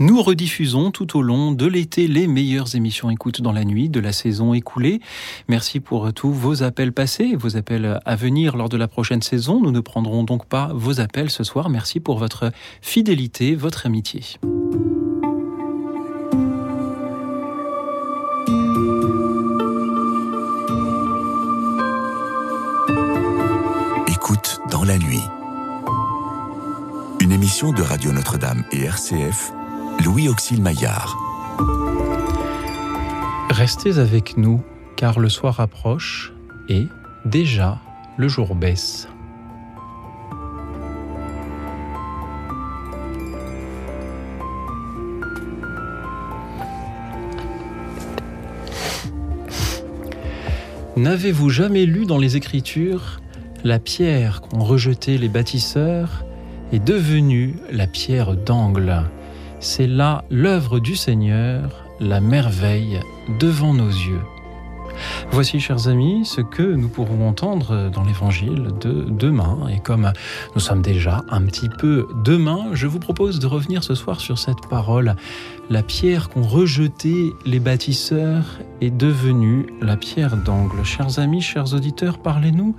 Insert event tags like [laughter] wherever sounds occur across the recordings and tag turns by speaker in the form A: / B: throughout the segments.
A: Nous rediffusons tout au long de l'été les meilleures émissions écoute dans la nuit de la saison écoulée. Merci pour tous vos appels passés, vos appels à venir lors de la prochaine saison. Nous ne prendrons donc pas vos appels ce soir. Merci pour votre fidélité, votre amitié.
B: Écoute dans la nuit. Une émission de Radio Notre-Dame et RCF Louis Auxil Maillard.
A: Restez avec nous, car le soir approche et déjà le jour baisse. N'avez-vous jamais lu dans les Écritures la pierre qu'ont rejetée les bâtisseurs est devenue la pierre d'angle? C'est là l'œuvre du Seigneur, la merveille devant nos yeux. Voici, chers amis, ce que nous pourrons entendre dans l'évangile de demain. Et comme nous sommes déjà un petit peu demain, je vous propose de revenir ce soir sur cette parole. La pierre qu'ont rejetée les bâtisseurs est devenue la pierre d'angle. Chers amis, chers auditeurs, parlez-nous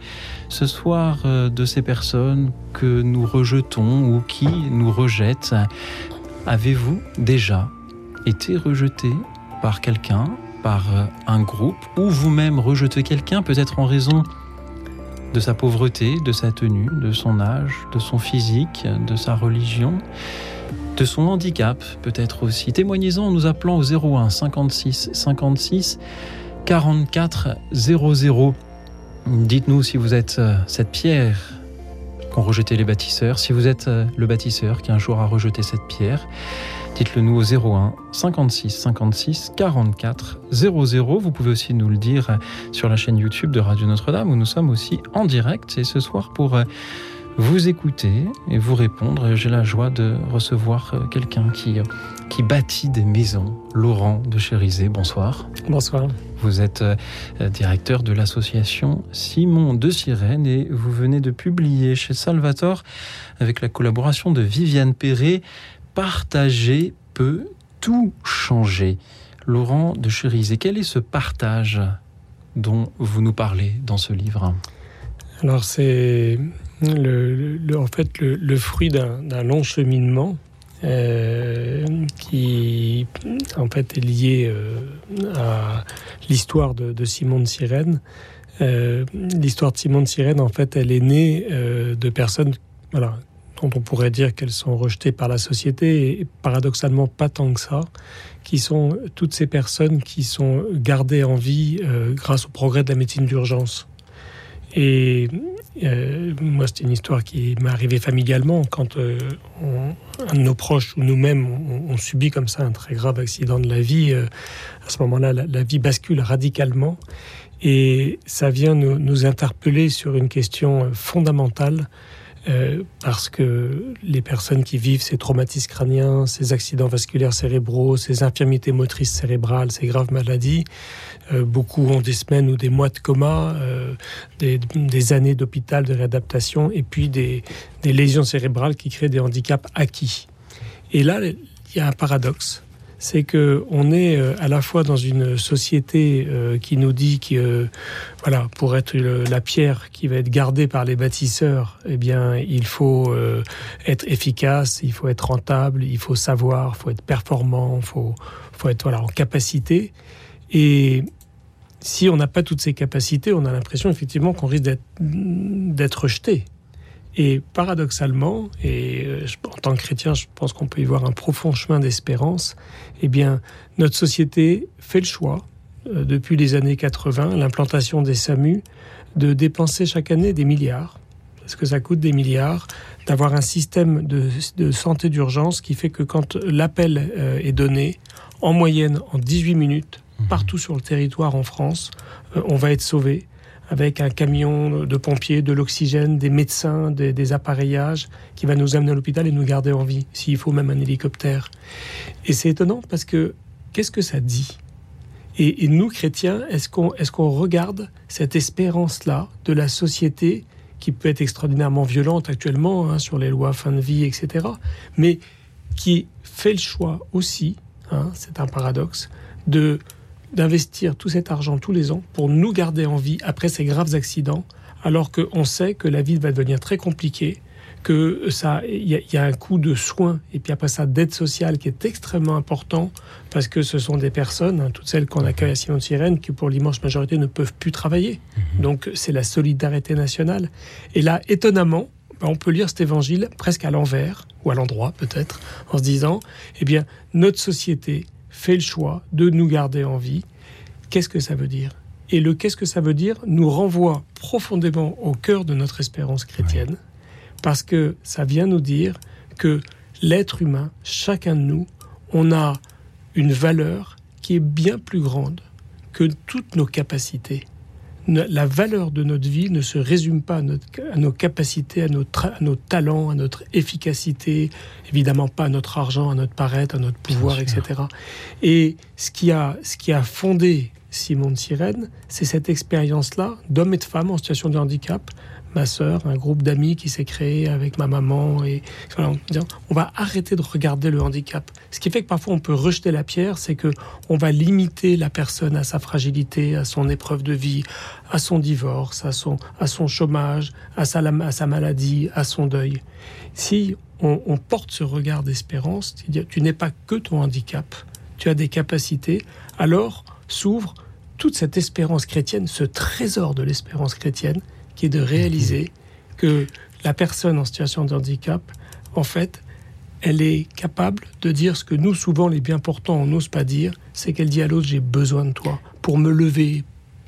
A: ce soir euh, de ces personnes que nous rejetons ou qui nous rejettent. Avez-vous déjà été rejeté par quelqu'un, par euh, un groupe, ou vous-même rejeté quelqu'un, peut-être en raison de sa pauvreté, de sa tenue, de son âge, de son physique, de sa religion, de son handicap peut-être aussi? Témoignez-en en nous appelant au 01 56 56 44 00. Dites-nous si vous êtes euh, cette pierre qu'ont rejeté les bâtisseurs. Si vous êtes euh, le bâtisseur qui un jour a rejeté cette pierre, dites-le nous au 01 56 56 44 00. Vous pouvez aussi nous le dire sur la chaîne YouTube de Radio Notre-Dame où nous sommes aussi en direct. Et ce soir, pour euh, vous écouter et vous répondre, j'ai la joie de recevoir euh, quelqu'un qui, qui bâtit des maisons. Laurent de Chérisé, bonsoir.
C: Bonsoir.
A: Vous êtes euh, directeur de l'association Simon de Sirène et vous venez de publier chez Salvatore, avec la collaboration de Viviane Perret, Partager peut tout changer. Laurent de Cherizé, quel est ce partage dont vous nous parlez dans ce livre?
C: Alors c'est le, en fait le fruit d'un long cheminement euh, qui en fait est lié euh, à l'histoire de, Simon de Sirène. Euh, l'histoire de Simon de Sirène, en fait, elle est née de personnes voilà, dont on pourrait dire qu'elles sont rejetées par la société, et paradoxalement pas tant que ça, qui sont toutes ces personnes qui sont gardées en vie grâce au progrès de la médecine d'urgence. Et euh, moi, c'était une histoire qui m'est arrivée familialement quand euh, un de nos proches ou nous-mêmes on, subit comme ça un très grave accident de la vie. Euh, à ce moment-là, la, vie bascule radicalement et ça vient nous interpeller sur une question fondamentale euh, parce que les personnes qui vivent ces traumatismes crâniens, ces accidents vasculaires cérébraux, ces infirmités motrices cérébrales, ces graves maladies, euh, beaucoup ont des semaines ou des mois de coma, euh, des, années d'hôpital, de réadaptation, et puis des, des lésions cérébrales qui créent des handicaps acquis. Et là, il y a un paradoxe c'est que on est euh, à la fois dans une société euh, qui nous dit que voilà pour être la pierre qui va être gardée par les bâtisseurs, eh bien il faut euh, être efficace, il faut être rentable, il faut savoir, il faut être performant, il faut faut être voilà en capacité et si on n'a pas toutes ces capacités, on a l'impression effectivement qu'on risque d'être rejeté. Et paradoxalement, et euh, en tant que chrétien, je pense qu'on peut y voir un profond chemin d'espérance, eh bien, notre société fait le choix, euh, depuis les années 80, l'implantation des SAMU, de dépenser chaque année des milliards, parce que ça coûte des milliards, d'avoir un système de, santé d'urgence qui fait que quand l'appel euh, est donné, en moyenne en 18 minutes, mmh. partout sur le territoire en France, on va être sauvé avec un camion de pompiers, de l'oxygène, des médecins, des, appareillages qui va nous amener à l'hôpital et nous garder en vie, s'il faut même un hélicoptère. Et c'est étonnant parce que qu'est-ce que ça dit? Et, nous, chrétiens, est-ce qu'on est regarde cette espérance-là de la société qui peut être extraordinairement violente actuellement hein, sur les lois fin de vie, etc., mais qui fait le choix aussi, hein, c'est un paradoxe, de d'investir tout cet argent tous les ans pour nous garder en vie après ces graves accidents, alors qu'on sait que la vie va devenir très compliquée, que ça, il y, a un coût de soins et puis après ça d'aide sociale qui est extrêmement important parce que ce sont des personnes, hein, toutes celles qu'on accueille à Simon de Sirène, qui pour l'immense majorité ne peuvent plus travailler. Mhm. Donc c'est la solidarité nationale. Et là, étonnamment, ben, on peut lire cet évangile presque à l'envers ou à l'endroit peut-être, en se disant, eh bien, notre société fait le choix de nous garder en vie. Qu'est-ce que ça veut dire? Et le qu'est-ce que ça veut dire nous renvoie profondément au cœur de notre espérance chrétienne parce que ça vient nous dire que l'être humain, chacun de nous, on a une valeur qui est bien plus grande que toutes nos capacités. La valeur de notre vie ne se résume pas à, nos capacités, à, à, nos talents, à notre efficacité, évidemment pas à notre argent, à notre paraître, à notre pouvoir, etc. Et ce qui a, ce qui a fondé Simon de Sirène, c'est cette expérience-là d'hommes et de femmes en situation de handicap ma sœur, un groupe d'amis qui s'est créé avec ma maman. Et on va arrêter de regarder le handicap. Ce qui fait que parfois on peut rejeter la pierre, c'est que on va limiter la personne à sa fragilité, à son épreuve de vie, à son divorce, à son, à son chômage, à sa, à sa maladie, à son deuil. Si on, on porte ce regard d'espérance, tu n'es pas que ton handicap, tu as des capacités, alors s'ouvre toute cette espérance chrétienne, ce trésor de l'espérance chrétienne, qui est de réaliser que la personne en situation de handicap, en fait, elle est capable de dire ce que nous, souvent, les bien portants, on n'ose pas dire, c'est qu'elle dit à l'autre, j'ai besoin de toi pour me lever,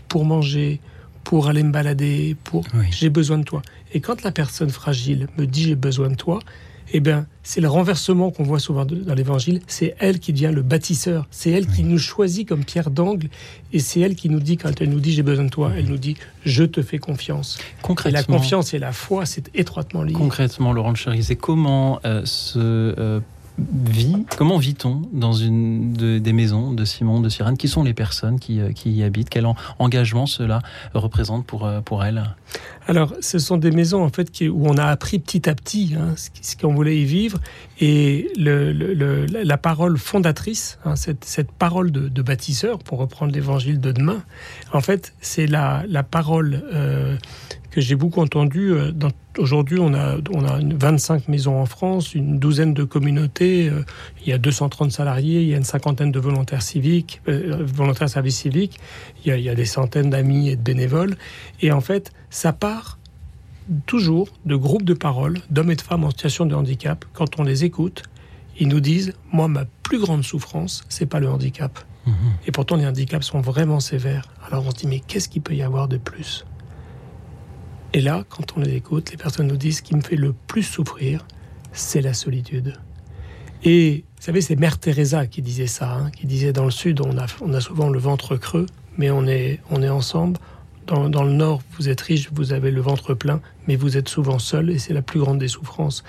C: pour manger, pour aller me balader, pour j'ai besoin de toi. Et quand la personne fragile me dit j'ai besoin de toi, eh bien, c'est le renversement qu'on voit souvent dans l'évangile. C'est elle qui devient le bâtisseur. C'est elle qui nous choisit comme pierre d'angle. Et c'est elle qui nous dit, quand elle nous dit j'ai besoin de toi, elle nous dit je te fais confiance. Concrètement, et la confiance et la foi, c'est étroitement lié.
A: Concrètement, Laurent Cherizet, comment euh, se euh, vit, comment vit-on dans une des maisons de Simon de Sirène Qui sont les personnes qui, euh, qui y habitent? Quel engagement cela représente pour, euh, pour elles?
C: Alors, ce sont des maisons en fait qui, où on a appris petit à petit hein, ce qu'on voulait y vivre. Et le, la parole fondatrice, hein, cette, cette, parole de, bâtisseur, pour reprendre l'évangile de demain, en fait, c'est la, la parole euh, que j'ai beaucoup entendu. Euh, aujourd'hui, on a, on a 25 maisons en France, une douzaine de communautés, euh, il y a 230 salariés, il y a une cinquantaine de volontaires civiques, euh, volontaires service civique, il y, a, il y a des centaines d'amis et de bénévoles. Et en fait, ça part toujours de groupes de parole d'hommes et de femmes en situation de handicap. Quand on les écoute, ils nous disent Moi, ma plus grande souffrance, c'est pas le handicap. Mmh et pourtant, les handicaps sont vraiment sévères. Alors on se dit Mais qu'est-ce qu'il peut y avoir de plus? Et là, quand on les écoute, les personnes nous disent ce qui me fait le plus souffrir, c'est la solitude. Et vous savez, c'est Mère Teresa qui disait ça, hein, qui disait dans le sud, on a, on a souvent le ventre creux, mais on est, on est ensemble, dans, le nord, vous êtes riche, vous avez le ventre plein, mais vous êtes souvent seul, et c'est la plus grande des souffrances.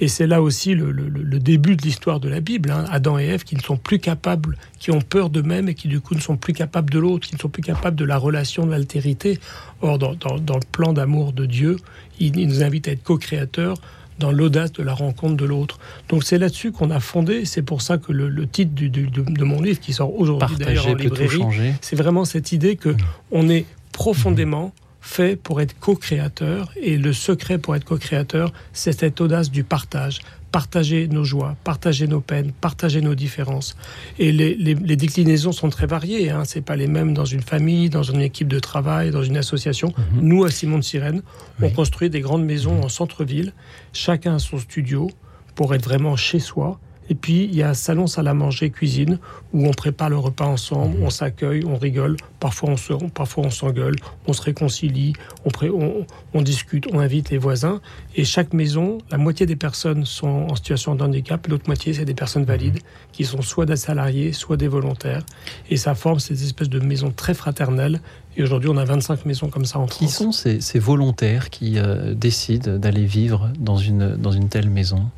C: Et c'est là aussi le, début de l'histoire de la Bible. Hein. Adam et Ève qui ne sont plus capables, qui ont peur d'eux-mêmes et qui du coup ne sont plus capables de l'autre, qui ne sont plus capables de la relation, de l'altérité. Or, dans, le plan d'amour de Dieu, il, nous invite à être co-créateurs dans l'audace de la rencontre de l'autre. Donc c'est là-dessus qu'on a fondé, c'est pour ça que le, titre de, mon livre, qui sort aujourd'hui d'ailleurs en librairie, c'est vraiment cette idée que mmh. on est profondément fait pour être co-créateur. Et le secret pour être co-créateur, c'est cette audace du partage. Partager nos joies, partager nos peines, partager nos différences. Et les, déclinaisons sont très variées. Hein. C'est pas les mêmes dans une famille, dans une équipe de travail, dans une association. Mhm. Nous, à Simon de Sirène, on construit des grandes maisons en centre-ville. Chacun a son studio pour être vraiment chez soi et puis, il y a un salon salle à manger, cuisine, où on prépare le repas ensemble, on s'accueille, on rigole, parfois on se, parfois on s'engueule, on se réconcilie, on, on, on, discute, on invite les voisins. Et chaque maison, la moitié des personnes sont en situation de handicap, l'autre moitié, c'est des personnes valides, qui sont soit des salariés, soit des volontaires. Et ça forme ces espèces de maisons très fraternelles. Et aujourd'hui, on a 25 maisons comme ça en France.
A: Qui sont ces, ces volontaires qui euh, décident d'aller vivre dans une, dans une telle maison?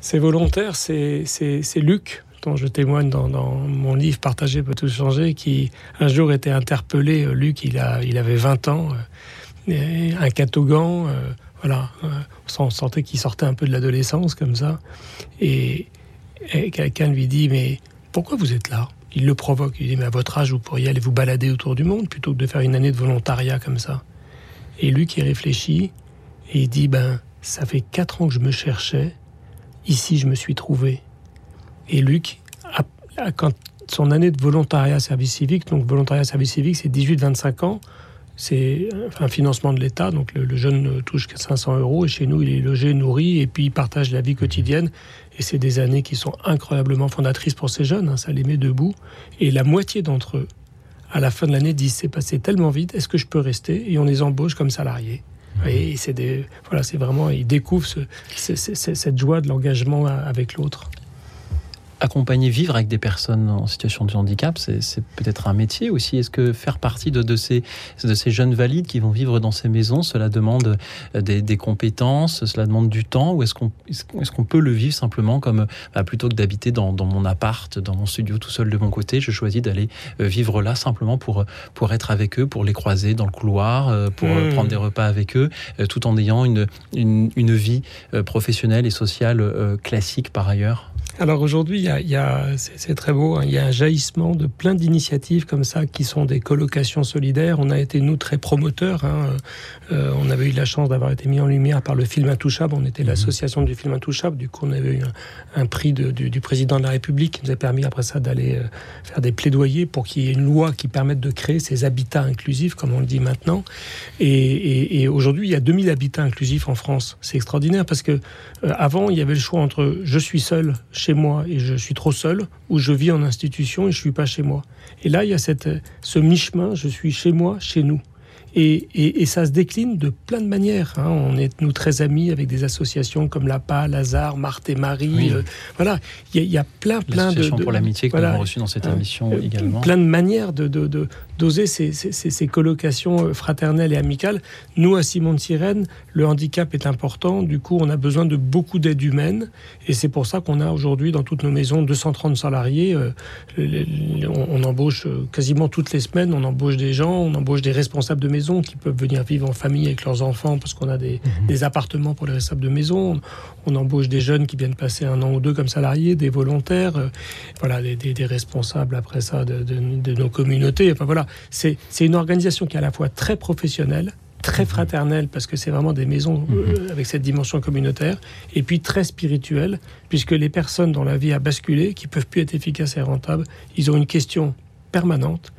C: C'est volontaire, c'est Luc, dont je témoigne dans, mon livre Partager peut tout changer, qui un jour était interpellé. Euh, Luc, il, a, il avait 20 ans, euh, un catogan, euh, voilà, on sentait qu'il sortait un peu de l'adolescence comme ça. Et, Et quelqu'un lui dit Mais pourquoi vous êtes là? Il le provoque. Il dit Mais à votre âge, vous pourriez aller vous balader autour du monde plutôt que de faire une année de volontariat comme ça. Et lui qui réfléchit, et il dit Ben, ça fait quatre ans que je me cherchais. Ici, je me suis trouvé. Et Luc, quand son année de volontariat service civique, donc volontariat service civique, c'est 18-25 ans, c'est un financement de l'État, donc le, jeune touche 500 euros, et chez nous, il est logé, nourri, et puis il partage la vie quotidienne. Et c'est des années qui sont incroyablement fondatrices pour ces jeunes, hein, ça les met debout. Et la moitié d'entre eux, à la fin de l'année, disent c'est passé tellement vite, est-ce que je peux rester? Et on les embauche comme salariés. Et c'est voilà, c'est vraiment, ils découvrent cette joie de l'engagement avec l'autre
A: accompagner, vivre avec des personnes en situation de handicap, c'est peut-être un métier aussi. Est-ce que faire partie de, de, ces, de ces jeunes valides qui vont vivre dans ces maisons, cela demande euh, des, compétences, cela demande du temps, ou est-ce qu'on est peut le vivre simplement comme, bah, plutôt que d'habiter dans, dans, mon appart, dans mon studio tout seul de mon côté, je choisis d'aller euh, vivre là simplement pour, pour être avec eux, pour les croiser dans le couloir, euh, pour mmh. prendre des repas avec eux, tout en ayant une, une, une vie professionnelle et sociale classique par ailleurs?
C: Alors aujourd'hui, il y a, c'est très beau, hein. il y a un jaillissement de plein d'initiatives comme ça qui sont des colocations solidaires. On a été, nous, très promoteurs. Hein. Euh, on avait eu la chance d'avoir été mis en lumière par le film Intouchable. On était mhm. l'association du film Intouchable. Du coup, on avait eu un, prix du, président de la République qui nous a permis après ça d'aller euh, faire des plaidoyers pour qu'il y ait une loi qui permette de créer ces habitats inclusifs, comme on le dit maintenant. Et, aujourd'hui, il y a 2000 habitats inclusifs en France. C'est extraordinaire parce que euh, avant, il y avait le choix entre je suis seul chez moi et je suis trop seul, ou je vis en institution et je suis pas chez moi. Et là, il y a cette, ce mi-chemin, je suis chez moi, chez nous. Et, ça se décline de plein de manières. Hein. On est, nous, très amis avec des associations comme La PA, Lazare, Marthe et Marie. Euh, voilà, il y, a plein, plein de,
A: pour l'amitié que nous avons reçu dans cette émission euh, également.
C: Plein de manières de, d'oser ces, ces, colocations euh, fraternelles et amicales. Nous, à Simon de Sirène, le handicap est important. Du coup, on a besoin de beaucoup d'aide humaine. Et c'est pour ça qu'on a aujourd'hui dans toutes nos maisons 230 salariés. Euh, on, embauche euh, quasiment toutes les semaines. On embauche des gens, on embauche des responsables de maison qui peuvent venir vivre en famille avec leurs enfants parce qu'on a des, mhm. des, appartements pour les responsables de maison. On, embauche des jeunes qui viennent passer un an ou deux comme salariés, des volontaires, voilà, des, des, responsables après ça de, de, de nos communautés. Enfin voilà, c'est une organisation qui est à la fois très professionnelle, très mhm. fraternelle, parce que c'est vraiment des maisons euh, mhm. avec cette dimension communautaire, et puis très spirituelle, puisque les personnes dont la vie a basculé, qui peuvent plus être efficaces et rentables, ils ont une question permanente,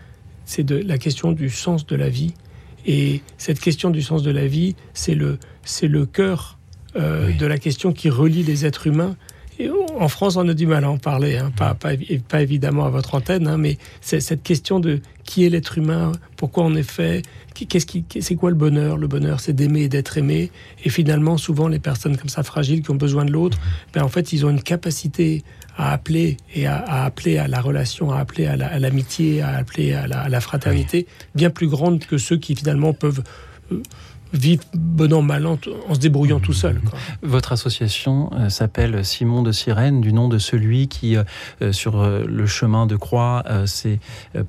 C: c'est de la question du sens de la vie. Et cette question du sens de la vie, c'est le, le cœur euh, de la question qui relie les êtres humains en France, on a du mal à en parler, hein. pas, pas, évidemment à votre antenne, hein, mais c'est cette question de qui est l'être humain, pourquoi on est fait, qu'est-ce qui, c'est quoi le bonheur? Le bonheur, c'est d'aimer et d'être aimé. Et finalement, souvent, les personnes comme ça fragiles qui ont besoin de l'autre, ben, en fait, ils ont une capacité à appeler et à, appeler à la relation, à appeler à l'amitié, à appeler à la, fraternité, bien plus grande que ceux qui finalement peuvent vite, bon an, mal an, en se débrouillant tout seul.
A: Votre association euh, s'appelle Simon de Sirène, du nom de celui qui, euh, euh, sur le chemin de croix, s'est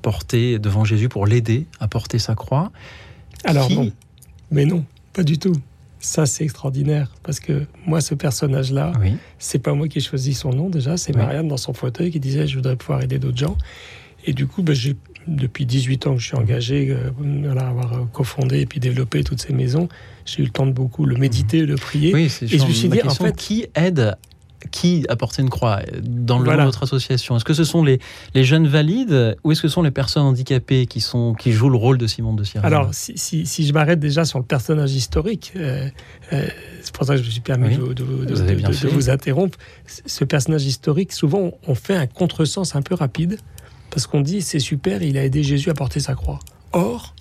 A: porté devant Jésus pour l'aider à porter sa croix.
C: Alors non, mais non, pas du tout. Ça, c'est extraordinaire parce que moi, ce personnage-là, oui. c'est pas moi qui ai choisi son nom déjà, c'est Marianne dans son fauteuil qui disait je voudrais pouvoir aider d'autres gens. Et du coup, ben, j'ai depuis 18 ans que je suis engagé, euh, avoir euh, cofondé et puis développé toutes ces maisons, j'ai eu le temps de beaucoup le méditer, le prier.
A: Oui, et je me suis dit, en fait, qui aide qui a porté une croix dans le votre association? Est-ce que ce sont les, les, jeunes valides ou est-ce que ce sont les personnes handicapées qui, sont, qui jouent le rôle de Simon de Sierra
C: Alors, si, si, je m'arrête déjà sur le personnage historique, euh, c'est pour ça que je me suis permis de, vous, vous interrompre. Ce personnage historique, souvent, on fait un contresens un peu rapide parce qu'on dit c'est super, il a aidé Jésus à porter sa croix. Or,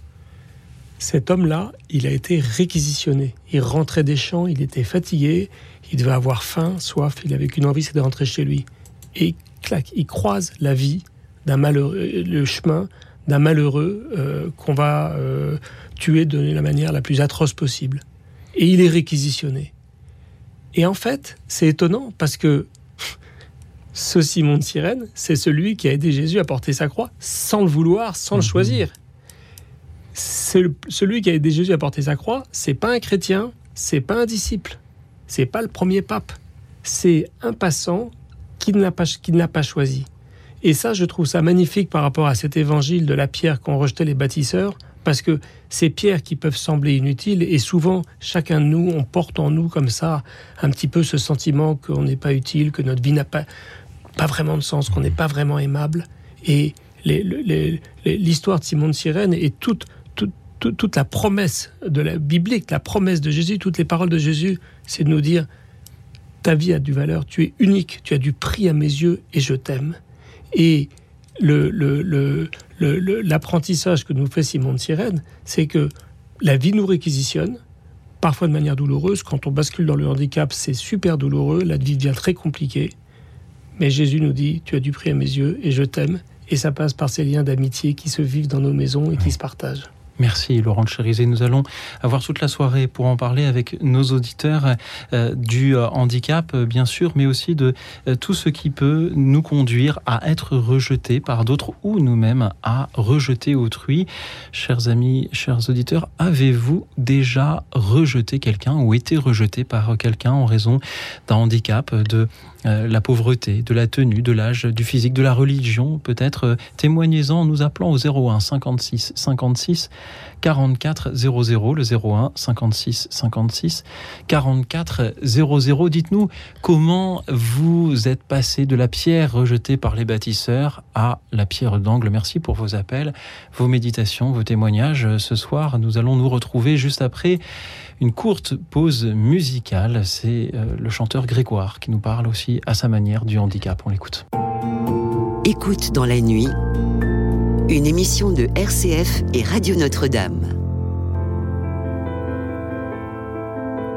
C: cet homme-là, il a été réquisitionné. Il rentrait des champs, il était fatigué, il devait avoir faim, soif, il avait qu'une envie, c'est de rentrer chez lui. Et clac, il croise la vie d'un malheureux, le chemin d'un malheureux euh, qu'on va euh, tuer de la manière la plus atroce possible. Et il est réquisitionné. Et en fait, c'est étonnant parce que ce Simon de Sirène, c'est celui qui a aidé Jésus à porter sa croix sans le vouloir, sans le mhm. choisir. celui qui a aidé Jésus à porter sa croix, c'est pas un chrétien, c'est pas un disciple, c'est pas le premier pape, c'est un passant qu'il n'a pas, qu'il n'a pas choisi. Et ça, je trouve ça magnifique par rapport à cet évangile de la pierre qu'ont rejeté les bâtisseurs, parce que ces pierres qui peuvent sembler inutiles, et souvent, chacun de nous, on porte en nous comme ça un petit peu ce sentiment qu'on n'est pas utile, que notre vie n'a pas, pas vraiment de sens, qu'on n'est pas vraiment aimable. Et l'histoire de Simon de Sirène et toute, toute, toute, la promesse de la biblique, la promesse de Jésus, toutes les paroles de Jésus, c'est de nous dire ta vie a du valeur, tu es unique, tu as du prix à mes yeux et je t'aime. Et l'apprentissage que nous fait Simon de Sirène, c'est que la vie nous réquisitionne, parfois de manière douloureuse. Quand on bascule dans le handicap, c'est super douloureux, la vie devient très compliquée. Mais Jésus nous dit, tu as du prix à mes yeux et je t'aime. Et ça passe par ces liens d'amitié qui se vivent dans nos maisons et qui se partagent.
A: Merci Laurent Chérizé. Nous allons avoir toute la soirée pour en parler avec nos auditeurs euh, du euh, handicap, euh, bien sûr, mais aussi de tout ce qui peut nous conduire à être rejetés par d'autres ou nous-mêmes à rejeter autrui. Chers amis, chers auditeurs, avez-vous déjà rejeté quelqu'un ou été rejeté par quelqu'un en raison d'un handicap, de la pauvreté, de la tenue, de l'âge, du physique, de la religion, peut-être témoignez-en en nous appelant au 01 56 56 44 00, le 01 56 56 44 00. Dites-nous comment vous êtes passé de la pierre rejetée par les bâtisseurs à la pierre d'angle? Merci pour vos appels, vos méditations, vos témoignages. Ce soir, nous allons nous retrouver juste après une courte pause musicale. C'est euh, le chanteur Grégoire qui nous parle aussi à sa manière du handicap. On l'écoute.
D: Écoute dans la nuit une émission de RCF et Radio Notre-Dame.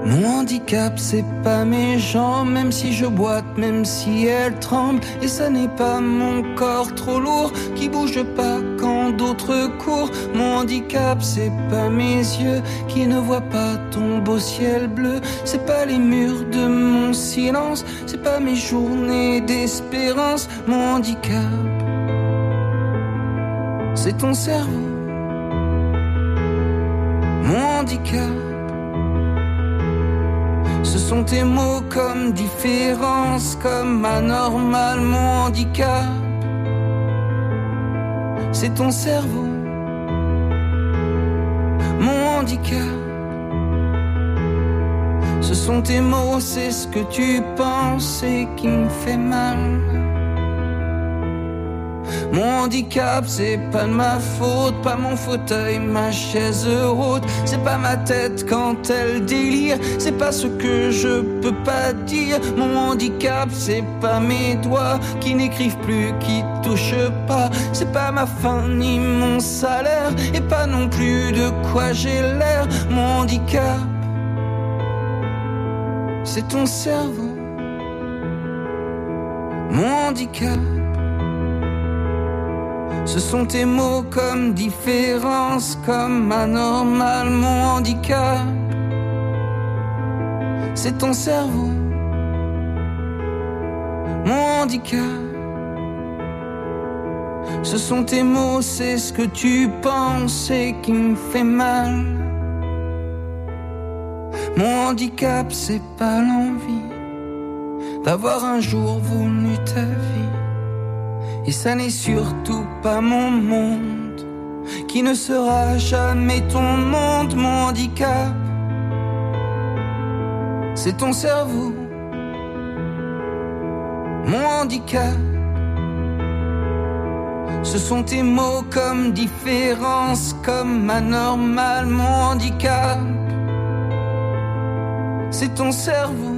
E: Mon handicap, c'est pas mes jambes, même si je boite, même si elles tremblent. Et ça n'est pas mon corps trop lourd qui bouge pas quand d'autres courent. Mon handicap, c'est pas mes yeux qui ne voient pas ton beau ciel bleu. C'est pas les murs de mon silence, c'est pas mes journées d'espérance. Mon handicap c'est ton cerveau, mon handicap. Ce sont tes mots comme différence, comme anormal, mon handicap. C'est ton cerveau, mon handicap. Ce sont tes mots, c'est ce que tu penses et qui me fait mal. Mon handicap, c'est pas de ma faute, pas mon fauteuil, ma chaise haute. C'est pas ma tête quand elle délire, c'est pas ce que je peux pas dire. Mon handicap, c'est pas mes doigts qui n'écrivent plus, qui touchent pas. C'est pas ma faim ni mon salaire, et pas non plus de quoi j'ai l'air. Mon handicap, c'est ton cerveau. Mon handicap. Ce sont tes mots comme différence, comme anormal, mon handicap. C'est ton cerveau, mon handicap. Ce sont tes mots, c'est ce que tu penses et qui me fait mal. Mon handicap, c'est pas l'envie d'avoir un jour voulu ta vie. Et ça n'est surtout pas mon monde qui ne sera jamais ton monde, mon handicap. C'est ton cerveau, mon handicap. Ce sont tes mots comme différence, comme anormal, mon handicap. C'est ton cerveau,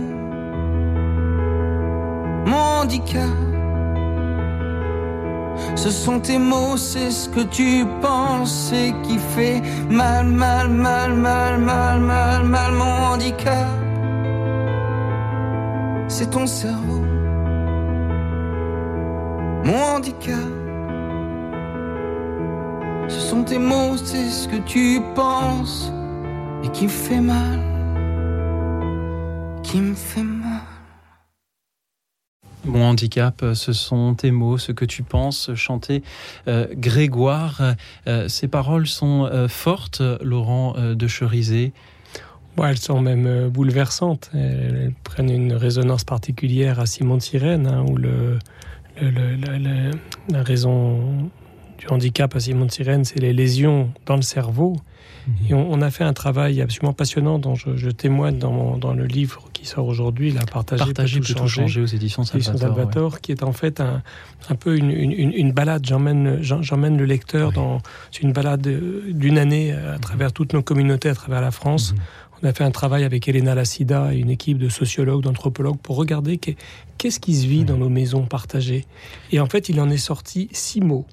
E: mon handicap. Ce sont tes mots, c'est ce que tu penses et qui fait mal, mal, mal, mal, mal, mal, mal, mon handicap. C'est ton cerveau, mon handicap. Ce sont tes mots, c'est ce que tu penses et qui me fait mal, qui me fait mal.
A: Mon handicap, euh, ce sont tes mots, ce que tu penses, chanter euh, Grégoire. Euh, ces paroles sont fortes, Laurent de Cherizé.
C: elles sont même bouleversantes. Elles, prennent une résonance particulière à Simon Sirène, hein, où la raison du handicap à Simon Sirène, c'est les lésions dans le cerveau. Et on, a fait un travail absolument passionnant dont je, témoigne dans, dans, le livre qui sort aujourd'hui, la Partager,
A: Partager peut, tout, changer, aux éditions Salvatore,
C: qui est en fait un, un peu une, une, une balade. J'emmène, j'emmène le lecteur dans une balade d'une année à travers toutes nos communautés, à travers la France. Mhm. On a fait un travail avec Elena Lassida et une équipe de sociologues, d'anthropologues pour regarder qu'est-ce qui se vit dans nos maisons partagées. Et en fait, il en est sorti six mots.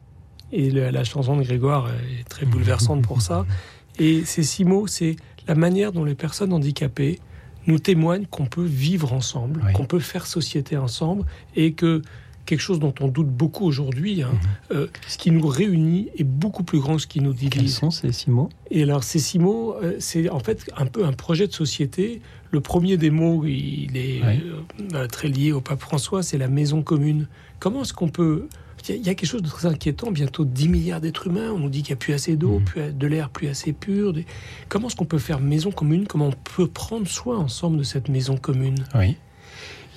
C: Et la chanson de Grégoire est très bouleversante pour ça. [laughs] Et ces six mots, c'est la manière dont les personnes handicapées nous témoignent qu'on peut vivre ensemble, qu'on peut faire société ensemble, et que quelque chose dont on doute beaucoup aujourd'hui, hein, mhm. euh, ce qui nous réunit est beaucoup plus grand que ce qui nous divise. Quels
A: sont ces six mots?
C: Et alors ces six mots, euh, c'est en fait un peu un projet de société. Le premier des mots, il est euh, très lié au pape François, c'est la maison commune. Comment est-ce qu'on peut il y, a quelque chose de très inquiétant. Bientôt 10 milliards d'êtres humains. On nous dit qu'il n'y a plus assez d'eau, mmh. de l'air plus assez pur. Comment est-ce qu'on peut faire maison commune? Comment on peut prendre soin ensemble de cette maison commune?
A: Oui.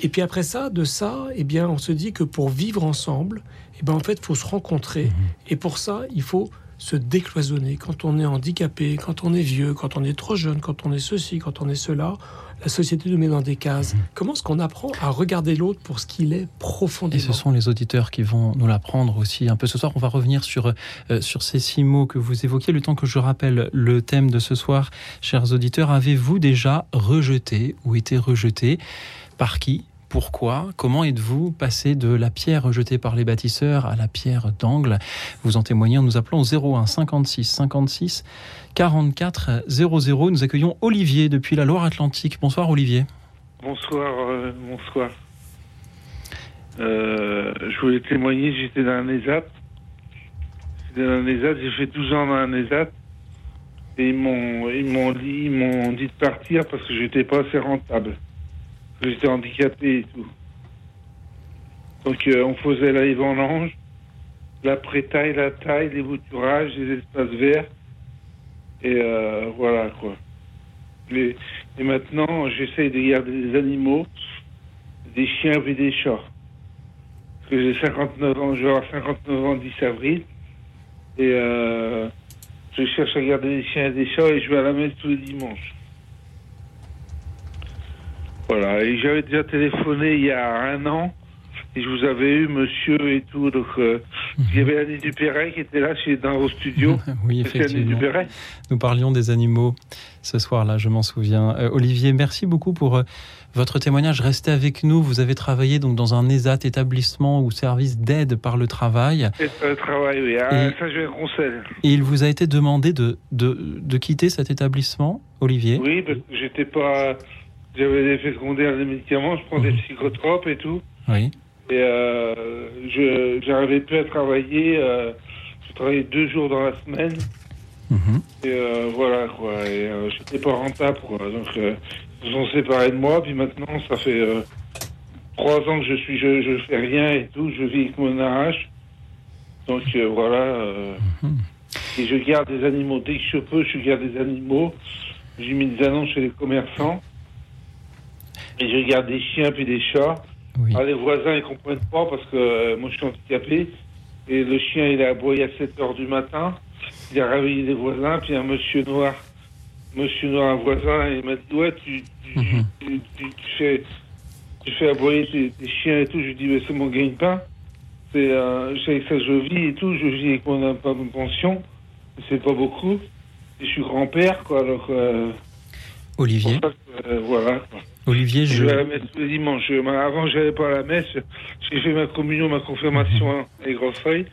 C: Et puis après ça, de ça, eh bien, on se dit que pour vivre ensemble, eh ben, en fait, il faut se rencontrer. Mmh. Et pour ça, il faut se décloisonner. Quand on est handicapé, quand on est vieux, quand on est trop jeune, quand on est ceci, quand on est cela, la société nous met dans des cases. Mhm. Comment est-ce qu'on apprend à regarder l'autre pour ce qu'il est profondément
A: Et ce sont les auditeurs qui vont nous l'apprendre aussi un peu ce soir. On va revenir sur, euh, sur ces six mots que vous évoquiez. Le temps que je rappelle le thème de ce soir, chers auditeurs, avez-vous déjà rejeté ou été rejeté Par qui? Pourquoi Comment êtes-vous passé de la pierre rejetée par les bâtisseurs à la pierre d'angle? Vous en témoignez en nous appelant au 01 56 56 44 00. Nous accueillons Olivier depuis la Loire-Atlantique. Bonsoir Olivier.
F: Bonsoir, euh, bonsoir. Euh, je voulais témoigner, j'étais dans un ESAT. J'étais dans un ESAT, j'ai fait 12 ans dans un ESAT. Et ils m'ont, ils m'ont dit, ils m'ont dit de partir parce que j'étais pas assez rentable. J'étais handicapé et tout. Donc euh, on faisait la vendange, la prétaille, la taille, les bouturages, les espaces verts. Et euh, voilà, quoi. et maintenant, j'essaye de garder des animaux, des chiens et des chats. Parce que j'ai 59 ans, je vais avoir 59 ans 10 avril. Et euh, je cherche à garder des chiens et des chats et je vais à la messe tous les dimanches. Voilà, et j'avais déjà téléphoné il y a un an et je vous avais eu monsieur et tout. Donc, euh, il y avait Annie Dupéret qui était là dans vos studios. [laughs]
A: oui, effectivement. Nous parlions des animaux ce soir-là, je m'en souviens. Euh, Olivier, merci beaucoup pour euh, votre témoignage. Restez avec nous. Vous avez travaillé donc dans un ESAT, établissement ou service d'aide par le travail.
F: le travail, oui. Ah, ça, je conseille.
A: Et il vous a été demandé de, de, de quitter cet établissement, Olivier?
F: Oui, parce que j'étais pas. J'avais des effets secondaires des médicaments, je prends des mhm. psychotropes et tout.
A: Oui.
F: Et euh, je j'arrivais plus à travailler. Euh, je travaillais deux jours dans la semaine. Mhm. Et euh, voilà, quoi. Et j'étais pas rentable, quoi. Donc, ils se sont séparés de moi. Puis maintenant, ça fait trois ans que je suis, je, je fais rien et tout. Je vis avec mon arrache. Donc, voilà. Mhm. Et je garde des animaux. Dès que je peux, je garde des animaux. J'ai mis des annonces chez les commerçants. Et je garde des chiens puis des chats. Ah, les voisins, ils comprennent pas parce que euh, moi, je suis handicapé. Et le chien, il a aboyé à 7 heures du matin. Il a réveillé les voisins. Puis un monsieur noir, monsieur noir, un voisin, il m'a dit Ouais, tu, tu, mhm. tu, tu, fais, tu fais aboyer tes, chiens et tout. Je lui dis Mais c'est mon gagne-pain. C'est euh, avec ça je vis et tout. Je vis avec mon, mon pension. C'est pas beaucoup. Et je suis grand-père, quoi. Alors, euh,
A: Olivier.
F: Euh, voilà.
A: Olivier, je.
F: Je vais à la messe le dimanche. Avant, je n'allais pas à la messe. J'ai fait ma communion, ma confirmation avec grosses feuilles.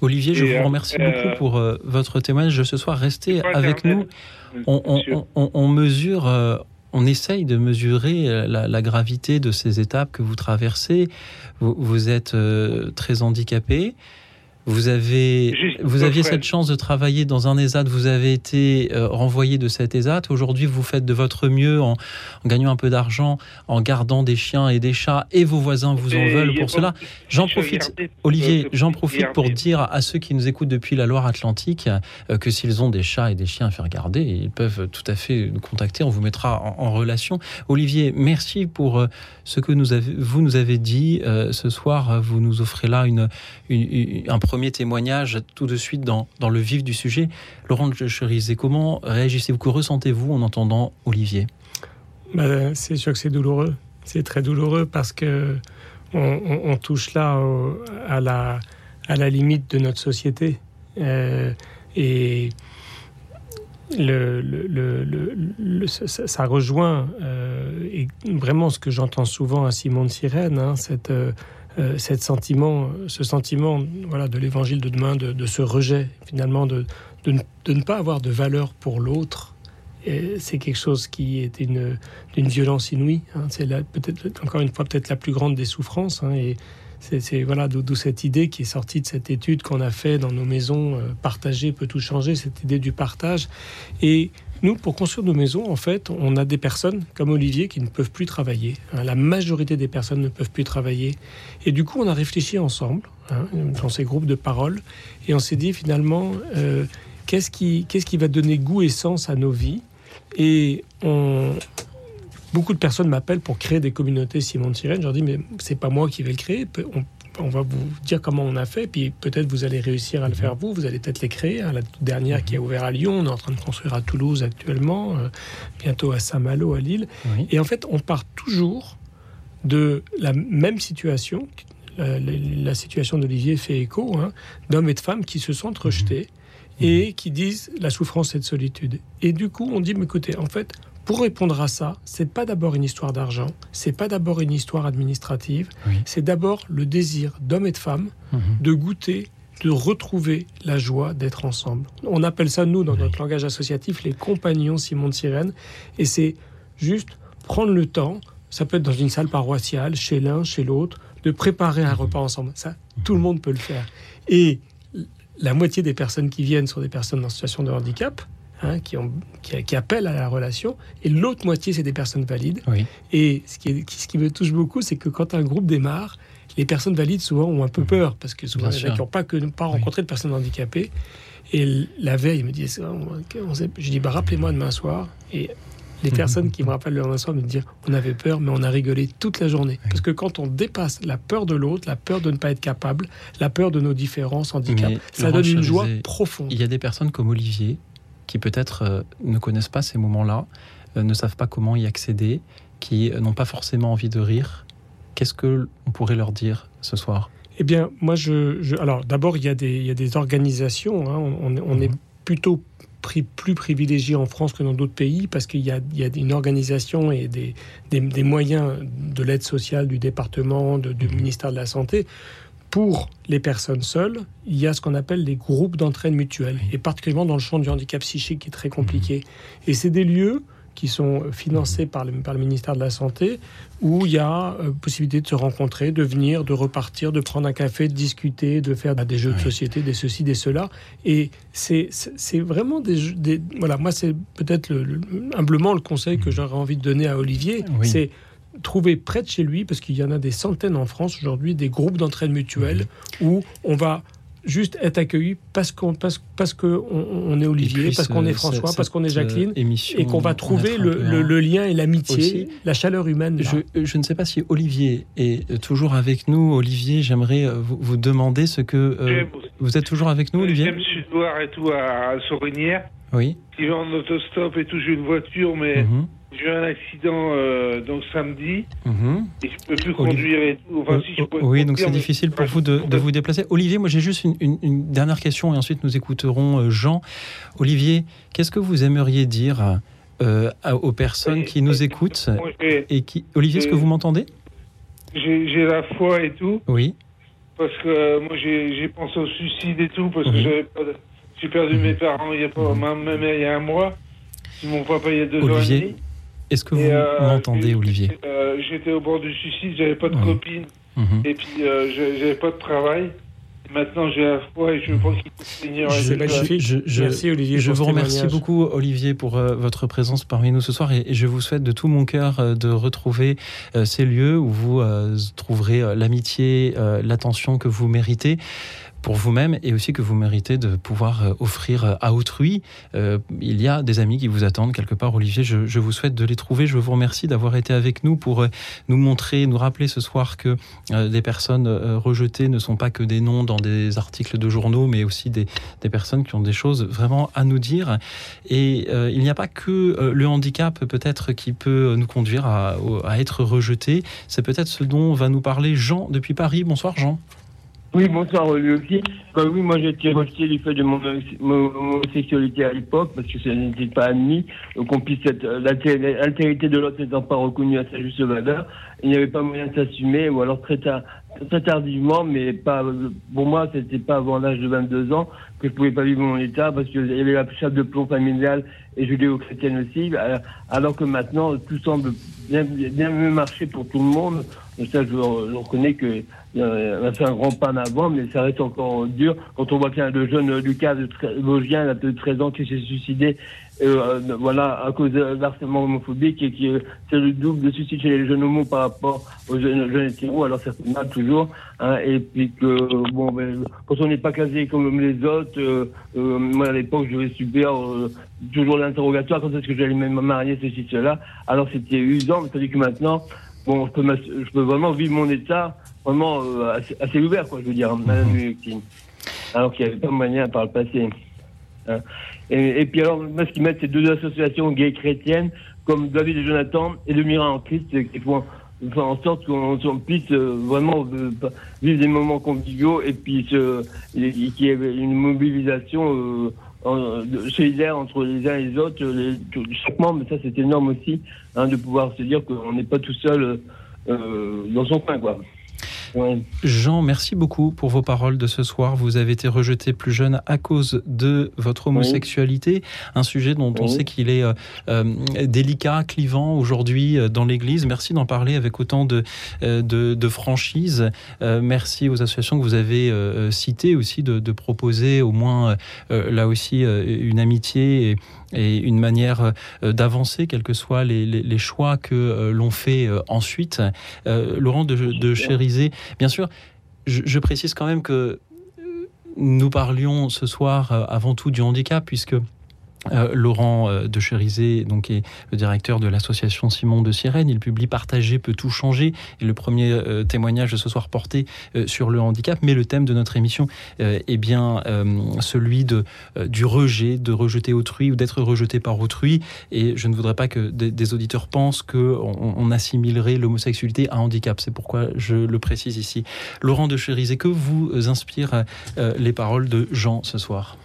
A: Olivier, je vous remercie beaucoup pour euh, votre témoignage ce soir. Restez avec nous. On, mesure, euh, on essaye de mesurer la, gravité de ces étapes que vous traversez. Vous, vous êtes très handicapé. Vous, avez, vous aviez cette chance de travailler dans un ESAT, vous avez été euh, renvoyé de cet ESAT. Aujourd'hui, vous faites de votre mieux en, gagnant un peu d'argent, en gardant des chiens et des chats, et vos voisins vous en veulent pour cela. J'en profite, Olivier, j'en profite pour dire à ceux qui nous écoutent depuis la Loire-Atlantique euh, que s'ils ont des chats et des chiens à faire garder, ils peuvent tout à fait nous contacter, on vous mettra en, relation. Olivier, merci pour euh, ce que nous avez, vous nous avez dit ce soir. Vous nous offrez là une, un premier premier témoignage tout de suite dans, dans le vif du sujet. Laurent Cherizé, comment réagissez-vous, que ressentez-vous en entendant Olivier?
C: Bah, C'est sûr que c'est douloureux. C'est très douloureux parce que on, touche là à, la, à la limite de notre société. Euh, et le, ça, rejoint euh, et vraiment ce que j'entends souvent à Simon de Sirène, hein, cette, euh, euh, cette sentiment, ce sentiment voilà, de l'évangile de demain, de, ce rejet, finalement, de, de, ne pas avoir de valeur pour l'autre. C'est quelque chose qui est d'une violence inouïe. Hein. C'est peut-être, encore une fois, peut-être la plus grande des souffrances. Hein. et c'est voilà d'où cette idée qui est sortie de cette étude qu'on a fait dans nos maisons euh, partager peut tout changer, cette idée du partage. Et nous, pour construire nos maisons, en fait, on a des personnes comme Olivier qui ne peuvent plus travailler. Hein. la majorité des personnes ne peuvent plus travailler. Et du coup, on a réfléchi ensemble hein, dans ces groupes de parole et on s'est dit finalement, euh, qu'est-ce qui, va donner goût et sens à nos vies? Et on, beaucoup de personnes m'appellent pour créer des communautés Simon de Sirène. Je leur dis, mais c'est pas moi qui vais le créer. On, va vous dire comment on a fait, puis peut-être vous allez réussir à le faire vous. Vous allez peut-être les créer. Hein. La dernière qui a ouvert à Lyon, on est en train de construire à Toulouse actuellement, euh, bientôt à Saint-Malo à Lille. Et en fait, on part toujours de la même situation. La, situation d'Olivier fait écho, hein, d'hommes et de femmes qui se sentent rejetés et qui disent la souffrance et de solitude. Et du coup, on dit, mais écoutez, en fait, pour répondre à ça, c'est pas d'abord une histoire d'argent, c'est pas d'abord une histoire administrative, c'est d'abord le désir d'hommes et de femmes mhm. de goûter, de retrouver la joie d'être ensemble. On appelle ça, nous, dans notre langage associatif, les compagnons Simon de Sirène, et c'est juste prendre le temps, ça peut être dans une salle paroissiale, chez l'un, chez l'autre, de préparer un mhm. repas ensemble. Ça, tout le monde peut le faire. Et la moitié des personnes qui viennent sont des personnes en situation de handicap, Hein, qui, ont, qui, appellent à la relation, et l'autre moitié, c'est des personnes valides. Et ce qui, ce qui me touche beaucoup, c'est que quand un groupe démarre, les personnes valides souvent ont un peu peur, parce que souvent, il y en a qui n'ont pas, que, pas rencontré de personnes handicapées. Et la veille, ils me disent, je dis, bah, rappelez-moi demain soir. Et les mhm. personnes qui me rappellent le lendemain soir me disent on avait peur, mais on a rigolé toute la journée. Parce que quand on dépasse la peur de l'autre, la peur de ne pas être capable, la peur de nos différences, handicaps, ça donne une joie profonde.
A: Il y a des personnes comme Olivier qui peut-être euh, ne connaissent pas ces moments-là, euh, ne savent pas comment y accéder, qui euh, n'ont pas forcément envie de rire. Qu'est-ce que on pourrait leur dire ce soir?
C: Eh bien, moi, je, alors d'abord, il, y a des, des organisations. Hein. on, est mhm. plutôt plus privilégié en France que dans d'autres pays parce qu'il y, a, une organisation et des, des, moyens de l'aide sociale du département, du mhm. ministère de la Santé pour les personnes seules, il y a ce qu'on appelle les groupes d'entraide mutuelle, et particulièrement dans le champ du handicap psychique qui est très compliqué. Et c'est des lieux qui sont financés par le, par le, ministère de la Santé, où il y a euh, possibilité de se rencontrer, de venir, de repartir, de prendre un café, de discuter, de faire des jeux de société, des ceci, des cela. Et c'est vraiment des, des, Voilà, moi, c'est peut-être humblement le conseil que j'aurais envie de donner à Olivier. C'est trouver près de chez lui, parce qu'il y en a des centaines en France aujourd'hui, des groupes d'entraide mutuelle où on va juste être accueilli parce qu'on parce, parce que on, est Olivier, parce qu'on est François, parce qu'on est Jacqueline, et qu'on va trouver le, lien et l'amitié, la chaleur humaine.
A: Je, je, ne sais pas si Olivier est toujours avec nous. Olivier, j'aimerais euh, vous, demander ce que euh, vous êtes toujours avec nous, Olivier?
F: J'aime Sud-Loire et tout à, Sorinière.
A: Oui.
F: Qui va en autostop et tout, j'ai une voiture, mais mhm. J'ai eu un accident euh, donc samedi mhm. et je peux plus conduire et tout. Enfin, si je
A: oui, donc c'est difficile pour vous de, de, vous déplacer. Olivier, moi j'ai juste une, une, dernière question et ensuite nous écouterons euh, Jean. Olivier, qu'est-ce que vous aimeriez dire euh, aux personnes qui nous écoutent et qui Olivier, est-ce que vous m'entendez?
F: J'ai la foi et tout.
A: Oui.
F: Parce que moi j'ai pensé au suicide et tout parce que mhm. j'ai perdu mes mhm. parents il y a pas même il y a un mois. Mon papa il y a deux ans et demi.
A: Est-ce que vous euh, m'entendez, Olivier
F: euh, J'étais au bord du suicide, j'avais pas de copine, mhm. et puis euh, j'avais pas de travail. Maintenant, j'ai la foi et je pense qu'il faut Seigneur.
C: C'est magnifique. Je, je, Merci Olivier.
A: Je vous remercie beaucoup Olivier pour euh, votre présence parmi nous ce soir et, je vous souhaite de tout mon cœur euh, de retrouver euh, ces lieux où vous trouverez l'amitié, l'attention que vous méritez pour vous-même et aussi que vous méritez de pouvoir euh, offrir euh, à autrui. Euh, il y a des amis qui vous attendent quelque part. Olivier, je, vous souhaite de les trouver. Je vous remercie d'avoir été avec nous pour nous montrer, nous rappeler ce soir que des personnes rejetées ne sont pas que des noms dans des articles de journaux, mais aussi des, personnes qui ont des choses vraiment à nous dire. Et il n'y a pas que le handicap peut-être qui peut nous conduire à, à être rejeté. C'est peut-être ce dont va nous parler Jean depuis Paris. Bonsoir Jean.
G: Oui, bonsoir lui aussi. Bah, oui, moi j'ai été rejeté du fait de mon, homosexualité à l'époque, parce que ça n'était pas admis qu'on puisse être l'altérité de l'autre n'étant pas reconnue à sa juste valeur. Il n'y avait pas moyen de s'assumer, ou alors très, tard, très tardivement, mais pas pour moi c'était pas avant l'âge de 22 ans que je pouvais pas vivre mon état parce qu'il y avait la chape de plomb familiale et judéo-chrétienne aussi, alors que maintenant tout semble bien, bien mieux marcher pour tout le monde. Ça, je, je reconnais que on a fait un grand pas en avant, mais ça reste encore dur. Quand on voit qu'il y a le jeune Lucas de Vosgien, de 13 ans, qui s'est suicidé, euh, voilà, à cause de l'harcèlement homophobique, et qui c'est le double de suicide chez les jeunes homos par rapport aux jeunes, jeunes hétéros, alors c'est mal toujours. Hein, et puis que, bon, ben, quand on n'est pas casé comme les autres, euh, euh, moi à l'époque, je subir toujours l'interrogatoire, quand est-ce que j'allais me marier, ceci, cela. Alors c'était usant, mais tandis que maintenant, bon, je peux, je peux vraiment vivre mon état vraiment euh, assez, ouvert, quoi, je veux dire, mhm. Alors qu'il n'y avait pas moyen par le passé. Hein. Et, puis alors, moi, ce qui mettent ces deux associations gays chrétiennes, comme David et Jonathan et le Mira en Christ, qui font faire en sorte qu'on puisse euh, vraiment euh, vivre des moments conviviaux et puis qu'il y ait une mobilisation solidaire entre les uns et les autres, les, chaque membre, ça c'est énorme aussi, hein, de pouvoir se dire qu'on n'est pas tout seul dans son coin, quoi.
A: Jean, merci beaucoup pour vos paroles de ce soir. Vous avez été rejeté plus jeune à cause de votre homosexualité, un sujet dont on sait qu'il est euh, euh, délicat, clivant aujourd'hui euh, dans l'Église. Merci d'en parler avec autant de, de, franchise. merci aux associations que vous avez citées aussi de, proposer au moins là aussi une amitié et, une manière d'avancer, quels que soient les, choix que l'on fait ensuite. Laurent de, de Chérisé, Bien sûr, je, précise quand même que nous parlions ce soir euh, avant tout du handicap, puisque euh, Laurent euh, de Cherizé, donc, est le directeur de l'association Simon de Sirène. Il publie Partager peut tout changer. Et le premier euh, témoignage de ce soir porté sur le handicap. Mais le thème de notre émission est bien celui de, du rejet, de rejeter autrui ou d'être rejeté par autrui. Et je ne voudrais pas que des, auditeurs pensent qu'on on assimilerait l'homosexualité à handicap. C'est pourquoi je le précise ici. Laurent de Cherizé, que vous inspirent les paroles de Jean ce soir?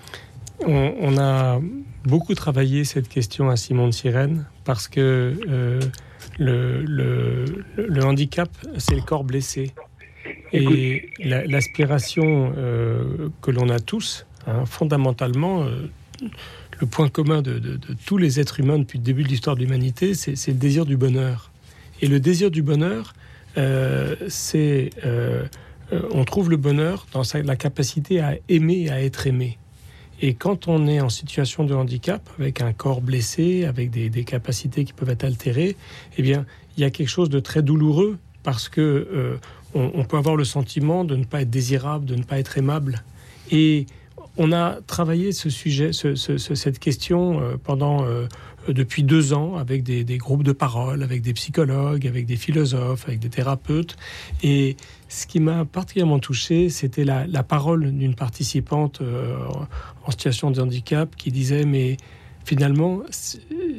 C: On, a beaucoup travaillé cette question à Simon de Sirène parce que euh, le, handicap, c'est le corps blessé. Et l'aspiration euh, que l'on a tous, hein, fondamentalement, euh, le point commun de, tous les êtres humains depuis le début de l'histoire de l'humanité, c'est le désir du bonheur. Et le désir du bonheur, c'est... on trouve le bonheur dans la capacité à aimer et à être aimé. Et quand on est en situation de handicap, avec un corps blessé, avec des, capacités qui peuvent être altérées, eh bien, il y a quelque chose de très douloureux parce que euh, on, peut avoir le sentiment de ne pas être désirable, de ne pas être aimable. Et on a travaillé ce sujet, cette question euh, pendant euh, depuis deux ans avec des, groupes de parole, avec des psychologues, avec des philosophes, avec des thérapeutes. Et ce qui m'a particulièrement touché, c'était la, parole d'une participante en situation de handicap qui disait mais finalement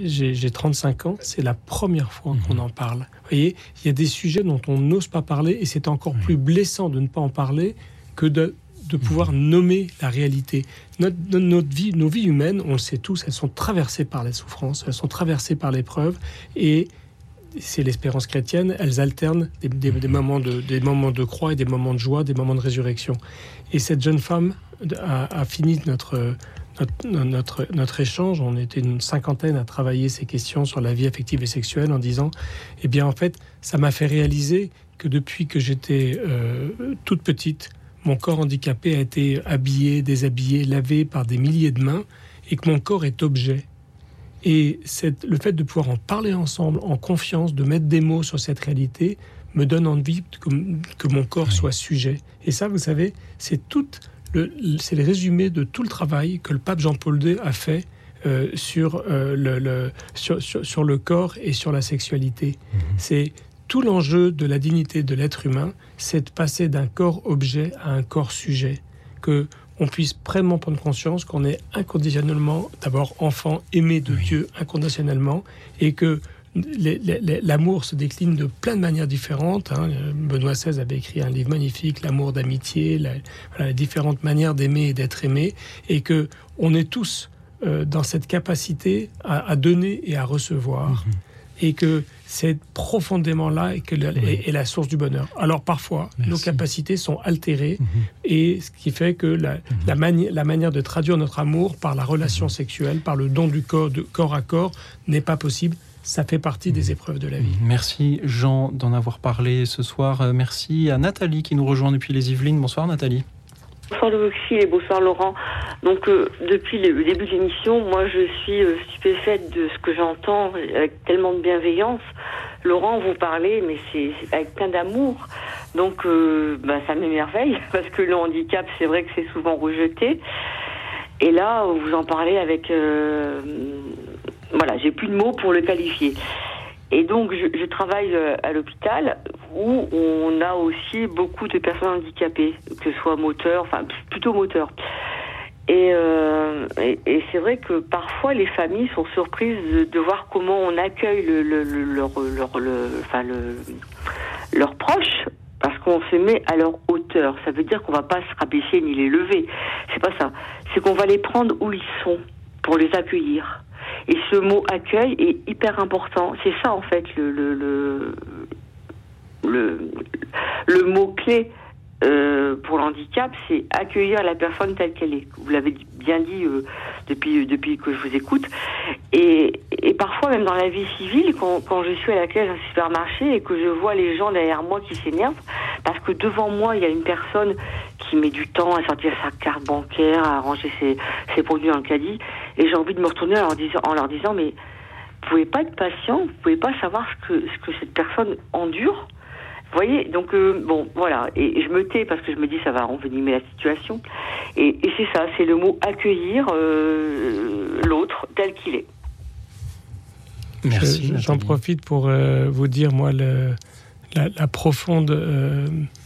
C: j'ai 35 ans, c'est la première fois qu'on mhm. en parle. Vous voyez, il y a des sujets dont on n'ose pas parler et c'est encore plus blessant de ne pas en parler que de, de pouvoir mhm. nommer la réalité. Notre, notre, vie, nos vies humaines, on le sait tous, elles sont traversées par les souffrances, elles sont traversées par l'épreuve et c'est l'espérance chrétienne, elles alternent des, moments de, croix et des moments de joie, des moments de résurrection. Et cette jeune femme a, fini notre, échange. On était une cinquantaine à travailler ces questions sur la vie affective et sexuelle en disant, eh bien en fait, ça m'a fait réaliser que depuis que j'étais euh, toute petite, mon corps handicapé a été habillé, déshabillé, lavé par des milliers de mains et que mon corps est objet. Et le fait de pouvoir en parler ensemble, en confiance, de mettre des mots sur cette réalité, me donne envie que, que mon corps soit sujet. Et ça, vous savez, c'est tout le, c'est le résumé de tout le travail que le pape Jean-Paul II a fait euh, sur, euh, le, sur, sur, le corps et sur la sexualité. Mhm. C'est tout l'enjeu de la dignité de l'être humain, c'est de passer d'un corps objet à un corps sujet. Que on puisse vraiment prendre conscience qu'on est inconditionnellement, d'abord enfant aimé de Dieu inconditionnellement, et que l'amour se décline de plein de manières différentes. Hein. Benoît XVI avait écrit un livre magnifique, L'amour d'amitié, la, les différentes manières d'aimer et d'être aimé, et que on est tous euh, dans cette capacité à, donner et à recevoir. Mhm et que c'est profondément là et que est, la source du bonheur. Alors parfois, nos capacités sont altérées mhm. et ce qui fait que la, mhm. la, manière de traduire notre amour par la relation mhm. sexuelle, par le don du corps, de corps à corps, n'est pas possible. Ça fait partie des épreuves de la vie.
A: Merci Jean d'en avoir parlé ce soir. Euh, merci à Nathalie qui nous rejoint depuis les Yvelines. Bonsoir Nathalie.
H: Bonsoir Louis et bonsoir Laurent. Donc euh, depuis le début de l'émission, moi je suis euh, stupéfaite de ce que j'entends avec tellement de bienveillance. Laurent, vous parlez, mais c'est avec plein d'amour. Donc bah, ça m'émerveille [laughs] parce que le handicap, c'est vrai que c'est souvent rejeté. Et là, vous en parlez avec... voilà, j'ai plus de mots pour le qualifier. Et donc, je, travaille euh, à l'hôpital où on a aussi beaucoup de personnes handicapées, que ce soit moteur, enfin plutôt moteur. Euh, et, c'est vrai que parfois les familles sont surprises de, voir comment on accueille le, le, leur, leur, le, enfin le, leurs proches parce qu'on se met à leur hauteur. Ça veut dire qu'on va pas se rabaisser ni les lever. C'est pas ça. C'est qu'on va les prendre où ils sont pour les accueillir. Et ce mot accueil est hyper important. C'est ça en fait le le le, le, mot clé euh, pour l'handicap, c'est accueillir la personne telle qu'elle est. Vous l'avez bien dit euh, depuis depuis que je vous écoute. Et, et parfois même dans la vie civile, quand, quand je suis à la caisse d'un supermarché et que je vois les gens derrière moi qui s'énervent, parce que devant moi il y a une personne qui met du temps à sortir sa carte bancaire, à ranger ses, ses produits dans le caddie, et j'ai envie de me retourner en leur disant, en leur disant mais vous pouvez pas être patient, vous pouvez pas savoir ce que, ce que cette personne endure. Vous voyez, donc euh, bon, voilà, et, je me tais parce que je me dis ça va envenimer la situation. Et, et c'est ça, c'est le mot accueillir euh, l'autre tel qu'il est.
C: Merci. J'en profite pour euh, vous dire moi le, la, profonde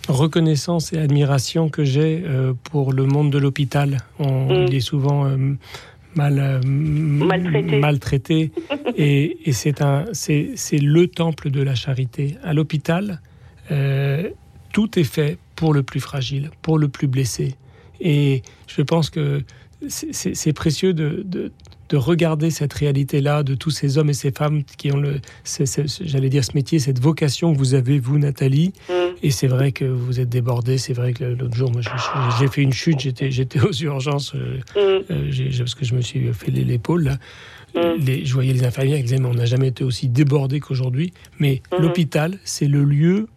C: reconnaissance et admiration que j'ai pour le monde de l'hôpital. Mm. Il est souvent mal, euh, maltraité. [laughs] et, c'est un, c'est, le temple de la charité. À l'hôpital, euh, tout est fait pour le plus fragile, pour le plus blessé. Et je pense que c'est précieux de, de regarder cette réalité-là de tous ces hommes et ces femmes qui ont le, j'allais dire ce métier, cette vocation que vous avez vous, Nathalie. Mm. Et c'est vrai que vous êtes débordée. C'est vrai que l'autre jour, moi, j'ai fait une chute. J'étais, j'étais aux urgences euh, mm. euh, parce que je me suis fait l'épaule. Mm. Les, je voyais les infirmières qui disaient mais on n'a jamais été aussi débordé qu'aujourd'hui. Mais mm-hmm. l'hôpital, c'est le lieu,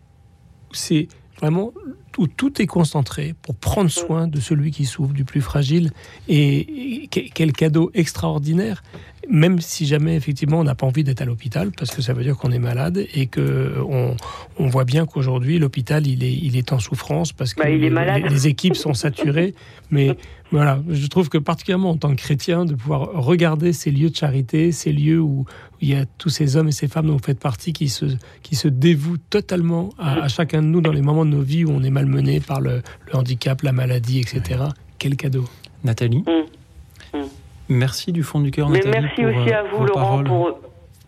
C: c'est vraiment où tout est concentré pour prendre soin de celui qui souffre, du plus fragile. Et quel cadeau extraordinaire, même si jamais effectivement on n'a pas envie d'être à l'hôpital, parce que ça veut dire qu'on est malade et que on, voit bien qu'aujourd'hui l'hôpital il est, il est en souffrance parce que bah, les, équipes sont saturées. Mais [laughs] voilà, je trouve que particulièrement en tant que chrétien, de pouvoir regarder ces lieux de charité, ces lieux où, il y a tous ces hommes et ces femmes dont vous faites partie qui se, qui se dévouent totalement à, chacun de nous dans les moments de nos vies où on est malmené par le, handicap, la maladie, etc. Quel cadeau.
A: Nathalie mm. Mm. Merci du fond du cœur, Nathalie.
H: merci aussi à euh, vous, Laurent, pour,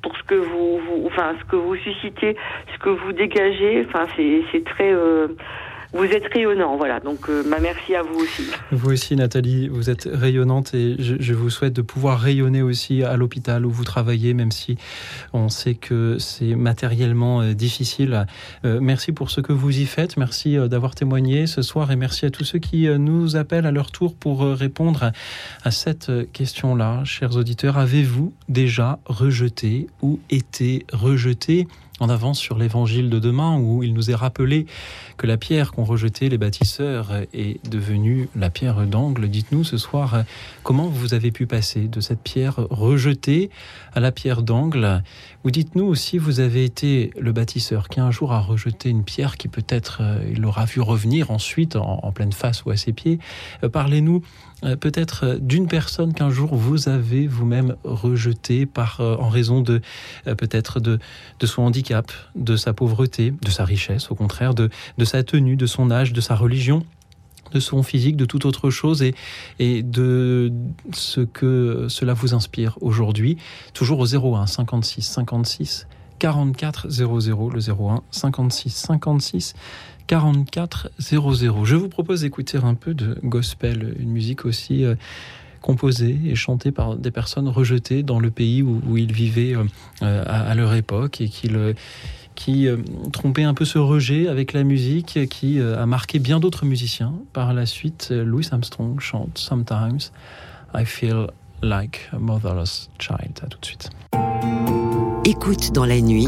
H: pour ce que vous, enfin, ce que vous suscitez, ce que vous dégagez. Enfin, c'est très. Euh, vous êtes rayonnant, voilà. Donc, euh, ma merci à vous aussi.
A: Vous aussi, Nathalie, vous êtes rayonnante et je, vous souhaite de pouvoir rayonner aussi à l'hôpital où vous travaillez, même si on sait que c'est matériellement euh, difficile. Euh, merci pour ce que vous y faites. Merci d'avoir témoigné ce soir et merci à tous ceux qui nous appellent à leur tour pour répondre à cette question-là. Chers auditeurs, avez-vous déjà rejeté ou été rejeté? En avance sur l'évangile de demain où il nous est rappelé que la pierre qu'ont rejetée les bâtisseurs est devenue la pierre d'angle. Dites-nous ce soir comment vous avez pu passer de cette pierre rejetée à la pierre d'angle? Ou dites-nous aussi, vous avez été le bâtisseur qui un jour a rejeté une pierre qui peut-être euh, il aura vu revenir ensuite en, pleine face ou à ses pieds. Euh, parlez-nous peut-être d'une personne qu'un jour vous avez vous-même rejeté par en raison de peut-être de, de son handicap, de sa pauvreté, de sa richesse, au contraire, de, de sa tenue, de son âge, de sa religion de son physique, de toute autre chose et, et de ce que cela vous inspire aujourd'hui. Toujours au 01 56 56 44 00, le 01 56 56 44 00. Je vous propose d'écouter un peu de gospel, une musique aussi euh, composée et chantée par des personnes rejetées dans le pays où, ils vivaient euh, euh, à, leur époque et qui euh, trompait un peu ce rejet avec la musique, qui euh, a marqué bien d'autres musiciens. Par la suite, euh, Louis Armstrong chante Sometimes I Feel Like a Motherless Child. À tout de suite.
D: Écoute dans la nuit,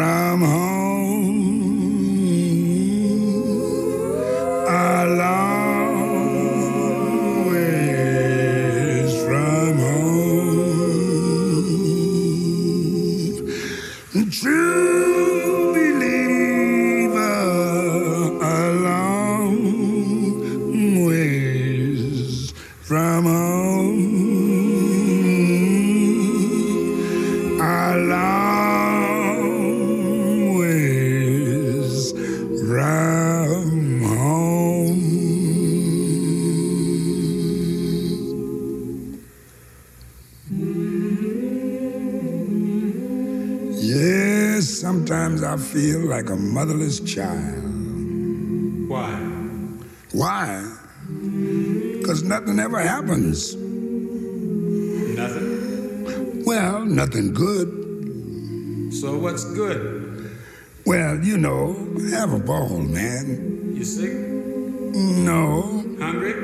I: from home. Like a motherless child.
J: Why?
I: Why? Because nothing ever happens.
J: Nothing.
I: Well, nothing good.
J: So what's good?
I: Well, you know, have a ball, man.
J: You sick?
I: No.
J: Hungry?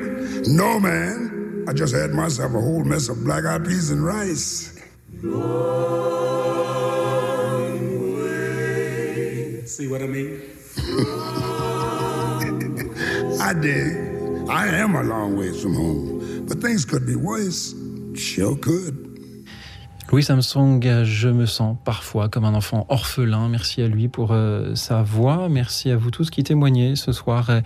I: No, man. I just had myself a whole mess of black eyed peas and rice.
J: See what I mean? [laughs]
I: I did. I am a long ways from home. But things could be worse. Sure could.
A: Louis Samsung, je me sens parfois comme un enfant orphelin. Merci à lui pour euh, sa voix. Merci à vous tous qui témoignez ce soir euh,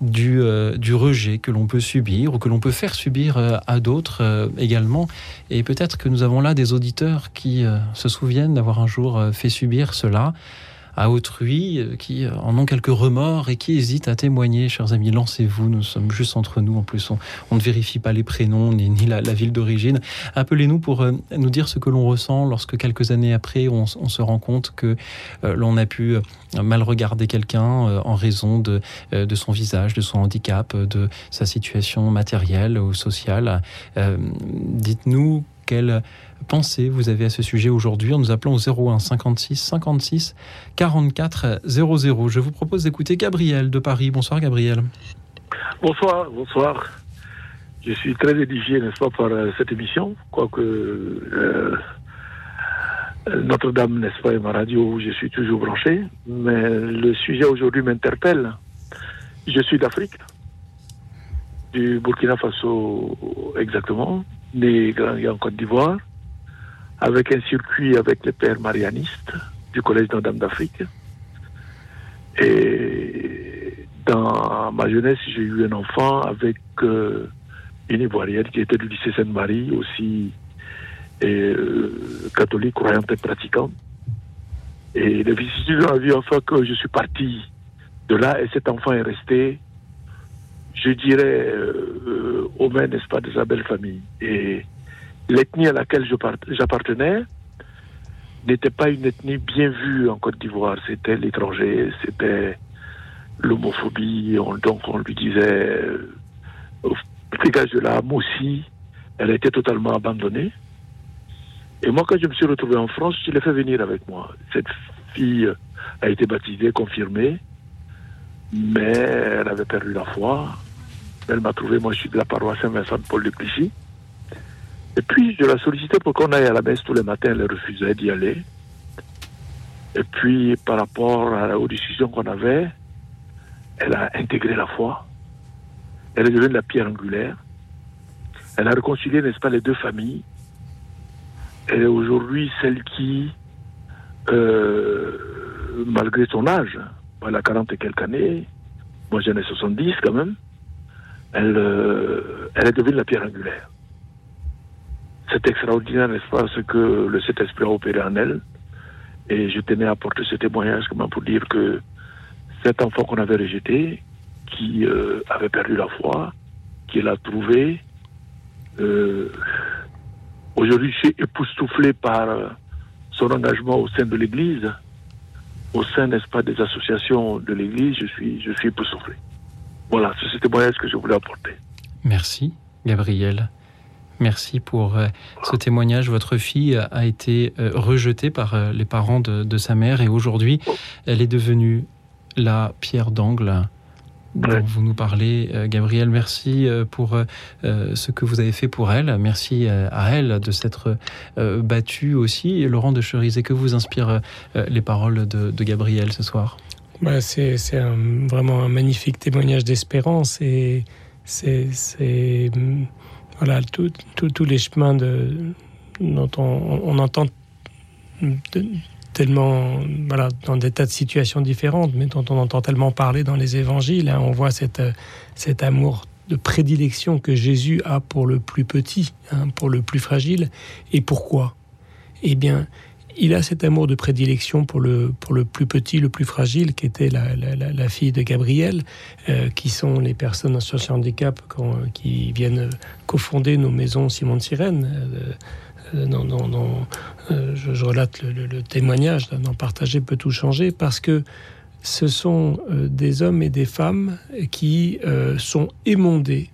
A: du, euh, du rejet que l'on peut subir ou que l'on peut faire subir euh, à d'autres euh, également. Et peut-être que nous avons là des auditeurs qui euh, se souviennent d'avoir un jour euh, fait subir cela à autrui, euh, qui en ont quelques remords et qui hésitent à témoigner. Chers amis, lancez-vous, nous sommes juste entre nous. En plus, on, ne vérifie pas les prénoms ni, la, ville d'origine. Appelez-nous pour nous dire ce que l'on ressent lorsque quelques années après, on, se rend compte que l'on a pu mal regarder quelqu'un en raison de, de son visage, de son handicap, de sa situation matérielle ou sociale. Dites-nous quelle pensée vous avez à ce sujet aujourd'hui en nous appelant au 01 56 56 44 00. Je vous propose d'écouter Gabriel de Paris. Bonsoir Gabriel.
K: Bonsoir, bonsoir. Je suis très édifié, n'est-ce pas, par euh, cette émission, quoique euh, Notre-Dame, n'est-ce pas, est ma radio où je suis toujours branché. Mais le sujet aujourd'hui m'interpelle. Je suis d'Afrique, du Burkina Faso exactement, né en Côte d'Ivoire avec un circuit avec les pères marianistes du Collège Notre-Dame d'Afrique. Et dans ma jeunesse, j'ai eu un enfant avec euh, une Ivoirienne qui était du lycée Sainte-Marie, aussi euh, catholique, croyante et pratiquante. Et les vicissitudes ont vu enfin que je suis parti de là et cet enfant est resté, je dirais, euh, au mains, n'est-ce pas, de sa belle famille. Et l'ethnie à laquelle j'appartenais n'était pas une ethnie bien vue en Côte d'Ivoire. C'était l'étranger, c'était l'homophobie. donc on lui disait, au dégage de la aussi, elle été totalement abandonnée. Et moi, quand je me suis retrouvé en France, je l'ai fait venir avec moi. Cette fille a été baptisée, confirmée, mais elle avait perdu la foi. Elle m'a trouvé, moi je suis de la paroisse Saint-Vincent de Paul de Clichy. Et puis, je la sollicitais pour qu'on aille à la messe tous les matins. Elle refusait d'y aller. Et puis, par rapport aux décisions qu'on avait, elle a intégré la foi. Elle est devenue la pierre angulaire. Elle a réconcilié, n'est-ce pas, les deux familles. Elle est aujourd'hui celle qui, euh, malgré son âge, elle a 40 et quelques années, moi j'en ai 70 quand même, elle, euh, elle est devenue la pierre angulaire. C'est extraordinaire, n'est-ce pas, ce que le Saint-Esprit a opéré en elle. Et je tenais à apporter ce témoignage pour dire que cet enfant qu'on avait rejeté, qui euh, avait perdu la foi, qui l'a trouvé, euh, aujourd'hui je suis époustouflé par son engagement au sein de l'Église, au sein, n'est-ce pas, des associations de l'Église, je suis, je suis époustouflé. Voilà, c'est ce témoignage que je voulais apporter.
A: Merci, Gabriel. Merci pour euh, ce témoignage. Votre fille a été euh, rejetée par euh, les parents de, sa mère et aujourd'hui, elle est devenue la pierre d'angle dont vous nous parlez. Gabriel, merci pour ce que vous avez fait pour elle. Merci à elle de s'être battue aussi. Et Laurent de Cherizet, que vous inspirent les paroles de, Gabriel ce soir?
C: Bah, C'est vraiment un magnifique témoignage d'espérance et c'est voilà, tous les chemins dont on, entend tellement, voilà, dans des tas de situations différentes, mais dont on entend tellement parler dans les évangiles. Hein, on voit cet amour de prédilection que Jésus a pour le plus petit, hein, pour le plus fragile. Et pourquoi? Eh bien, il a cet amour de prédilection pour le, le plus petit, le plus fragile, qui était la, fille de Gabriel, euh, qui sont les personnes en situation de handicap qui viennent cofonder nos maisons Simon de Sirène. Euh, euh, je, relate le, témoignage, d'en partager peut tout changer, parce que ce sont des hommes et des femmes qui sont émondés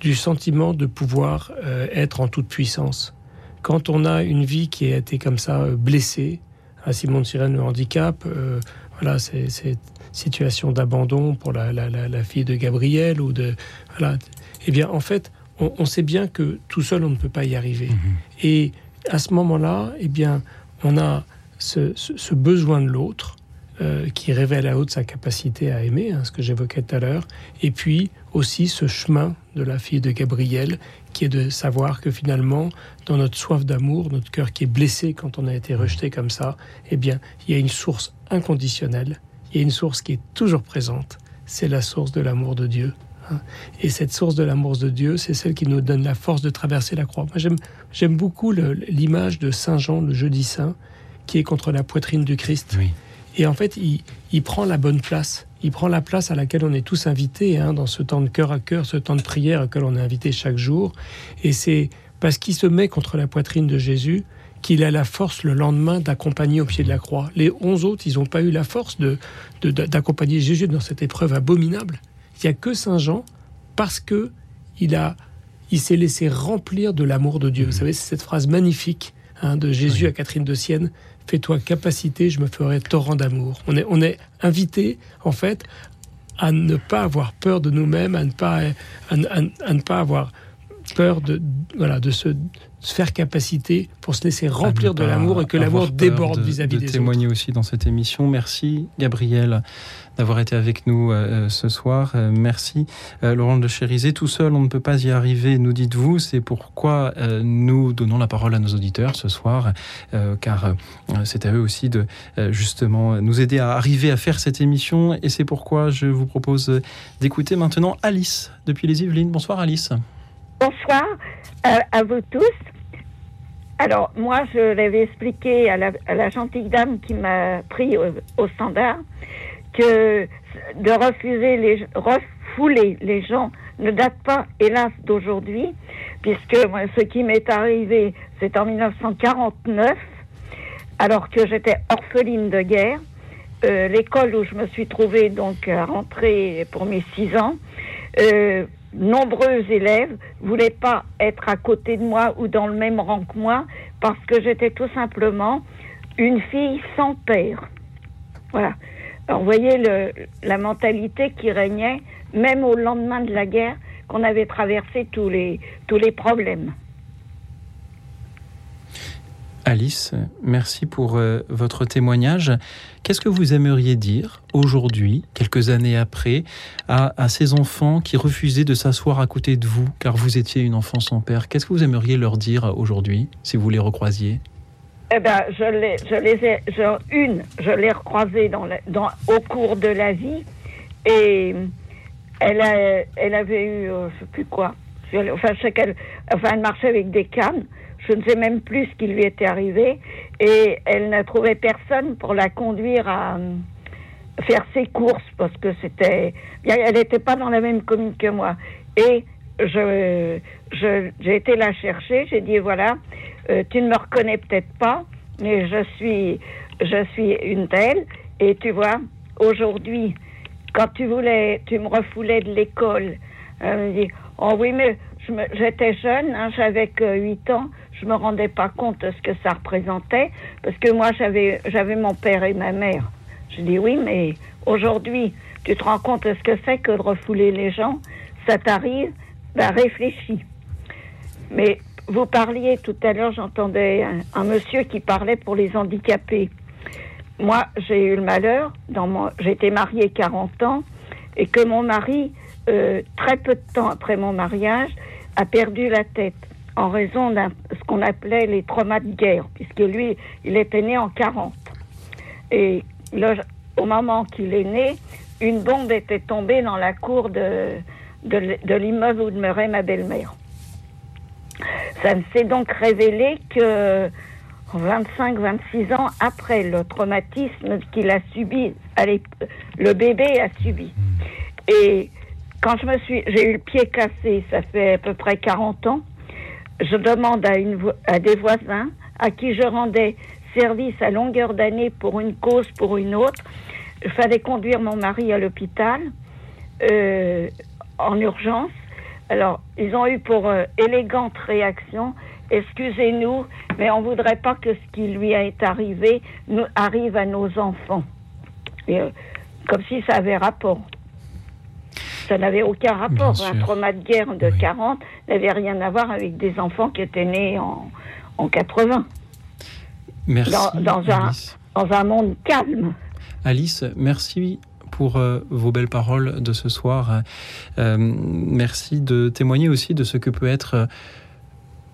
C: du sentiment de pouvoir être en toute puissance quand on a une vie qui a été comme ça euh, blessée, à Simon de Sirène, le handicap, euh, voilà, c'est situation d'abandon pour la, fille de Gabriel ou de voilà. Eh bien, en fait, on, sait bien que tout seul on ne peut pas y arriver. Mhm. Et à ce moment-là, eh bien, on a ce, besoin de l'autre euh, qui révèle à haute sa capacité à aimer, hein, ce que j'évoquais tout à l'heure, et puis aussi ce chemin de la fille de Gabriel qui est de savoir que finalement, dans notre soif d'amour, notre cœur qui est blessé quand on a été rejeté comme ça, eh bien, il y a une source inconditionnelle, il y a une source qui est toujours présente, c'est la source de l'amour de Dieu. Hein. Et cette source de l'amour de Dieu, c'est celle qui nous donne la force de traverser la croix. Moi, j'aime beaucoup l'image de Saint Jean, le jeudi saint, qui est contre la poitrine du Christ. Et en fait, il, il, prend la bonne place. Il prend la place à laquelle on est tous invités hein, dans ce temps de cœur à cœur, ce temps de prière auquel on est invité chaque jour. Et c'est parce qu'il se met contre la poitrine de Jésus qu'il a la force le lendemain d'accompagner au pied de la croix. Les onze autres, ils n'ont pas eu la force d'accompagner de, Jésus dans cette épreuve abominable. Il n'y a que Saint Jean, parce que il a, il s'est laissé remplir de l'amour de Dieu. Vous savez, c'est cette phrase magnifique hein, de Jésus à Catherine de Sienne fais-toi capacité, je me ferai torrent d'amour. On est, on est invité, en fait, à ne pas avoir peur de nous-mêmes, à ne pas, à, ne pas avoir peur de, voilà, de se, faire capacité pour se laisser remplir de l'amour et que l'amour déborde vis-à-vis
A: de
C: des
A: témoigner aussi dans cette émission. Merci Gabriel d'avoir été avec nous euh, ce soir. Euh, merci euh, Laurent de Chérisé. Tout seul, on ne peut pas y arriver, nous dites-vous. C'est pourquoi nous donnons la parole à nos auditeurs ce soir, car c'est à eux aussi de justement nous aider à arriver à faire cette émission. Et c'est pourquoi je vous propose d'écouter maintenant Alice depuis les Yvelines. Bonsoir Alice.
L: Bonsoir à, vous tous. Alors, moi, je l'avais expliqué à la, gentille dame qui m'a pris au, standard que de refuser les, refouler les gens ne date pas, hélas, d'aujourd'hui, puisque ce qui m'est arrivé, c'est en 1949, alors que j'étais orpheline de guerre. Euh, l'école où je me suis trouvée donc à rentrer pour mes six ans, euh, nombreux élèves voulaient pas être à côté de moi ou dans le même rang que moi parce que j'étais tout simplement une fille sans père. Voilà. Alors, vous voyez la mentalité qui régnait, même au lendemain de la guerre, qu'on avait traversé tous les, tous les problèmes.
A: Alice, merci pour euh, votre témoignage. Qu'est-ce que vous aimeriez dire aujourd'hui, quelques années après, à, ces enfants qui refusaient de s'asseoir à côté de vous car vous étiez une enfant sans père? Qu'est-ce que vous aimeriez leur dire aujourd'hui si vous les recroisiez?
L: Eh ben, je les, je les ai, une, je l'ai recroisée dans, au cours de la vie. Et elle, a, elle avait eu, je euh, je sais plus quoi, enfin, je enfin, elle marchait avec des cannes. Je ne sais même plus ce qui lui était arrivé, et elle n'a trouvé personne pour la conduire à euh, faire ses courses parce que c'était, elle n'était pas dans la même commune que moi. Et je, j'ai été la chercher, j'ai dit voilà, euh, tu ne me reconnais peut-être pas, mais je suis, je suis une telle, et tu vois, aujourd'hui, quand tu voulais, tu me refoulais de l'école, elle me dit, oh oui, mais j'étais jeune, hein, j'avais que 8 ans, je me rendais pas compte de ce que ça représentait, parce que moi j'avais j'avais mon père et ma mère. Je dis oui, mais aujourd'hui, tu te rends compte de ce que c'est que de refouler les gens, ça t'arrive, ben réfléchis. Mais vous parliez tout à l'heure, j'entendais un, monsieur qui parlait pour les handicapés. Moi, j'ai eu le malheur, été mariée 40 ans, et que mon mari, euh, très peu de temps après mon mariage, a perdu la tête en raison de ce qu'on appelait les traumas de guerre, puisque lui, il était né en 40. Et au moment qu'il est né, une bombe était tombée dans la cour de, de, l'immeuble où demeurait ma belle-mère. Ça s'est donc révélé que 25-26 ans après le traumatisme qu'il a subi, le bébé a subi. Et quand je me suis, j'ai eu le pied cassé, ça fait à peu près 40 ans, je demande à, une, à des voisins à qui je rendais service à longueur d'année pour une cause, pour une autre. Il fallait conduire mon mari à l'hôpital euh, en urgence. Alors, ils ont eu pour euh, élégante réaction Excusez-nous, mais on ne voudrait pas que ce qui lui été arrivé nous arrive à nos enfants. Et, euh, comme si ça avait rapport ça n'avait aucun rapport. Un trauma de guerre de 40 n'avait rien à voir avec des enfants qui étaient nés en, en 80.
A: Merci.
L: Dans, un, dans un monde calme.
A: Alice, merci pour euh, vos belles paroles de ce soir. Euh, merci de témoigner aussi de ce que peut être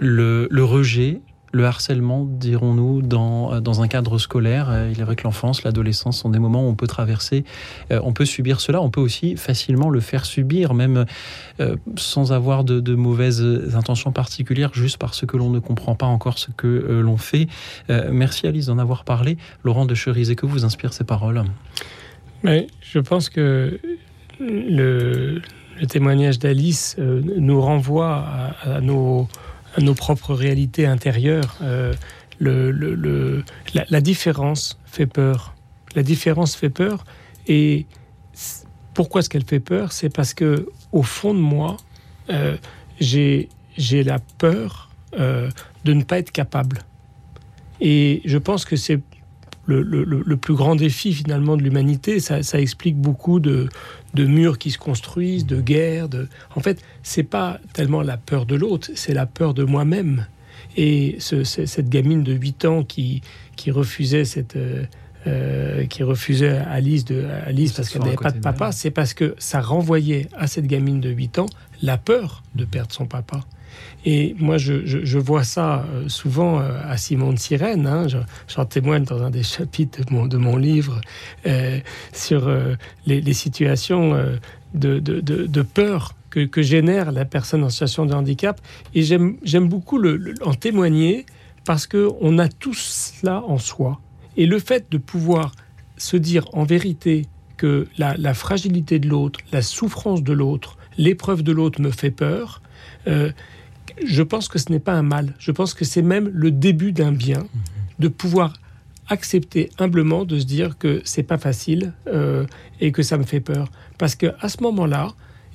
A: le, le rejet, le harcèlement, dirons-nous, dans, dans un cadre scolaire. Il est vrai que l'enfance, l'adolescence sont des moments où on peut traverser, on peut subir cela, on peut aussi facilement le faire subir, même sans avoir de, mauvaises intentions particulières, juste parce que l'on ne comprend pas encore ce que l'on fait. merci Alice d'en avoir parlé. Laurent de Cherizet, que vous inspire ces paroles?
C: Je pense que le, témoignage d'Alice euh, nous renvoie à, nos, propres réalités intérieures. Euh, la, différence fait peur. La différence fait peur. Et pourquoi est-ce qu'elle fait peur? C'est parce que au fond de moi, euh, j'ai la peur de ne pas être capable. Et je pense que c'est le, le, le, plus grand défi finalement de l'humanité. Ça, ça, explique beaucoup de, de, murs qui se construisent, de guerres. De... En fait, c'est pas tellement la peur de l'autre, c'est la peur de moi-même. Et ce, cette gamine de 8 ans qui, qui refusait cette... Euh, euh, qui refusait Alice, de, Alice parce qu'elle n'avait pas de papa, c'est parce que ça renvoyait à cette gamine de 8 ans la peur de perdre son papa. Et moi, je, vois ça euh, souvent euh, à Simon de Sirène. Hein. J'en témoigne dans un des chapitres de mon, livre euh, sur les, situations de, peur que, génère la personne en situation de handicap. Et j'aime beaucoup en témoigner parce qu'on a tout cela en soi. Et le fait de pouvoir se dire en vérité que la, fragilité de l'autre, la souffrance de l'autre, l'épreuve de l'autre me fait peur, je pense que ce n'est pas un mal. Je pense que c'est même le début d'un bien, de pouvoir accepter humblement de se dire que c'est pas facile euh, et que ça me fait peur. Parce que à ce moment-là,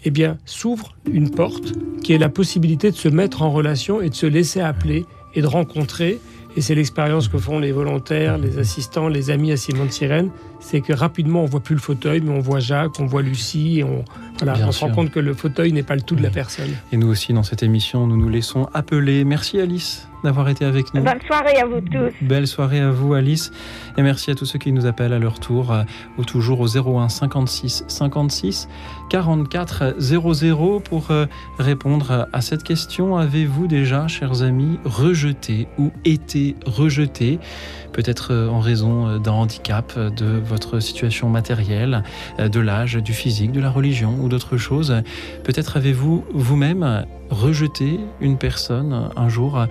C: eh bien, s'ouvre une porte qui est la possibilité de se mettre en relation et de se laisser appeler et de rencontrer et c'est l'expérience que font les volontaires, les assistants, les amis à Simon de Sirène. C'est que rapidement, on voit plus le fauteuil, mais on voit Jacques, on voit Lucie, et on, voilà, on se rend compte que le fauteuil n'est pas le tout de la personne.
A: Et nous aussi, dans cette émission, nous nous laissons appeler. Merci Alice d'avoir été avec nous.
L: Bonne soirée à vous tous.
A: Belle soirée à vous Alice. Et merci à tous ceux qui nous appellent à leur tour, euh, ou toujours au 01 56 56 44 00 pour euh, répondre à cette question. Avez-vous déjà, chers amis, rejeté ou été rejeté peut-être euh, en raison d'un handicap, de votre situation matérielle, de l'âge, du physique, de la religion ou d'autres choses? Peut-être avez-vous vous-même rejeter une personne un jour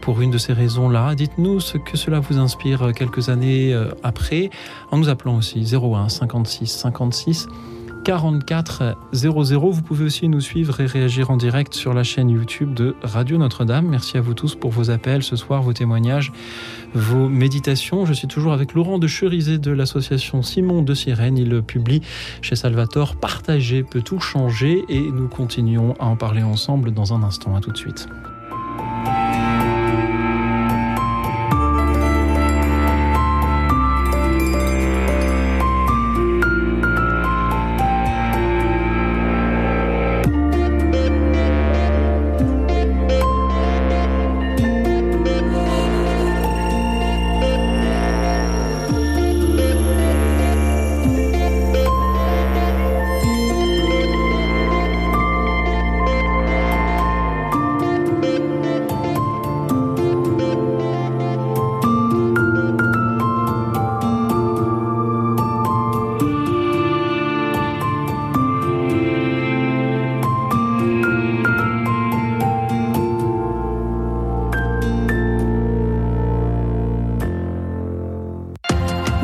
A: pour une de ces raisons-là. Dites-nous ce que cela vous inspire quelques années euh, après en nous appelant aussi 01 56 56 44 00. Vous pouvez aussi nous suivre et réagir en direct sur la chaîne YouTube de Radio Notre-Dame. Merci à vous tous pour vos appels ce soir, vos témoignages, vos méditations. Je suis toujours avec Laurent de Cherizet de l'association Simon de Sirène. Il publie chez Salvatore Partager peut tout changer et nous continuons à en parler ensemble dans un instant. À tout de suite.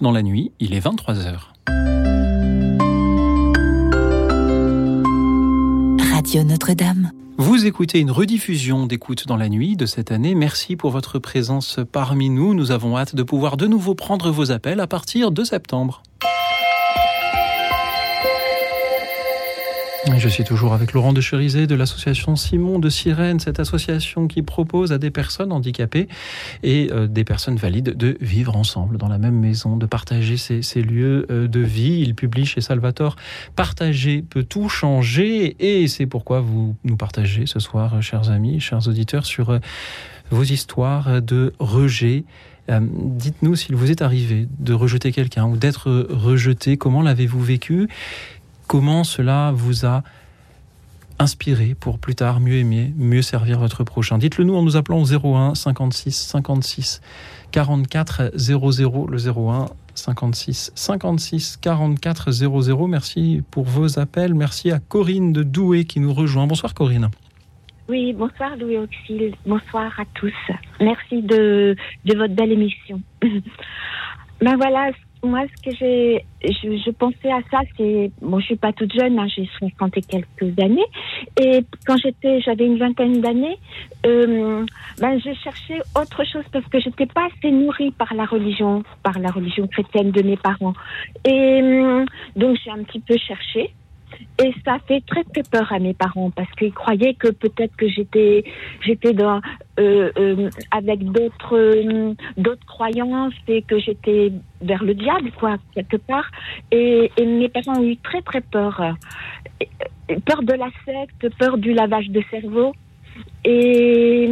A: Dans la nuit, il est 23h.
M: Radio Notre-Dame.
A: Vous écoutez une rediffusion d'écoute dans la nuit de cette année. Merci pour votre présence parmi nous. Nous avons hâte de pouvoir de nouveau prendre vos appels à partir de septembre. Je suis toujours avec Laurent de Cherizet de l'association Simon de Sirène, cette association qui propose à des personnes handicapées et euh, des personnes valides de vivre ensemble dans la même maison, de partager ces, lieux euh, de vie. Il publie chez Salvatore Partager peut tout changer et c'est pourquoi vous nous partagez ce soir, chers amis, chers auditeurs, sur euh, vos histoires de rejet. Dites-nous s'il vous est arrivé de rejeter quelqu'un ou d'être rejeté, comment l'avez-vous vécu? Comment cela vous a inspiré pour plus tard mieux aimer, mieux servir votre prochain? Dites-le nous en nous appelant au 01 56 56 44 00 le 01 56 56 44 00. Merci pour vos appels. Merci à Corinne de Douai qui nous rejoint. Bonsoir Corinne.
N: Oui, bonsoir Louis Auxil. Bonsoir à tous. Merci de, de votre belle émission. [laughs] ben voilà, moi, ce que j'ai, je, pensais à ça, c'est, bon, je suis pas toute jeune, hein, j'ai 60 et quelques années, et quand j'étais, j'avais une vingtaine d'années, euh, ben, je cherchais autre chose parce que j'étais pas assez nourrie par la religion, par la religion chrétienne de mes parents, et euh, donc j'ai un petit peu cherché. Et ça fait très très peur à mes parents parce qu'ils croyaient que peut-être que j'étais j'étais dans euh, euh, avec d'autres euh, d'autres croyances et que j'étais vers le diable quoi quelque part. Et, mes parents ont eu très très peur, peur de la secte, peur du lavage de cerveau. Et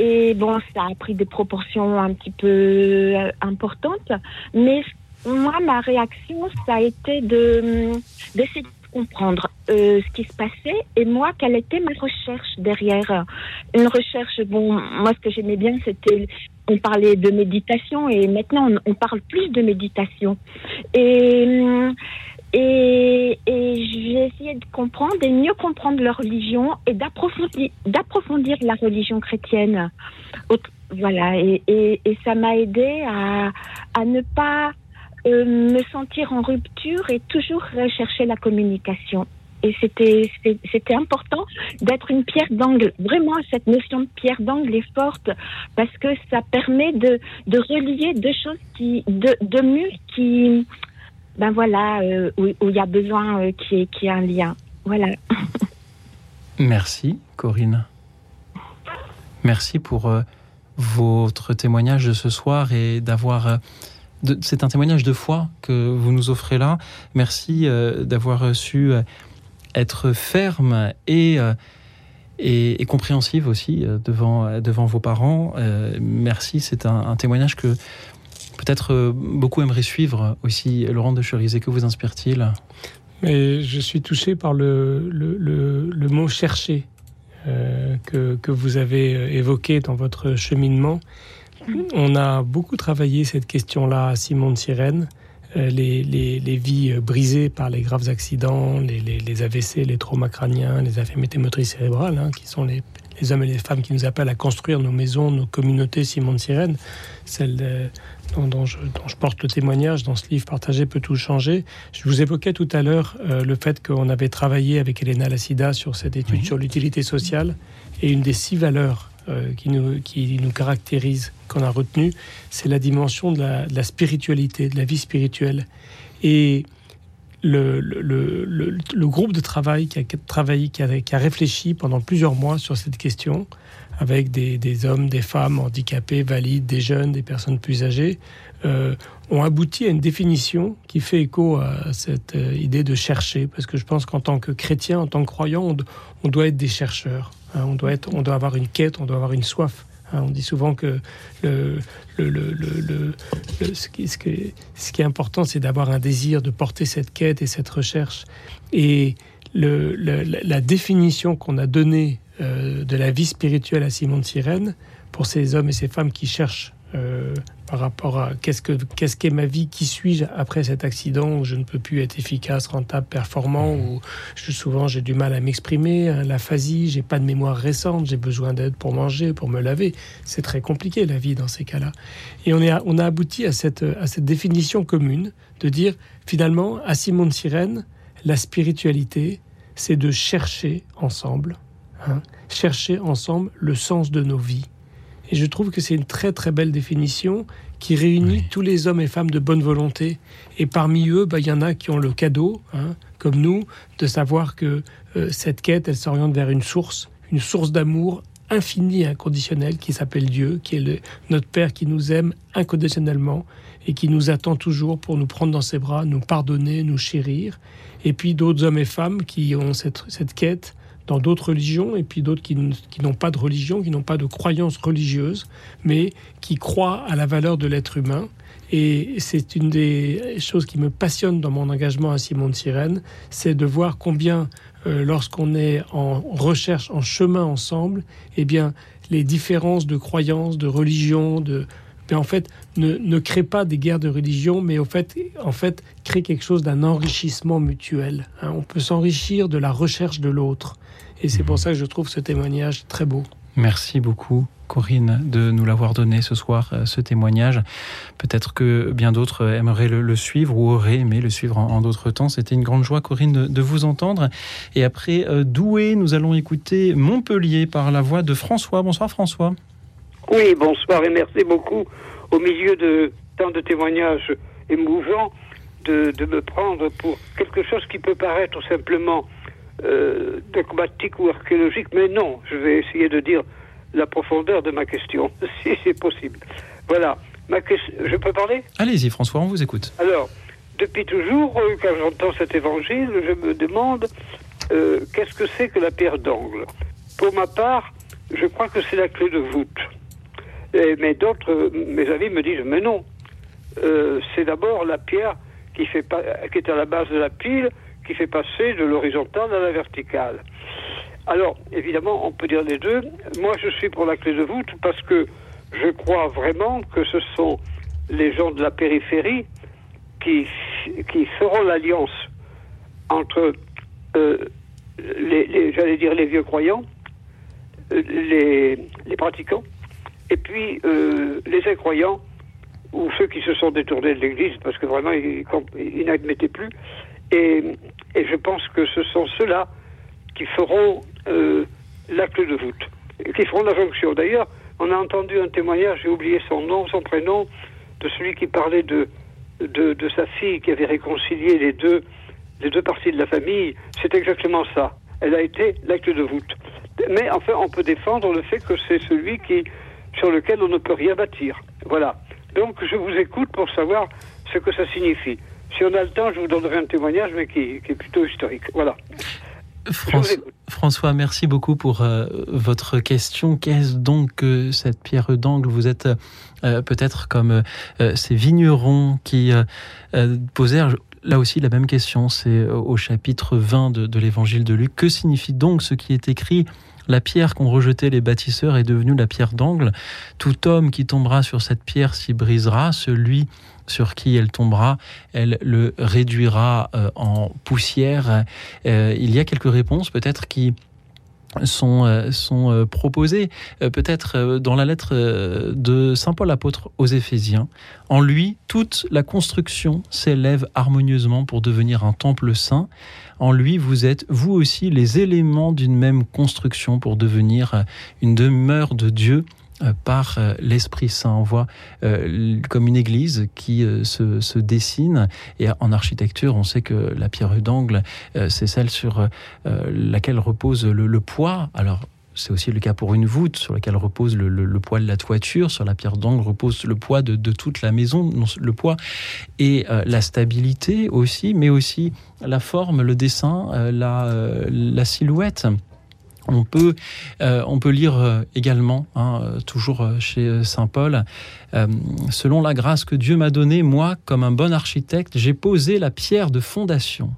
N: et bon, ça a pris des proportions un petit peu importantes, mais moi, ma réaction, ça a été de d'essayer de comprendre euh, ce qui se passait et moi, quelle était ma recherche derrière. Une recherche, bon, moi, ce que j'aimais bien, c'était on parlait de méditation et maintenant on, parle plus de méditation. Et et, et j'ai essayé de comprendre et mieux comprendre leur religion et d'approfondir, d'approfondir la religion chrétienne. Voilà, et, et, et ça m'a aidé à, à ne pas euh, me sentir en rupture et toujours rechercher la communication. Et c'était important d'être une pierre d'angle. Vraiment, cette notion de pierre d'angle est forte parce que ça permet de, de relier deux choses qui deux, deux murs qui ben voilà euh, où, il y a besoin euh, qui qui ait un lien. Voilà. [laughs]
A: Merci Corinne. Merci pour votre témoignage de ce soir et d'avoir c'est un témoignage de foi que vous nous offrez là. Merci euh, d'avoir su euh, être ferme et, euh, et, compréhensive aussi devant, devant vos parents. merci, c'est un, témoignage que peut-être beaucoup aimeraient suivre aussi. Laurent de Cherizet, que vous inspire-t-il?
C: Mais Je suis touché par le, le, le, mot chercher que, que, vous avez évoqué dans votre cheminement. On a beaucoup travaillé cette question-là à Simon de Sirène. Euh, les, vies euh, brisées par les graves accidents, les, AVC, les traumas crâniens, les infirmités motrices cérébrales, hein, qui sont les, hommes et les femmes qui nous appellent à construire nos maisons, nos communautés Simon de Sirène, celle dont, je, porte le témoignage dans ce livre Partager peut tout changer. Je vous évoquais tout à l'heure euh, le fait qu'on avait travaillé avec Elena Lassida sur cette étude sur l'utilité sociale et une des six valeurs euh, qui, nous, caractérise, qu'on a retenu, c'est la dimension de la, spiritualité, de la vie spirituelle. Et le, groupe de travail qui a travaillé, qui a, réfléchi pendant plusieurs mois sur cette question, avec des, hommes, des femmes handicapés, valides, des jeunes, des personnes plus âgées, euh, ont abouti à une définition qui fait écho à cette euh, idée de chercher, parce que je pense qu'en tant que chrétien, en tant que croyant, on doit être des chercheurs. Hein, on, doit être, on doit avoir une quête, on doit avoir une soif. Hein, on dit souvent que le, ce, qui, est important, c'est d'avoir un désir de porter cette quête et cette recherche. Et la définition qu'on a donnée euh, de la vie spirituelle à Simon de Sirène, pour ces hommes et ces femmes qui cherchent euh, par rapport à qu'est-ce que qu'est-ce qu'est ma vie, qui suis-je après cet accident où je ne peux plus être efficace, rentable, performant, où je, souvent j'ai du mal à m'exprimer, hein, l'aphasie, j'ai pas de mémoire récente, j'ai besoin d'aide pour manger, pour me laver. C'est très compliqué la vie dans ces cas-là. Et on, est, on a abouti à cette, à cette définition commune de dire finalement à Simon de Sirène, la spiritualité, c'est de chercher ensemble, hein, chercher ensemble le sens de nos vies. Et je trouve que c'est une très très belle définition qui réunit tous les hommes et femmes de bonne volonté. Et parmi eux, bah, il y en a qui ont le cadeau, hein, comme nous, de savoir que euh, cette quête, elle s'oriente vers une source, une source d'amour infini et inconditionnel qui s'appelle Dieu, qui est notre Père qui nous aime inconditionnellement et qui nous attend toujours pour nous prendre dans ses bras, nous pardonner, nous chérir. Et puis d'autres hommes et femmes qui ont cette, cette quête dans d'autres religions, et puis d'autres qui, n'ont pas de religion, qui n'ont pas de croyance religieuse, mais qui croient à la valeur de l'être humain. Et c'est une des choses qui me passionne dans mon engagement à Simon de Sirène, c'est de voir combien, euh, lorsqu'on est en recherche, en chemin ensemble, eh bien, les différences de croyances, de religion, de, en fait, ne, ne, crée pas des guerres de religion, mais au fait, en fait, crée quelque chose d'un enrichissement mutuel. Hein. On peut s'enrichir de la recherche de l'autre. Et c'est pour mhm. ça que je trouve ce témoignage très beau.
A: Merci beaucoup. Corinne, de nous l'avoir donné ce soir, euh, ce témoignage. Peut-être que bien d'autres aimeraient le, suivre ou auraient aimé le suivre en, d'autres temps. C'était une grande joie, Corinne, de, vous entendre. Et après euh, Douai, nous allons écouter Montpellier par la voix de François. Bonsoir François.
O: Oui, bonsoir et merci beaucoup au milieu de tant de témoignages émouvants de, me prendre pour quelque chose qui peut paraître simplement euh, dogmatique ou archéologique, mais non, je vais essayer de dire la profondeur de ma question, [laughs] si c'est possible. Voilà, ma je peux parler?
A: Allez-y François, on vous écoute.
O: Alors, depuis toujours, euh, quand j'entends cet évangile, je me demande euh, qu'est-ce que c'est que la pierre d'angle? Pour ma part, je crois que c'est la clé de voûte mais d'autres, mes amis me disent, mais non, c'est d'abord la pierre qui, fait pas, qui est à la base de la pile, qui fait passer de l'horizontale à la verticale. Alors, évidemment, on peut dire les deux. Moi, je suis pour la clé de voûte parce que je crois vraiment que ce sont les gens de la périphérie qui, qui feront l'alliance entre euh, les, j'allais dire les vieux croyants, euh, les, les pratiquants, et puis, euh, les incroyants, ou ceux qui se sont détournés de l'Église, parce que vraiment, ils, n'admettaient plus. Et, je pense que ce sont ceux-là qui feront euh, l'acte de voûte, qui feront la jonction. D'ailleurs, on a entendu un témoignage, j'ai oublié son nom, son prénom, de celui qui parlait de, de, de sa fille qui avait réconcilié les deux, les deux parties de la famille. C'est exactement ça. Elle a été l'acte de voûte. Mais enfin, on peut défendre le fait que c'est celui qui sur lequel on ne peut rien bâtir. Voilà. Donc je vous écoute pour savoir ce que ça signifie. Si on a le temps, je vous donnerai un témoignage, mais qui, est plutôt historique. Voilà.
A: François, merci beaucoup pour euh, votre question. Qu'est-ce donc que cette pierre d'angle? Vous êtes euh, peut-être comme euh, ces vignerons qui posèrent là aussi la même question. C'est au chapitre 20 de, de l'évangile de Luc. Que signifie donc ce qui est écrit? La pierre qu'ont rejetée les bâtisseurs est devenue la pierre d'angle. Tout homme qui tombera sur cette pierre s'y brisera. Celui sur qui elle tombera, elle le réduira euh, en poussière. Euh, il y a quelques réponses peut-être qui sont, euh, sont proposées peut-être dans la lettre de Saint Paul apôtre aux Éphésiens. En lui, toute la construction s'élève harmonieusement pour devenir un temple saint. En lui, vous êtes vous aussi les éléments d'une même construction pour devenir une demeure de Dieu par euh, l'Esprit Saint. On voit comme une église qui se, dessine. Et en architecture, on sait que la pierre d'angle, c'est celle sur laquelle repose le, poids. Alors, c'est aussi le cas pour une voûte sur laquelle repose le, poids de la toiture. Sur la pierre d'angle repose le poids de, toute la maison, le poids et euh, la stabilité aussi, mais aussi la forme, le dessin, euh, euh, la, silhouette. On peut, on peut lire également, hein, toujours chez Saint Paul, selon la grâce que Dieu m'a donnée, moi, comme un bon architecte, j'ai posé la pierre de fondation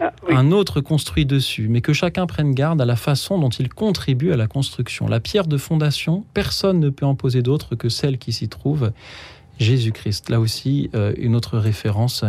A: ah, un autre construit dessus, mais que chacun prenne garde à la façon dont il contribue à la construction. La pierre de fondation, personne ne peut en poser d'autre que celle qui s'y trouve. Jésus-Christ. Là aussi, une autre référence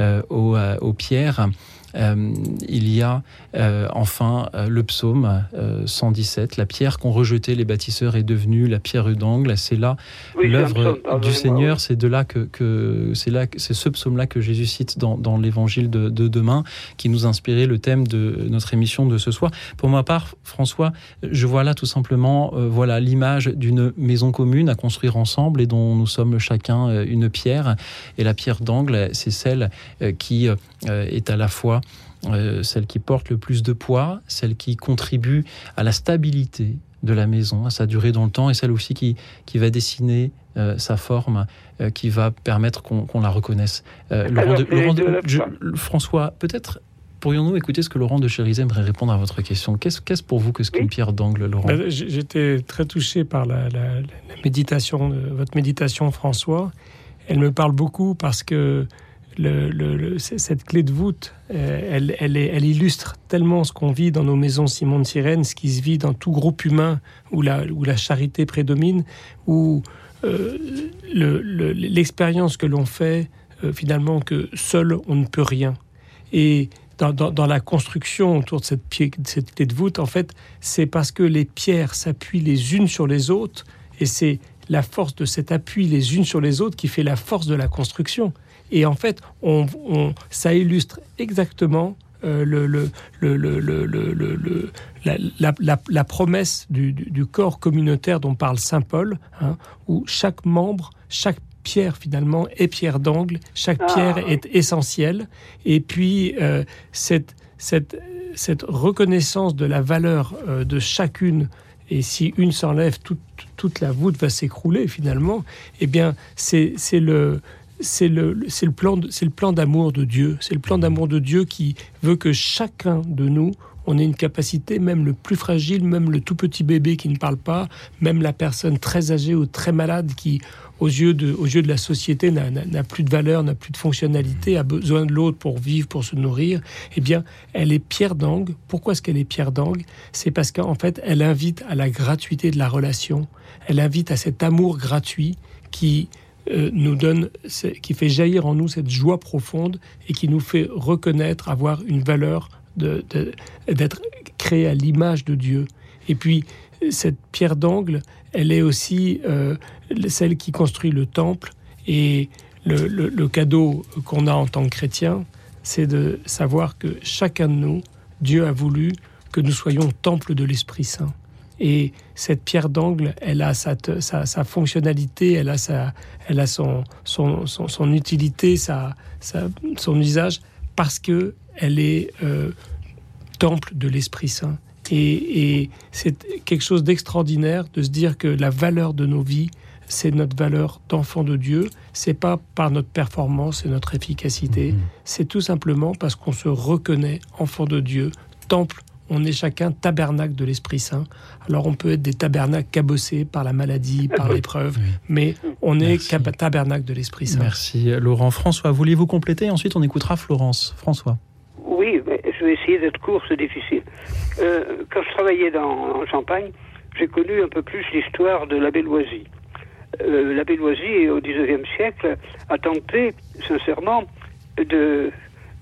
A: aux, aux pierres. Euh, il y a euh, enfin euh, le psaume 117, la pierre qu'ont rejeté les bâtisseurs est devenue la pierre d'angle. C'est là l'œuvre du Seigneur. C'est de là que, c'est là c'est ce psaume-là que Jésus cite dans, l'évangile de, demain qui nous inspirait le thème de notre émission de ce soir. Pour ma part, François, je vois là tout simplement voilà l'image d'une maison commune à construire ensemble et dont nous sommes chacun une pierre. Et la pierre d'angle, c'est celle qui est à la fois euh, celle qui porte le plus de poids, celle qui contribue à la stabilité de la maison, à sa durée dans le temps, et celle aussi qui, qui va dessiner euh, sa forme, euh, qui va permettre qu'on la reconnaisse. François, peut-être pourrions-nous écouter ce que Laurent de Chérizet aimerait répondre à votre question Qu'est-ce pour vous que ce qu'une pierre d'angle, Laurent
C: ben, J'étais très touché par la, méditation, votre méditation, François. Elle me parle beaucoup parce que cette clé de voûte, euh, elle, illustre tellement ce qu'on vit dans nos maisons Simon de Sirène, ce qui se vit dans tout groupe humain où la, charité prédomine, où euh, l'expérience que l'on fait euh, finalement que seul on ne peut rien. Et dans, la construction autour de cette clé de voûte, en fait, c'est parce que les pierres s'appuient les unes sur les autres, et c'est la force de cet appui les unes sur les autres qui fait la force de la construction. Et en fait, on, ça illustre exactement euh, le, le, le, la, la, la, promesse du, du, corps communautaire dont parle Saint Paul, hein, où chaque membre, chaque pierre finalement est pierre d'angle, chaque ah. pierre est essentielle. Et puis euh, cette, cette, cette reconnaissance de la valeur euh, de chacune et si une s'enlève, toute, toute la voûte va s'écrouler finalement. Eh bien, c'est le c'est le, le, plan, c'est le plan d'amour de Dieu. C'est le plan d'amour de Dieu qui veut que chacun de nous, on ait une capacité, même le plus fragile, même le tout petit bébé qui ne parle pas, même la personne très âgée ou très malade qui, aux yeux de, aux yeux de la société, n'a plus de valeur, n'a plus de fonctionnalité, a besoin de l'autre pour vivre, pour se nourrir, eh bien, elle est pierre d'angle. Pourquoi est-ce qu'elle est pierre d'angle? C'est parce qu'en fait, elle invite à la gratuité de la relation. Elle invite à cet amour gratuit qui euh, nous donne, qui fait jaillir en nous cette joie profonde et qui nous fait reconnaître, avoir une valeur d'être créé à l'image de Dieu. Et puis, cette pierre d'angle, elle est aussi euh, celle qui construit le temple. Et le, le cadeau qu'on a en tant que chrétien, c'est de savoir que chacun de nous, Dieu a voulu que nous soyons temple de l'Esprit Saint. Et cette pierre d'angle, elle a sa, sa, fonctionnalité, elle a, sa, elle a son, son, son, utilité, sa, son usage, parce que elle est euh, temple de l'Esprit Saint. Et, et c'est quelque chose d'extraordinaire de se dire que la valeur de nos vies, c'est notre valeur d'enfant de Dieu. C'est pas par notre performance et notre efficacité. Mmh. C'est tout simplement parce qu'on se reconnaît enfant de Dieu, temple on est chacun tabernacle de l'Esprit Saint. Alors on peut être des tabernacles cabossés par la maladie, par l'épreuve, mais on est tabernacle de l'Esprit Saint.
A: Merci Laurent. François, voulez-vous compléter? Ensuite on écoutera Florence. François.
O: Oui, je vais essayer d'être court, c'est difficile. Euh, quand je travaillais dans, en Champagne, j'ai connu un peu plus l'histoire de l'abbé Loisy. Euh, l'abbé Loisy, au XIXe siècle, a tenté sincèrement de,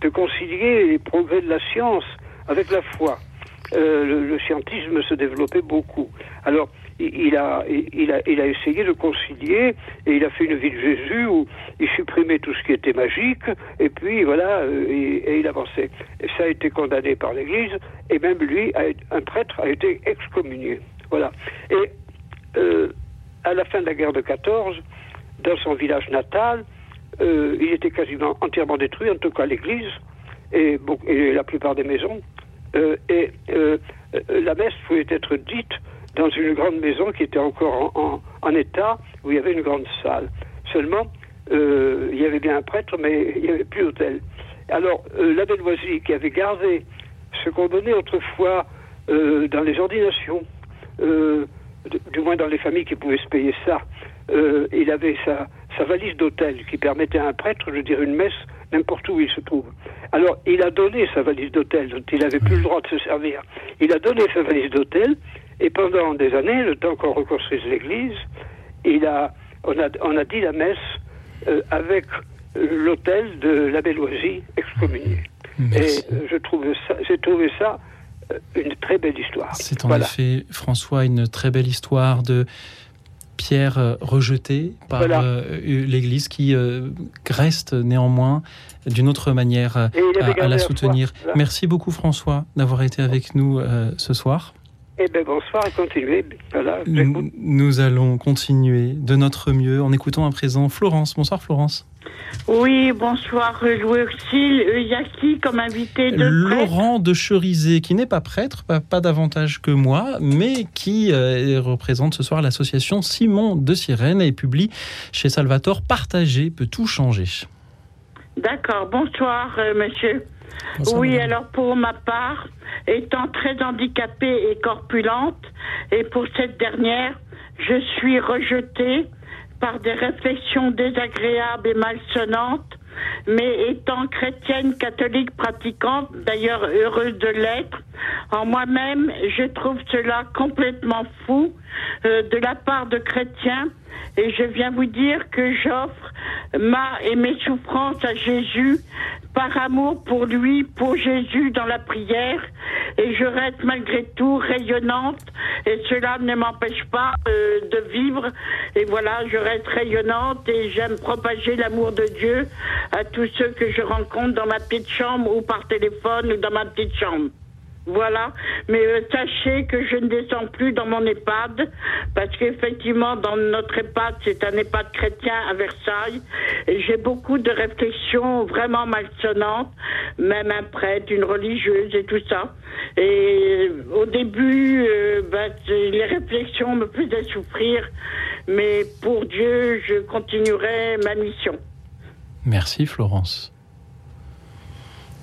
O: de concilier les progrès de la science avec la foi. Euh, le, scientisme se développait beaucoup. Alors, il a, il, a, il a essayé de concilier et il a fait une vie de Jésus où il supprimait tout ce qui était magique et puis voilà, euh, et, il avançait. Et ça a été condamné par l'Église et même lui, un prêtre, a été excommunié. Voilà. Et euh, à la fin de la guerre de 14, dans son village natal, il était quasiment entièrement détruit, en tout cas l'Église et la plupart des maisons. Euh, et euh, euh, la messe pouvait être dite dans une grande maison qui était encore en, état, où il y avait une grande salle. Seulement, il y avait bien un prêtre, mais il n'y avait plus d'hôtel. Alors, l'abbé Loisy, qui avait gardé ce qu'on donnait autrefois dans les ordinations, du moins dans les familles qui pouvaient se payer ça, il avait sa, sa valise d'hôtel qui permettait à un prêtre de dire une messe n'importe où il se trouve. Alors, il a donné sa valise d'hôtel, dont il n'avait plus le droit de se servir. Il a donné sa valise d'hôtel, et pendant des années, le temps qu'on reconstruise l'église, il a, on, a, on a dit la messe avec l'hôtel de la Belloisie excommunié. Et je trouve ça, j'ai trouvé ça une très belle histoire.
A: C'est en effet, François, une très belle histoire de pierre rejetée par l'Église qui reste néanmoins d'une autre manière à, la soutenir. Merci beaucoup François d'avoir été avec nous ce soir.
O: Eh bien, bonsoir et continuez.
A: nous, nous, allons continuer de notre mieux en écoutant à présent Florence. Bonsoir Florence.
P: Oui, bonsoir Louis Auxil. Il y a qui comme invité de
A: Laurent de Cherizé, qui n'est pas prêtre, pas, davantage que moi, mais qui euh, représente ce soir l'association Simon de Sirène et publie chez Salvatore Partager peut tout changer.
P: D'accord, bonsoir euh, monsieur. Oui, alors pour ma part, étant très handicapée et corpulente, et pour cette dernière, je suis rejetée par des réflexions désagréables et malsonnantes, mais étant chrétienne catholique pratiquante, d'ailleurs heureuse de l'être, en moi-même, je trouve cela complètement fou euh, de la part de chrétiens et je viens vous dire que j'offre ma et mes souffrances à Jésus par amour pour lui, pour Jésus dans la prière, et je reste malgré tout rayonnante, et cela ne m'empêche pas euh, de vivre, et voilà, je reste rayonnante, et j'aime propager l'amour de Dieu à tous ceux que je rencontre dans ma petite chambre, ou par téléphone, ou dans ma petite chambre. Voilà, mais euh, sachez que je ne descends plus dans mon EHPAD parce qu'effectivement dans notre EHPAD c'est un EHPAD chrétien à Versailles et j'ai beaucoup de réflexions vraiment malsonnantes, même un prêtre, une religieuse et tout ça. Et au début, euh, ben, les réflexions me faisaient souffrir, mais pour Dieu, je continuerai ma mission.
A: Merci Florence.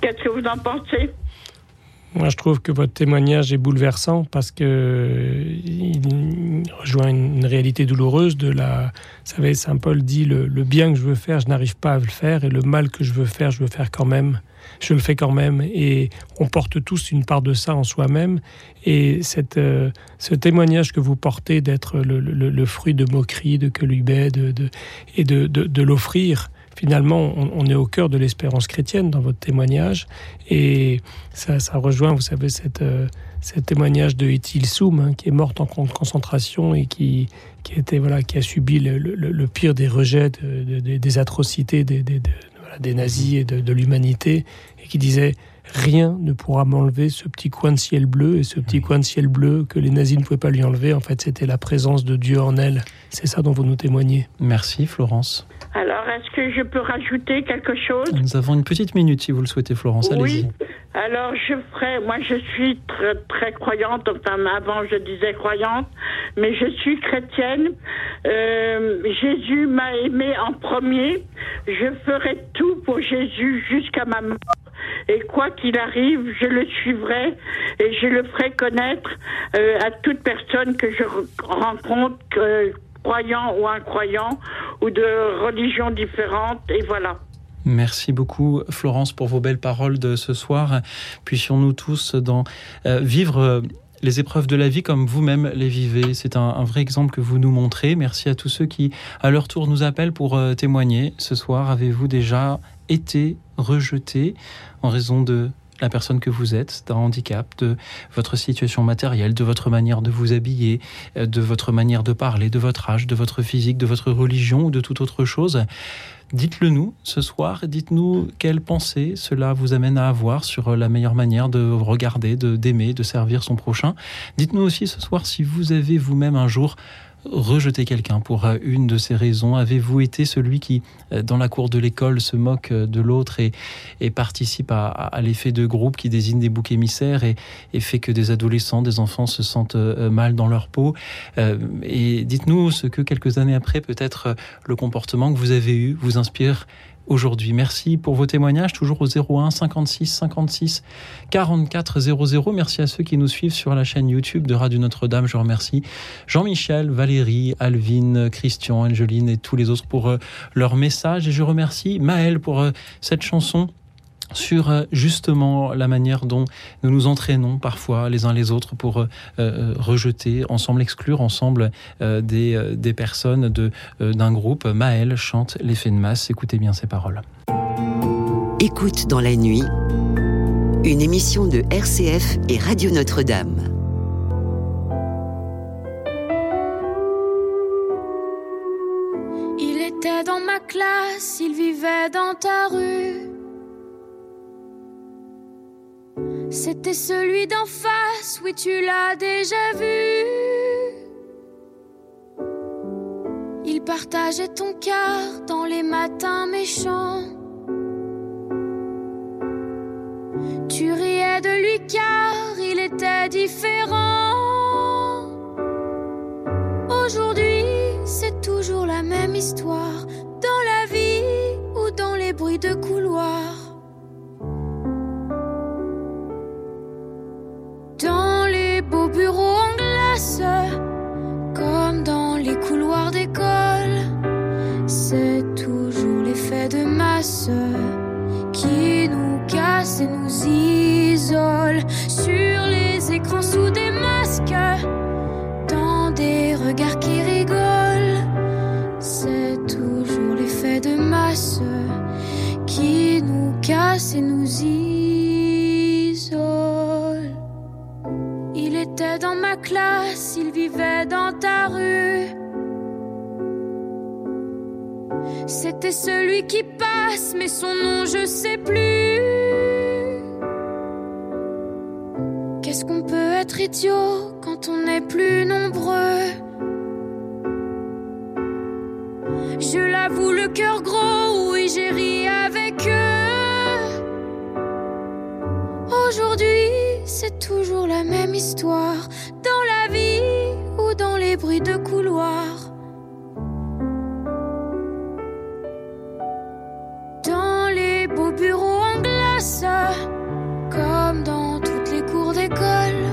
P: Qu'est-ce que vous en pensez?
C: Moi, je trouve que votre témoignage est bouleversant parce que il rejoint une réalité douloureuse de la. Vous savez, saint Paul dit le, bien que je veux faire, je n'arrive pas à le faire, et le mal que je veux faire, je veux faire quand même. Je le fais quand même, et on porte tous une part de ça en soi-même. Et cette, euh, ce témoignage que vous portez d'être le, fruit de moqueries, de colubet, de, de, et de, de l'offrir finalement, on, est au cœur de l'espérance chrétienne dans votre témoignage. Et ça, rejoint, vous savez, cette, euh, témoignage de Etil Soum, hein, qui est morte en concentration et qui, qui, était, voilà, qui a subi le, pire des rejets, des atrocités des, des nazis et de, l'humanité, et qui disait rien ne pourra m'enlever ce petit coin de ciel bleu, et ce petit coin de ciel bleu que les nazis ne pouvaient pas lui enlever, en fait, c'était la présence de Dieu en elle. C'est ça dont vous nous témoignez.
A: Merci, Florence.
P: Alors, est-ce que je peux rajouter quelque chose?
A: Nous avons une petite minute, si vous le souhaitez, Florence.
P: Oui. Alors, je ferai. Moi, je suis très, très croyante. Enfin, avant, je disais croyante, mais je suis chrétienne. Euh, Jésus m'a aimé en premier. Je ferai tout pour Jésus jusqu'à ma mort. Et quoi qu'il arrive, je le suivrai et je le ferai connaître euh, à toute personne que je rencontre, croyant ou incroyant, ou de religions différentes. Et voilà.
A: Merci beaucoup Florence pour vos belles paroles de ce soir. Puissions-nous tous dans, euh, vivre les épreuves de la vie comme vous-même les vivez. C'est un, vrai exemple que vous nous montrez. Merci à tous ceux qui, à leur tour, nous appellent pour témoigner. Ce soir, avez-vous déjà été rejeté en raison de la personne que vous êtes, d'un handicap, de votre situation matérielle, de votre manière de vous habiller, euh, de votre manière de parler, de votre âge, de votre physique, de votre religion ou de toute autre chose? Dites-le nous ce soir, dites-nous quelle pensée cela vous amène à avoir sur la meilleure manière de regarder, de d'aimer, de servir son prochain. Dites-nous aussi ce soir si vous avez vous-même un jour rejeter quelqu'un pour euh, une de ces raisons. Avez-vous été celui qui, euh, dans la cour de l'école, se moque euh, de l'autre et, participe à, l'effet de groupe qui désigne des boucs émissaires et, fait que des adolescents, des enfants se sentent mal dans leur peau? Et dites-nous ce que quelques années après, peut-être le comportement que vous avez eu vous inspire aujourd'hui. Merci pour vos témoignages, toujours au 01 56 56 44 00. Merci à ceux qui nous suivent sur la chaîne YouTube de Radio Notre-Dame. Je remercie Jean-Michel, Valérie, Alvin, Christian, Angeline et tous les autres pour euh, leurs messages. Et je remercie Maël pour euh, cette chanson sur euh, justement la manière dont nous nous entraînons parfois les uns les autres pour euh, euh, rejeter, ensemble exclure ensemble des, des personnes d'un groupe. Maël chante l'effet de masse. Écoutez bien ces paroles.
D: Écoute dans la nuit, une émission de RCF et Radio Notre-Dame.
Q: Il était dans ma classe, il vivait dans ta rue. C'était celui d'en face, oui tu l'as déjà vu. Il partageait ton cœur dans les matins méchants. Tu riais de lui car il était différent. Aujourd'hui, c'est toujours la même histoire, dans la vie ou dans les bruits de couloir. Bureaux en glace, comme dans les couloirs d'école, c'est toujours l'effet de masse qui nous casse et nous isole sur les écrans sous des masques, dans des regards qui rigolent. C'est toujours l'effet de masse qui nous casse et nous isole. Dans ma classe, il vivait dans ta rue. C'était celui qui passe, mais son nom je sais plus. Qu'est-ce qu'on peut être idiot quand on est plus nombreux? Je l'avoue, le cœur gros, oui, j'ai ri avec eux. Aujourd'hui, c'est toujours la même histoire, dans la vie ou dans les bruits de couloir. Dans les beaux bureaux en glace, comme dans toutes les cours d'école,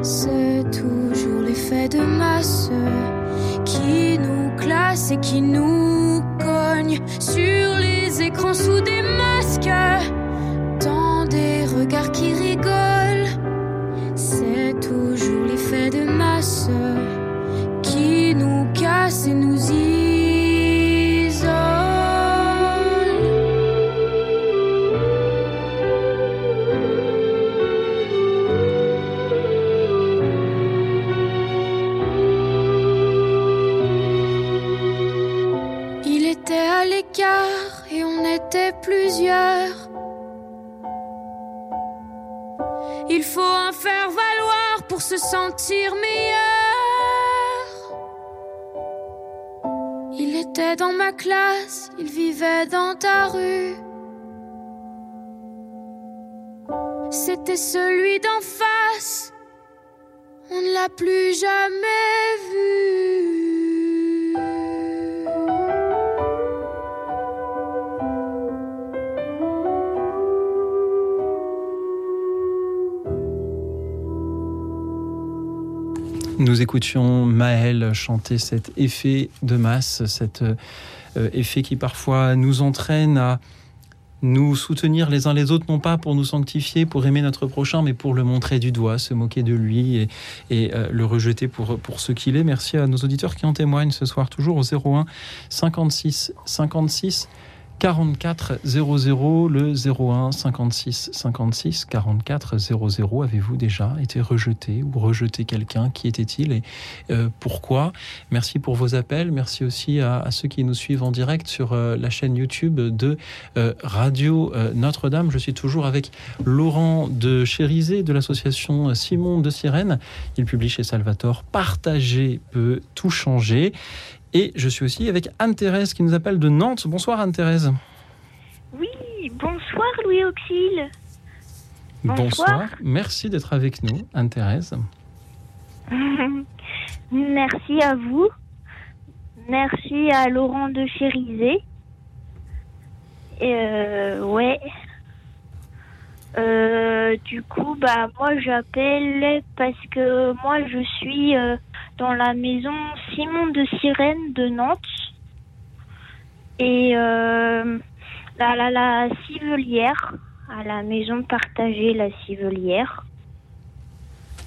Q: c'est toujours l'effet de masse qui nous classe et qui nous cogne sur les écrans sous des masques, Il était à l'écart et on était plusieurs. Il faut en faire valoir pour se sentir meilleur. Était dans ma classe, il vivait dans ta rue. C'était celui d'en face, on ne l'a plus jamais vu.
A: Nous écoutions Maël chanter cet effet de masse, cet euh, effet qui parfois nous entraîne à nous soutenir les uns les autres, non pas pour nous sanctifier, pour aimer notre prochain, mais pour le montrer du doigt, se moquer de lui et, euh, le rejeter pour, pour ce qu'il est. Merci à nos auditeurs qui en témoignent ce soir, toujours au 01 56 56 44 00, le 01 56 56 44 00. Avez-vous déjà été rejeté ou rejeté quelqu'un? Qui était-il et euh, pourquoi? Merci pour vos appels. Merci aussi à, ceux qui nous suivent en direct sur euh, la chaîne YouTube de euh, Radio Notre-Dame. Je suis toujours avec Laurent de Chérisé de l'association Simon de Sirène. Il publie chez Salvatore Partager peut tout changer. Et je suis aussi avec Anne-Thérèse qui nous appelle de Nantes. Bonsoir Anne-Thérèse.
R: Oui, bonsoir Louis Auxil.
A: Bonsoir. bonsoir. Merci d'être avec nous, Anne-Thérèse. [laughs]
R: Merci à vous. Merci à Laurent de Chérisé. Euh, ouais. Euh, du coup, bah moi j'appelle parce que moi je suis euh, dans la maison Simon de Sirène de Nantes. Et euh, à la, la civelière, à la maison partagée La Civelière.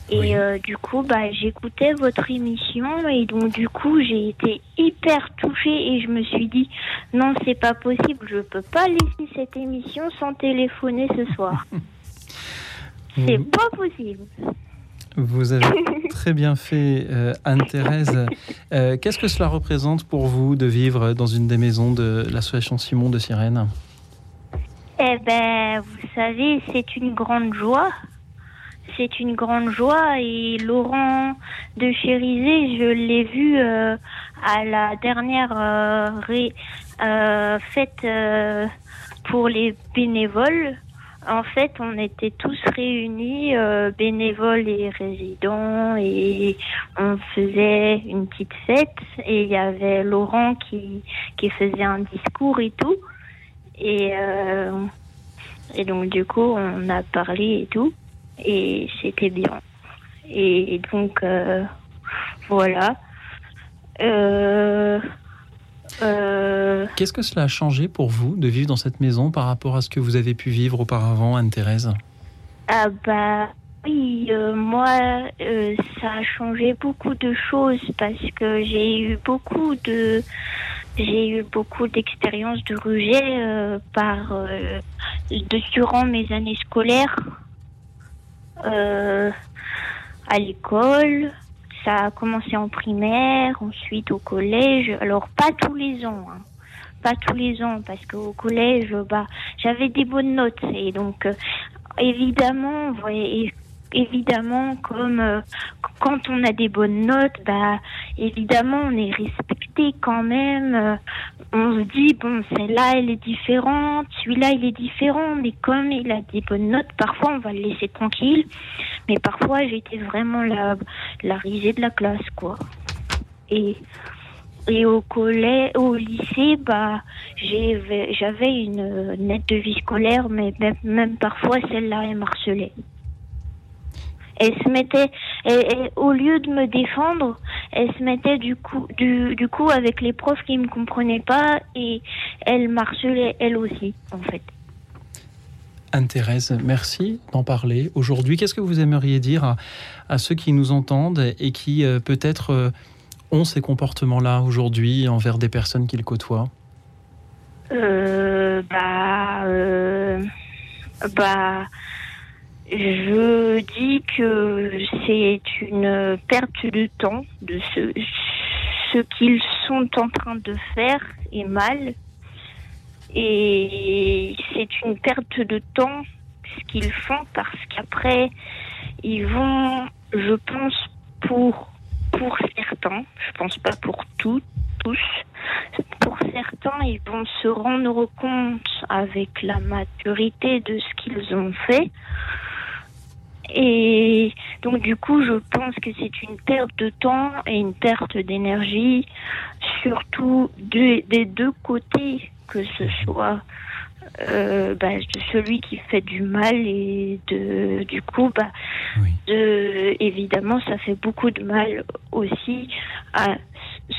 R: Et euh, du coup, bah, j'écoutais votre émission et donc du coup, j'ai été hyper touchée et je me suis dit non, c'est pas possible, je peux pas laisser cette émission sans téléphoner ce soir. [laughs] c'est pas possible.
A: Vous avez [laughs] très bien fait, euh, Anne-Thérèse. Euh, Qu'est-ce que cela représente pour vous de vivre dans une des maisons de l'association Simon de Sirène?
R: Eh ben, vous savez, c'est une grande joie. C'est une grande joie et Laurent de Chérisé, je l'ai vu euh, à la dernière ré- fête pour les bénévoles. En fait, on était tous réunis, euh, bénévoles et résidents, et on faisait une petite fête. Et il y avait Laurent qui, qui faisait un discours et tout. Et, euh, donc, du coup, on a parlé et tout. Et c'était bien. Et donc, euh, voilà. Euh,
A: Qu'est-ce que cela a changé pour vous de vivre dans cette maison par rapport à ce que vous avez pu vivre auparavant, Anne-Thérèse?
R: Ah bah oui, euh, moi euh, ça a changé beaucoup de choses parce que j'ai eu beaucoup de j'ai eu beaucoup d'expériences de rejet par de, durant mes années scolaires à l'école. Ça a commencé en primaire, ensuite au collège. Alors pas tous les ans. hein. Pas tous les ans parce qu'au collège, bah, j'avais des bonnes notes et donc euh, évidemment, évidemment, comme euh, quand on a des bonnes notes, bah évidemment, on est respecté quand même. Euh, on se dit bon, celle-là, elle est différente, celui-là, il est différent, mais comme il a des bonnes notes, parfois on va le laisser tranquille. Mais parfois, j'étais vraiment la la risée de la classe, quoi. Et et au collège, au lycée, bah, j'avais une nette de vie scolaire, mais même, même parfois celle-là, elle m'harcelait. Elle se mettait, elle- elle- au lieu de me défendre, elle se mettait du coup, du, du coup avec les profs qui me comprenaient pas et elle m'harcelait elle aussi, en fait.
A: Anne-Thérèse, merci d'en parler. Aujourd'hui, qu'est-ce que vous aimeriez dire à, à ceux qui nous entendent et qui euh, peut-être euh, ont ces comportements-là aujourd'hui envers des personnes qu'ils côtoient?
R: Euh, bah, euh, bah, je dis que c'est une perte de temps de ce, ce qu'ils sont en train de faire est mal. Et c'est une perte de temps ce qu'ils font parce qu'après, ils vont, je pense, pour, pour certains, je pense pas pour tous, tous, pour certains, ils vont se rendre compte avec la maturité de ce qu'ils ont fait. Et donc du coup, je pense que c'est une perte de temps et une perte d'énergie, surtout de- des deux côtés, que ce soit euh, bah, de celui qui fait du mal et de du coup, bah, de, évidemment, ça fait beaucoup de mal aussi à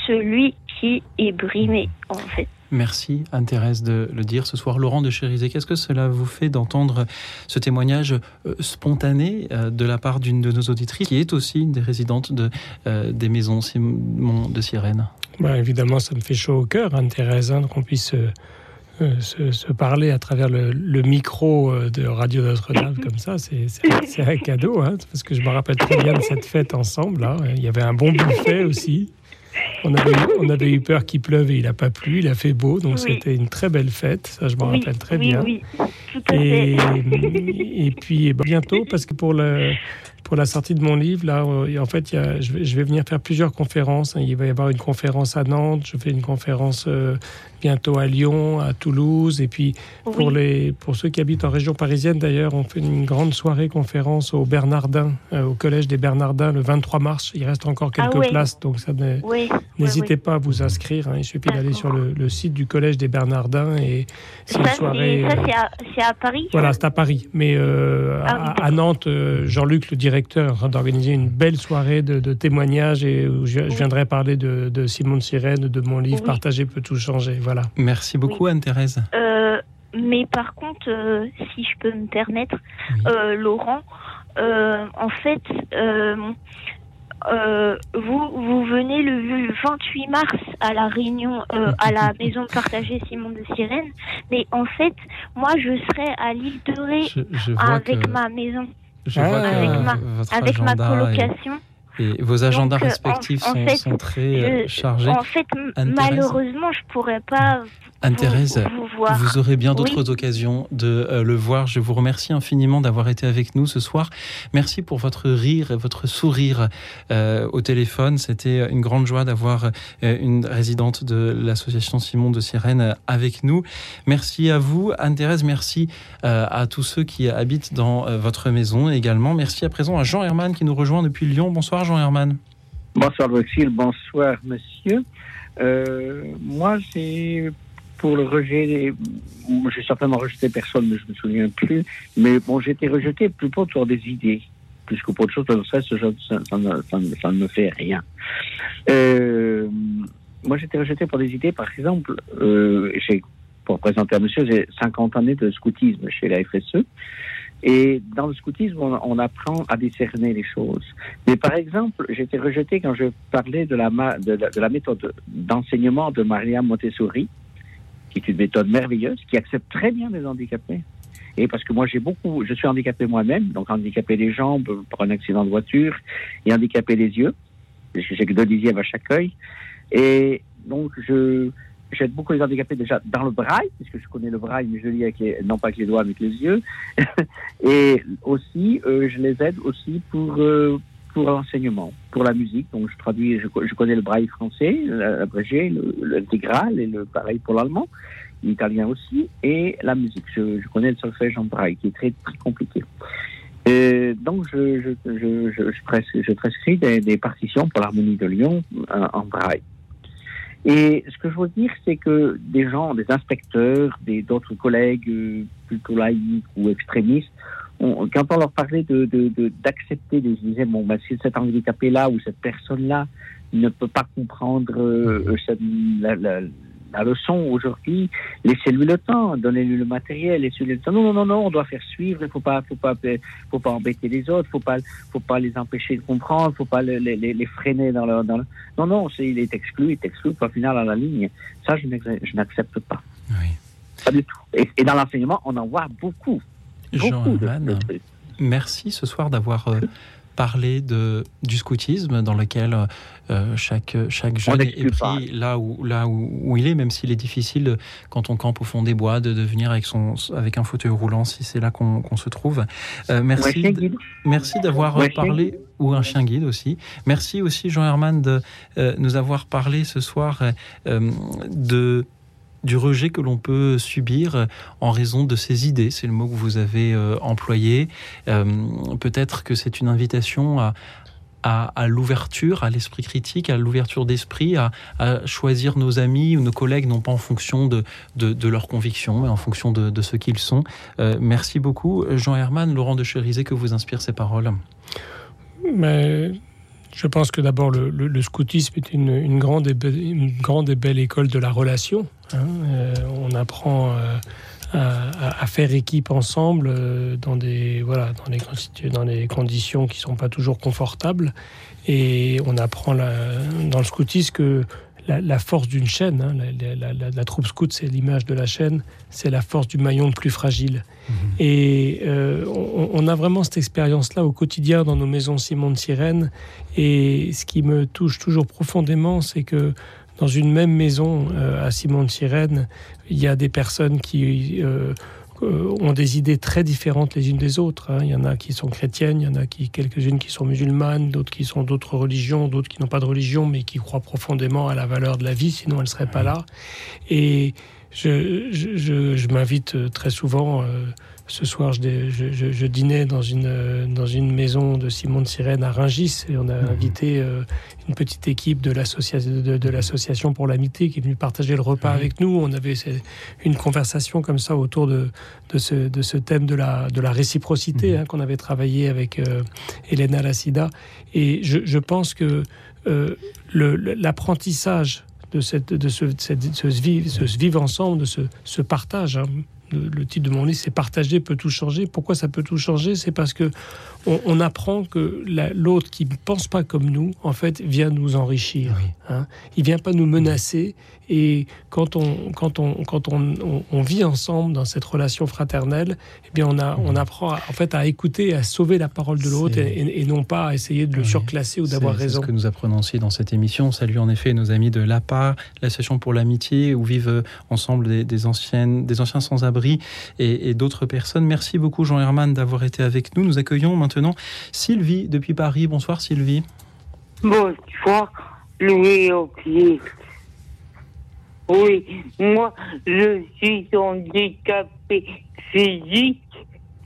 R: celui qui est brimé, en fait.
A: Merci Anne-Thérèse de le dire ce soir. Laurent de Chérisé, qu'est-ce que cela vous fait d'entendre ce témoignage euh, spontané euh, de la part d'une de nos auditrices qui est aussi une des résidentes de, euh, des maisons Simon de Sirène?
C: Bah, évidemment, ça me fait chaud au cœur, Anne-Thérèse, hein, qu'on puisse se, parler à travers le, micro de Radio Notre-Dame comme ça. C'est un cadeau, hein, parce que je me rappelle très bien de cette fête ensemble. Là. Il y avait un bon buffet aussi. On avait, eu, on avait eu peur qu'il pleuve et il n'a pas plu, il a fait beau, donc
R: Oui.
C: c'était une très belle fête, ça je m'en
R: Oui,
C: rappelle très
R: oui,
C: bien.
R: oui, tout à
C: Et,
R: fait. [laughs]
C: et puis ben, bientôt, parce que pour, le, pour la sortie de mon livre, là, euh, en fait, il y a- je, vais, je vais venir faire plusieurs conférences. hein. Il va y avoir une conférence à Nantes, je fais une conférence euh, bientôt à Lyon, à Toulouse, et puis pour, les, pour ceux qui habitent en région parisienne, d'ailleurs, on fait une grande soirée conférence au Bernardin, euh, au collège des Bernardins, le 23 mars. Il reste encore quelques
R: Ah
C: places, donc ça ne-
R: Oui,
C: n'hésitez pas à vous inscrire. hein. Il suffit d'aller sur le, le site du collège des Bernardins et c'est une soirée.
R: c'est- à, Paris
C: voilà, c'est à Paris. Mais
R: Ah
C: à, à Nantes, Jean-Luc, le directeur, est en train d'organiser une belle soirée de, de témoignages et où je, je viendrai parler de, de Simon de Sirène, de mon livre
R: Oui.
C: Partager peut tout changer. Voilà.
A: Merci beaucoup Anne-Thérèse.
R: Euh, mais par contre, euh, si je peux me permettre, euh, Laurent, euh, en fait, euh, euh, vous, vous venez le 28 mars à la réunion, euh, à la [laughs] maison partagée Simon de Sirène, mais en fait, moi, je serai à l'île de Ré
A: je vois
R: avec
A: que-
R: ma maison,
A: Je vois que
R: avec ma,
A: votre
R: avec ma
A: agenda est-
R: colocation.
A: Et vos agendas
R: Donc, euh,
A: respectifs
R: en- en
A: sont,
R: fait,
A: sont très euh,
R: je-
A: chargés.
R: En fait, malheureusement, je pourrais pas.
A: Anne-Thérèse,
R: vous voir.
A: vous aurez bien d'autres
R: Oui.
A: occasions de euh, le voir. Je vous remercie infiniment d'avoir été avec nous ce soir. Merci pour votre rire et votre sourire euh, au téléphone. C'était une grande joie d'avoir euh, une résidente de l'association Simon de Sirène euh, avec nous. Merci à vous, Anne-Thérèse. Merci euh, à tous ceux qui habitent dans euh, votre maison également. Merci à présent à Jean Herman qui nous rejoint depuis Lyon. Bonsoir, Jean Herman.
S: Bonsoir Voxil, bonsoir monsieur. Euh, moi, c'est pour le rejet. des- J'ai certainement rejeté personne, mais je me souviens plus. Mais bon, j'ai été rejeté plutôt pour des idées, plus que pour autre chose. Ça, ne- ne- ne me fait rien. Euh, moi, j'ai été rejeté pour des idées. Par exemple, euh, j'ai, pour présenter à monsieur, j'ai 50 années de scoutisme chez la FSE. Et dans le scoutisme, on, apprend à discerner les choses. Mais par exemple, été rejeté quand je parlais de la, ma- de la, de la méthode d'enseignement de Maria Montessori, qui est une méthode merveilleuse, qui accepte très bien les handicapés. Et parce que moi, j'ai beaucoup, je suis handicapé moi-même, donc handicapé des jambes par un accident de voiture et handicapé des yeux. J'ai que deux dixièmes à chaque œil. Et donc, je, j'aide beaucoup les handicapés déjà dans le braille, puisque je connais le braille, mais je lis avec non pas avec les doigts, mais avec les yeux. [laughs] et aussi, euh, je les aide aussi pour, euh, pour l'enseignement, pour la musique. Donc, je traduis, je, co- je connais le braille français, l'abrégé, l'intégral et le pareil pour l'allemand, l'italien aussi, et la musique. Je, connais le solfège en braille, qui est très, très compliqué. Et donc, je, je, je, je, je, pres- je prescris des, partitions pour l'harmonie de Lyon euh, en braille. Et ce que je veux dire, c'est que des gens, des inspecteurs, des d'autres collègues euh, plutôt laïcs ou extrémistes, on- quand on leur parlait de de- de- d'accepter, de, ils disaient bon, ben, si cet handicapé-là ou cette personne-là ne peut pas comprendre euh, euh, cette- la, la- la leçon aujourd'hui, laissez-lui le temps, donnez-lui le matériel, laissez-lui le temps. Non, non, non, non, on doit faire suivre, il faut pas, faut pas, faut pas embêter les autres, faut pas, faut pas les empêcher de comprendre, faut pas les, les, les freiner dans leur, dans leur- Non, non, c'est, il est exclu, il est exclu, au final à la ligne. Ça, je n'accepte pas. Pas du tout. Et, et dans l'enseignement, on en voit beaucoup. Beaucoup de-
A: merci ce soir d'avoir euh, parlé de, du scoutisme dans lequel euh, chaque, chaque jeune est pris là, où, là où, où il est, même s'il est difficile quand on campe au fond des bois de, de venir avec, son, avec un fauteuil roulant si c'est là qu'on qu'on se trouve. Euh, merci merci d'avoir parlé, ou un chien guide aussi. Merci aussi Jean Herman de euh, nous avoir parlé ce soir euh, de du rejet que l'on peut subir euh, en raison de ses idées. C'est le mot que vous avez euh, employé. Euh, Peut-être que c'est une invitation à, à, l'ouverture, à l'esprit critique, à l'ouverture d'esprit, à, choisir nos amis ou nos collègues, non pas en fonction de, de, leurs convictions, mais en fonction de, de ce qu'ils sont. Merci beaucoup. Jean Herman, Laurent de Cherizet, que vous inspirent ces paroles?
C: Mais je pense que d'abord le, scoutisme est une, grande et une grande et belle école de la relation. hein. Euh, on apprend euh, à, faire équipe ensemble euh, dans des voilà dans les conditions qui sont pas toujours confortables et on apprend dans le scoutisme que la, force d'une chaîne, hein, la troupe scout, c'est l'image de la chaîne, c'est la force du maillon le plus fragile. Et euh, on, on a vraiment cette expérience-là au quotidien dans nos maisons Simon de Sirène. Et ce qui me touche toujours profondément, c'est que dans une même maison euh, à Simon de Sirène, il y a des personnes qui euh, ont des idées très différentes les unes des autres. hein. Il y en a qui sont chrétiennes, il y en a qui quelques-unes qui sont musulmanes, d'autres qui sont d'autres religions, d'autres qui n'ont pas de religion mais qui croient profondément à la valeur de la vie, sinon elles ne seraient pas là. Et je, je, je- je m'invite euh, très souvent. euh, ce soir, je, dînais dans une, euh, dans une maison de Simon de Sirène à Rungis et on a invité euh, une petite équipe de l'association de, de l'association pour l'amitié qui est venue partager le repas avec nous. On avait une conversation comme ça autour de, de, ce, de ce thème de la, de la réciprocité hein, qu'on avait travaillé avec euh, Elena Lassida. Et je, je pense que euh, l'apprentissage de, ce, vivre, ensemble, de ce, ce partage, hein, Le, titre de mon livre, c'est Partager peut tout changer. Pourquoi ça peut tout changer? C'est parce que on, apprend que l'autre qui ne pense pas comme nous, en fait, vient nous enrichir. Hein. Il vient pas nous menacer. Et quand on, quand on, quand on, on, vit ensemble dans cette relation fraternelle, eh bien, on, a, on apprend en fait à écouter, à sauver la parole de l'autre et, non pas à essayer de le surclasser ou d'avoir raison.
A: C'est ce que nous apprenons aussi dans cette émission. Salut en effet nos amis de l'APA, l'association pour l'amitié, où vivent ensemble des, anciennes, des anciens sans-abri et, d'autres personnes. Merci beaucoup Jean Herman d'avoir été avec nous. Nous accueillons maintenant Sylvie depuis Paris. Bonsoir Sylvie.
T: Bonsoir Louis Auclier. Oui, moi, je suis handicapé physique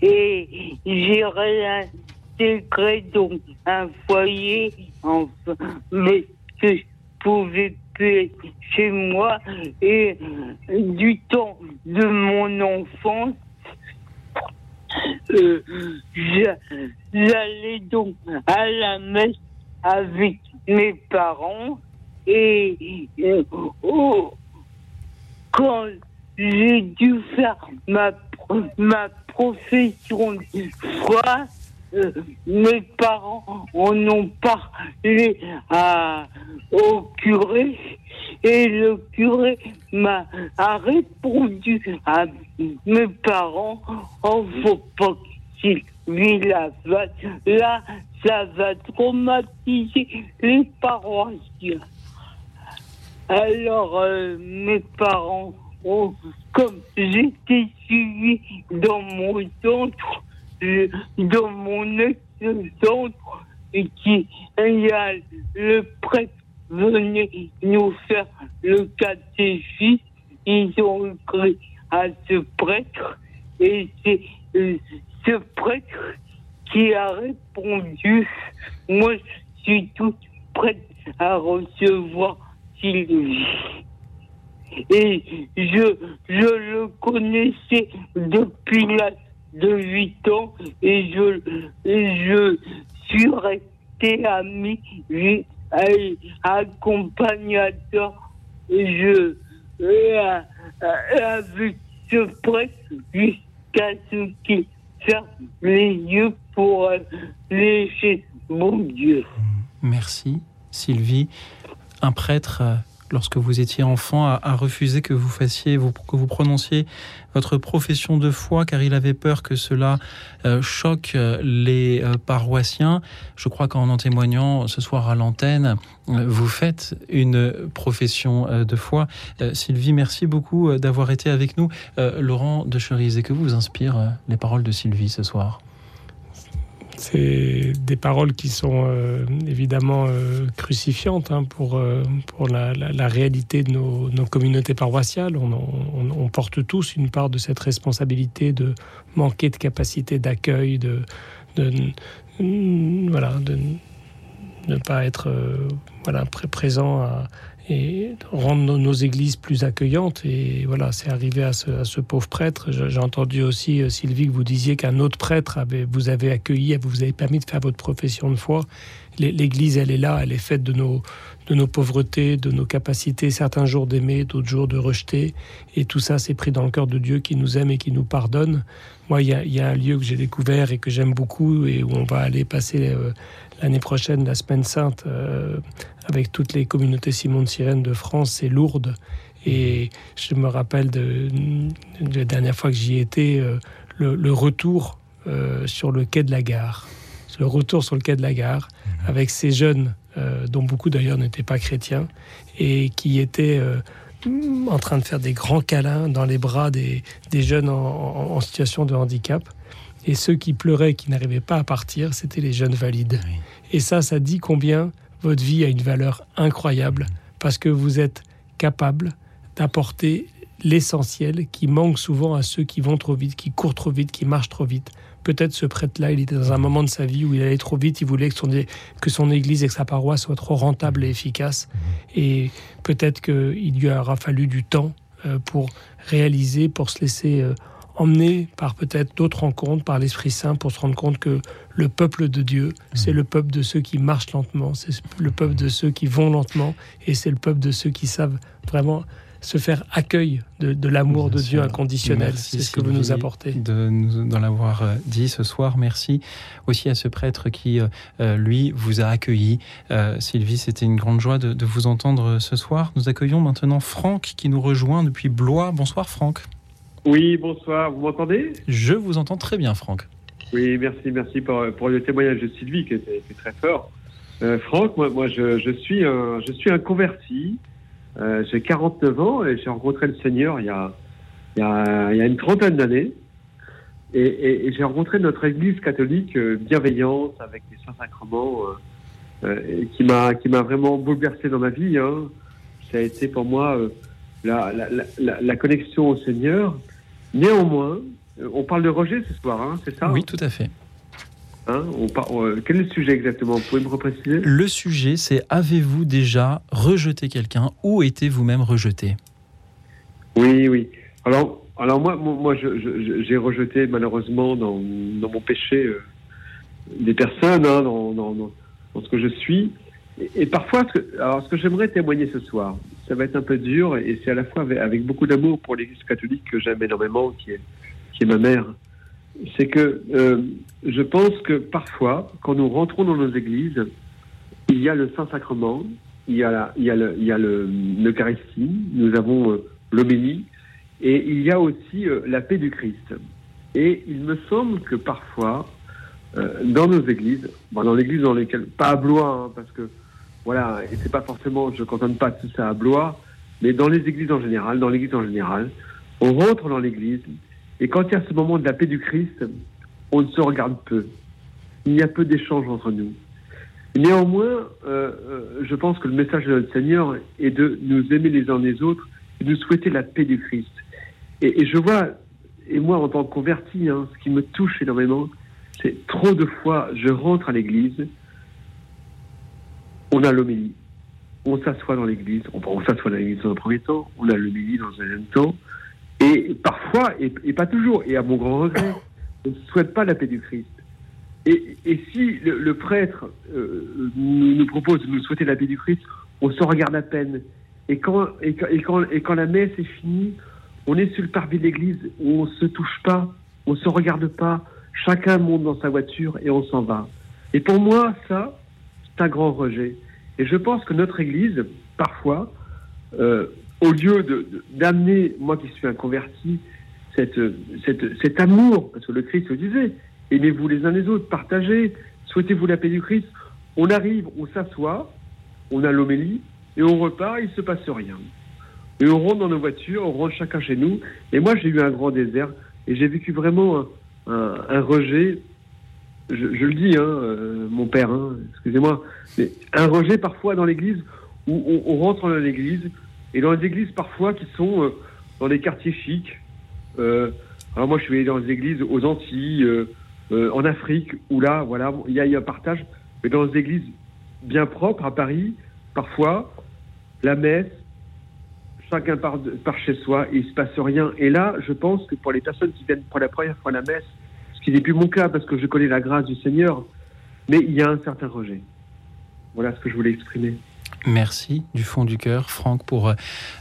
T: et j'ai réintégré donc un foyer, mais que je pouvais chez moi et du temps de mon enfance, euh, j'allais donc à la messe avec mes parents et euh, oh, quand j'ai dû faire ma, ma profession de foi, euh, mes parents en ont parlé à, au curé et le curé m'a répondu à mes parents oh faut pas qu'il la là ça va traumatiser les paroissiens. Alors, euh, mes parents, ont, comme j'étais suivi dans mon centre, dans mon ex-centre, et qui, il y a le prêtre venait nous faire le catéchisme, ils ont écrit à ce prêtre, et c'est euh, ce prêtre qui a répondu, moi je suis toute prête à recevoir Sylvie. Et je, je le connaissais depuis l'âge de 8 ans et je, je suis resté ami, accompagnateur. Et je, avec ce prêtre jusqu'à ce qu'il ferme les yeux pour lécher mon Dieu.
A: Merci Sylvie un prêtre, euh, lorsque vous étiez enfant, a, refusé que vous fassiez, que vous prononciez votre profession de foi, car il avait peur que cela euh, choque euh, les paroissiens. Je crois qu'en en témoignant ce soir à l'antenne, vous faites une profession de foi. Sylvie, merci beaucoup d'avoir été avec nous. Laurent de Cherise, que vous inspire les paroles de Sylvie ce soir
C: c'est des paroles qui sont euh, évidemment euh, crucifiantes hein, pour, euh, pour la, réalité de nos, communautés paroissiales. On, porte tous une part de cette responsabilité de manquer de capacité d'accueil, de, de, voilà, de ne pas être voilà, présent et rendre nos, églises plus accueillantes. Et voilà, c'est arrivé à ce, pauvre prêtre. J'ai entendu aussi, euh, Sylvie, que vous disiez qu'un autre prêtre vous avait accueilli, vous avez permis de faire votre profession de foi. L'Église, elle est là, elle est faite de nos, de nos pauvretés, de nos capacités, certains jours d'aimer, d'autres jours de rejeter. Et tout ça, c'est pris dans le cœur de Dieu qui nous aime et qui nous pardonne. Moi, il y a, un lieu que j'ai découvert et que j'aime beaucoup et où on va aller passer euh, l'année prochaine, la Semaine Sainte, euh, avec toutes les communautés Simon de Sirène de France, c'est Lourdes. Et je me rappelle de, la dernière fois que j'y étais, euh, le, retour euh, sur le quai de la gare. Le retour sur le quai de la gare avec ces jeunes, dont beaucoup d'ailleurs n'étaient pas chrétiens, et qui étaient en train de faire des grands câlins dans les bras des, jeunes en, situation de handicap. Et ceux qui pleuraient, qui n'arrivaient pas à partir, c'était les jeunes valides. Et ça, ça dit combien votre vie a une valeur incroyable, parce que vous êtes capable d'apporter l'essentiel qui manque souvent à ceux qui vont trop vite, qui courent trop vite, qui marchent trop vite. Peut-être ce prêtre-là, il était dans un moment de sa vie où il allait trop vite, il voulait que son, que son église et que sa paroisse soient trop rentables et efficaces. Et peut-être qu'il lui aura fallu du temps euh, pour réaliser, pour se laisser euh, emmené par peut-être d'autres rencontres, par l'Esprit Saint, pour se rendre compte que le peuple de Dieu, c'est le peuple de ceux qui marchent lentement, c'est le peuple de ceux qui vont lentement, et c'est le peuple de ceux qui savent vraiment se faire accueil de, l'amour de Dieu inconditionnel. C'est ce que vous nous apportez.
A: De nous d'en l'avoir euh, dit ce soir. Merci aussi à ce prêtre qui, euh, euh, lui, vous a accueilli. Sylvie, c'était une grande joie de, vous entendre ce soir. Nous accueillons maintenant Franck qui nous rejoint depuis Blois. Bonsoir Franck.
U: Oui, bonsoir. Vous m'entendez?
A: Je vous entends très bien, Franck.
U: Oui, merci, merci pour, pour le témoignage de Sylvie qui était, très fort. Franck, moi, moi je, je, suis un, je suis un converti. Euh, j'ai 49 ans et j'ai rencontré le Seigneur il y a, il y a, il y a une trentaine d'années. Et, et, et j'ai rencontré notre Église catholique euh, bienveillante avec les saints sacrements euh, euh qui m'a qui m'a vraiment bouleversé dans ma vie. Hein. Ça a été pour moi euh, la, la, la, la, connexion au Seigneur. Néanmoins, on parle de rejet ce soir, hein, c'est ça
A: Oui, tout à fait.
U: Hein, quel est le sujet exactement Vous pouvez me repréciser?
A: Le sujet, c'est avez-vous déjà rejeté quelqu'un? Ou été vous-même rejeté?
U: Oui, oui. Alors, alors moi, moi, j'ai rejeté malheureusement dans, mon péché euh, des personnes, hein, dans, dans, ce que je suis. Et, parfois, ce que, alors ce que j'aimerais témoigner ce soir, ça va être un peu dur, et c'est à la fois avec, beaucoup d'amour pour l'Église catholique que j'aime énormément, qui est, qui est ma mère c'est que euh, je pense que parfois, quand nous rentrons dans nos églises, il y a le Saint-Sacrement, il y a, il y a, le, l'Eucharistie, nous avons euh, et il y a aussi euh, la paix du Christ. Et il me semble que parfois, dans nos églises, dans l'église dans lesquelles, pas à Blois, hein, parce que voilà, et c'est pas forcément, je ne contente pas tout ça à Blois, mais dans les églises en général, dans l'église en général, on rentre dans l'église et quand il y a ce moment de la paix du Christ, on se regarde peu. Il y a peu d'échanges entre nous. Néanmoins, euh, euh, je pense que le message de notre Seigneur est de nous aimer les uns les autres et de souhaiter la paix du Christ. Et, je vois, et moi en tant que converti, hein, ce qui me touche énormément, c'est trop de fois, je rentre à l'église, on a l'homélie, on s'assoit dans l'église, on, on s'assoit dans l'église dans un premier temps, on a l'homélie dans un deuxième temps, et parfois, et, pas toujours, et à mon grand regret, on ne souhaite pas la paix du Christ. Et, si le, prêtre euh, nous, propose de nous souhaiter la paix du Christ, on se regarde à peine. Et quand, et, quand, et quand la messe est finie, on est sur le parvis de l'église on se touche pas, on se regarde pas, chacun monte dans sa voiture et on s'en va. Et pour moi, ça, un grand rejet. Et je pense que notre église, parfois, euh, au lieu d'amener, moi qui suis un converti, cette, cet amour, parce que le Christ le disait, aimez-vous les uns les autres, partagez, souhaitez-vous la paix du Christ, on arrive, on s'assoit, on a l'homélie, et on repart, il se passe rien. Et on rentre dans nos voitures, on rentre chacun chez nous, et moi j'ai eu un grand désert, et j'ai vécu vraiment un, rejet, je, le dis, hein, euh, mon père, hein, excusez-moi, mais un rejet parfois dans l'église, où on, rentre dans l'église, et dans les églises parfois qui sont euh, dans des quartiers chics. Euh, alors moi, je suis allé dans des églises aux Antilles, en Afrique, où là, voilà, il y, a un partage. Mais dans des églises bien propres à Paris, parfois, la messe, chacun part, par chez soi et il se passe rien. Et là, je pense que pour les personnes qui viennent pour la première fois à la messe, ce n'est plus mon cas parce que je connais la grâce du Seigneur, mais il y a un certain rejet. Voilà ce que je voulais exprimer.
A: Merci du fond du cœur, Franck, pour euh,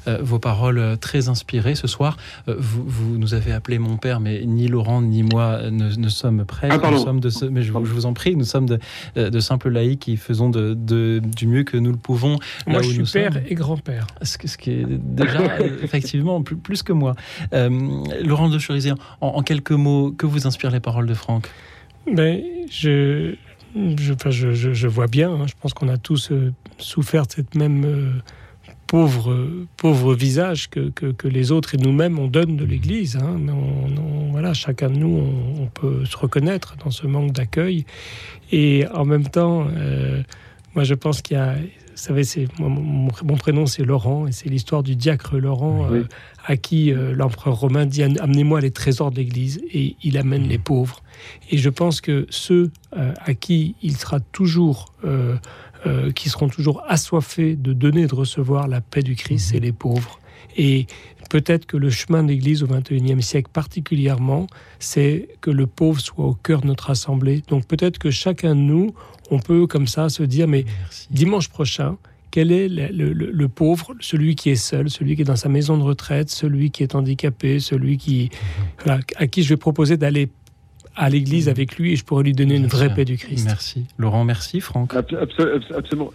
A: euh, vos paroles très inspirées ce soir. Euh, vous, nous avez appelé mon père, mais ni Laurent ni moi ne, sommes prêts.
U: Ah,
A: nous sommes de mais je, vous en prie, nous sommes de, simples laïcs qui faisons de, du mieux que nous le pouvons.
C: Moi, je suis père et grand-père.
A: Ce, ce, qui est déjà effectivement plus, plus, que moi. Laurent de Cherizier, en, en, quelques mots, que vous inspirent les paroles de Franck?
C: Ben, je, je, je, vois bien, hein. je pense qu'on a tous euh, souffert de cette même euh, pauvre, pauvre visage que, que, les autres et nous-mêmes on donne de l'Église. Hein. voilà, chacun de nous, on, peut se reconnaître dans ce manque d'accueil. Et en même temps, euh, moi je pense qu'il y a vous savez, c'est mon, prénom c'est Laurent et c'est l'histoire du diacre Laurent à qui l'empereur romain dit amenez-moi les trésors de l'Église et il amène les pauvres. Et je pense que ceux euh, à qui il sera toujours, euh, euh, qui seront toujours assoiffés de donner et de recevoir la paix du Christ, mhm. c'est les pauvres. Et peut-être que le chemin de l'Église au XXIe siècle particulièrement, c'est que le pauvre soit au cœur de notre assemblée. Donc peut-être que chacun de nous, on peut comme ça se dire, mais dimanche prochain, quel est le, le, pauvre, celui qui est seul, celui qui est dans sa maison de retraite, celui qui est handicapé, celui qui, voilà, à qui je vais proposer d'aller à l'église mm. avec lui et je pourrais lui donner une vraie paix du Christ.
A: Merci. Laurent, merci. Franck
U: Absolument.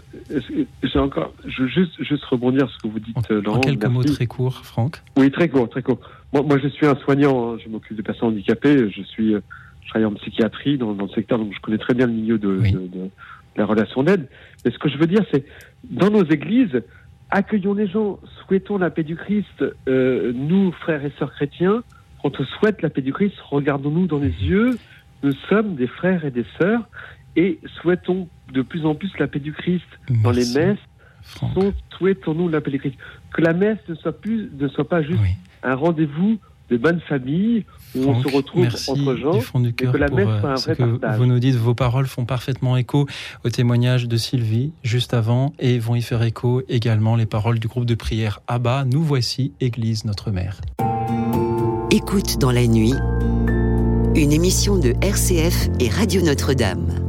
U: J'ai encore, je veux juste, juste rebondir sur ce que vous dites,
A: en,
U: Laurent.
A: En quelques mots très courts, Franck.
U: Oui, très court, très court. Moi, moi je suis un soignant, hein. je m'occupe de personnes handicapées, je suis, je travaille en psychiatrie dans, dans, le secteur, donc je connais très bien le milieu de, de, de la relation d'aide. Mais ce que je veux dire, c'est, dans nos églises, accueillons les gens, souhaitons la paix du Christ, euh, nous, frères et sœurs chrétiens, quand on souhaite la paix du Christ, regardons-nous dans les yeux. Nous sommes des frères et des sœurs et souhaitons de plus en plus la paix du Christ dans les messes. Souhaitons-nous la paix du Christ. Que la messe ne soit, plus, ne soit pas juste un rendez-vous de bonne famille où on se retrouve entre gens,
A: fond du cœur que la messe soit un vrai que Vous nous dites, vos paroles font parfaitement écho au témoignage de Sylvie juste avant et vont y faire écho également les paroles du groupe de prière Abba, nous voici, Église notre Mère.
Q: Écoute dans la nuit, une émission de RCF et Radio Notre-Dame.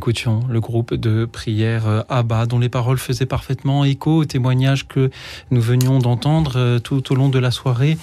A: Écoutions le groupe de prière Abba, dont les paroles faisaient parfaitement écho au témoignage que nous venions d'entendre tout au long de la soirée.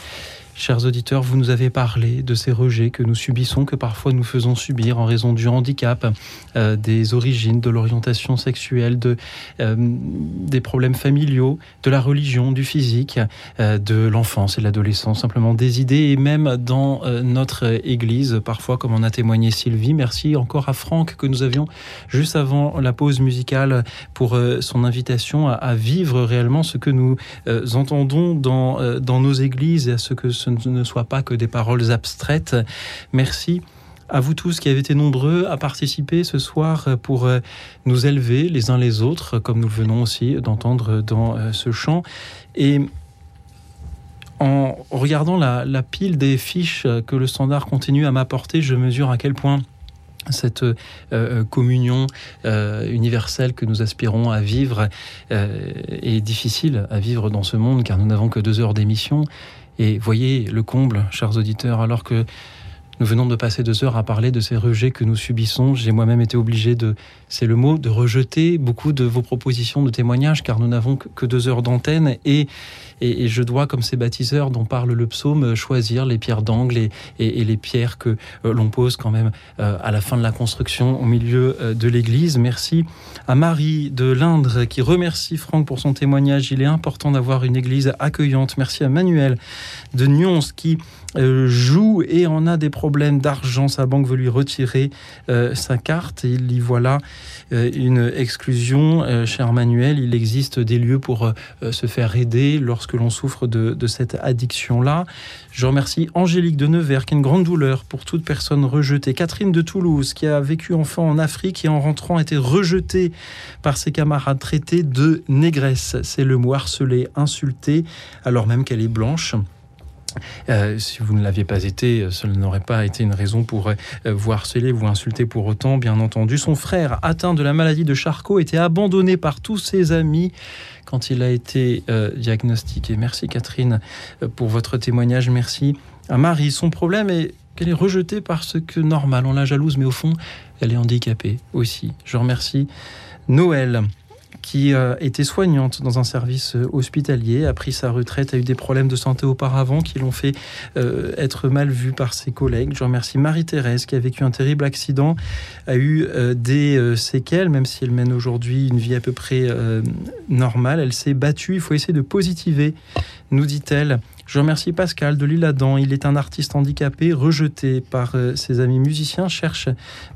A: Chers auditeurs, vous nous avez parlé de ces rejets que nous subissons, que parfois nous faisons subir en raison du handicap, euh, des origines, de l'orientation sexuelle, de, euh, des problèmes familiaux, de la religion, du physique, euh, de l'enfance et de l'adolescence, simplement des idées et même dans notre Église, parfois comme en a témoigné Sylvie. Merci encore à Franck que nous avions juste avant la pause musicale pour son invitation à, vivre réellement ce que nous entendons dans, dans nos églises et à ce que ce ce ne soit pas que des paroles abstraites. Merci à vous tous qui avez été nombreux à participer ce soir pour euh, nous élever les uns les autres, comme nous venons aussi d'entendre dans euh, ce chant. Et en regardant la, pile des fiches que le standard continue à m'apporter, je mesure à quel point cette euh, communion universelle que nous aspirons à vivre est difficile à vivre dans ce monde car nous n'avons que deux heures d'émission et voyez le comble, chers auditeurs, alors que nous venons de passer deux heures à parler de ces rejets que nous subissons. J'ai moi-même été obligé de, c'est le mot, de rejeter beaucoup de vos propositions de témoignages, car nous n'avons que deux heures d'antenne et et, je dois, comme ces bâtisseurs dont parle le psaume, choisir les pierres d'angle et, et, les pierres que euh, l'on pose quand même euh, à la fin de la construction au milieu euh, de l'église. Merci à Marie de l'Indre qui remercie Franck pour son témoignage. Il est important d'avoir une église accueillante. Merci à Manuel de Nyons qui joue et en a des problèmes d'argent. Sa banque veut lui retirer sa carte et il y voit là une exclusion. cher Manuel, il existe des lieux pour se faire aider lorsque que l'on souffre de, cette addiction-là. Je remercie Angélique de Nevers, qui a une grande douleur pour toute personne rejetée. Catherine de Toulouse, qui a vécu enfant en Afrique et en rentrant a été rejetée par ses camarades, traitée de négresse. C'est le mot harcelé, insulté, alors même qu'elle est blanche. Euh, si vous ne l'aviez pas été, cela n'aurait pas été une raison pour euh, vous harceler, vous insulter pour autant, bien entendu. Son frère, atteint de la maladie de Charcot, était abandonné par tous ses amis quand il a été euh, diagnostiqué. Merci Catherine pour votre témoignage. Merci à Marie. Son problème est qu'elle est rejetée parce que normal, on la jalouse, mais au fond, elle est handicapée aussi. Je remercie Noël qui euh, était soignante dans un service euh, hospitalier, a pris sa retraite, a eu des problèmes de santé auparavant qui l'ont fait euh, être mal vue par ses collègues. Je remercie Marie-Thérèse qui a vécu un terrible accident, a eu des séquelles, même si elle mène aujourd'hui une vie à peu près normale. Elle s'est battue, il faut essayer de positiver, nous dit-elle. Je remercie Pascal de l'Île-Adam. Il est un artiste handicapé rejeté par euh, ses amis musiciens, cherche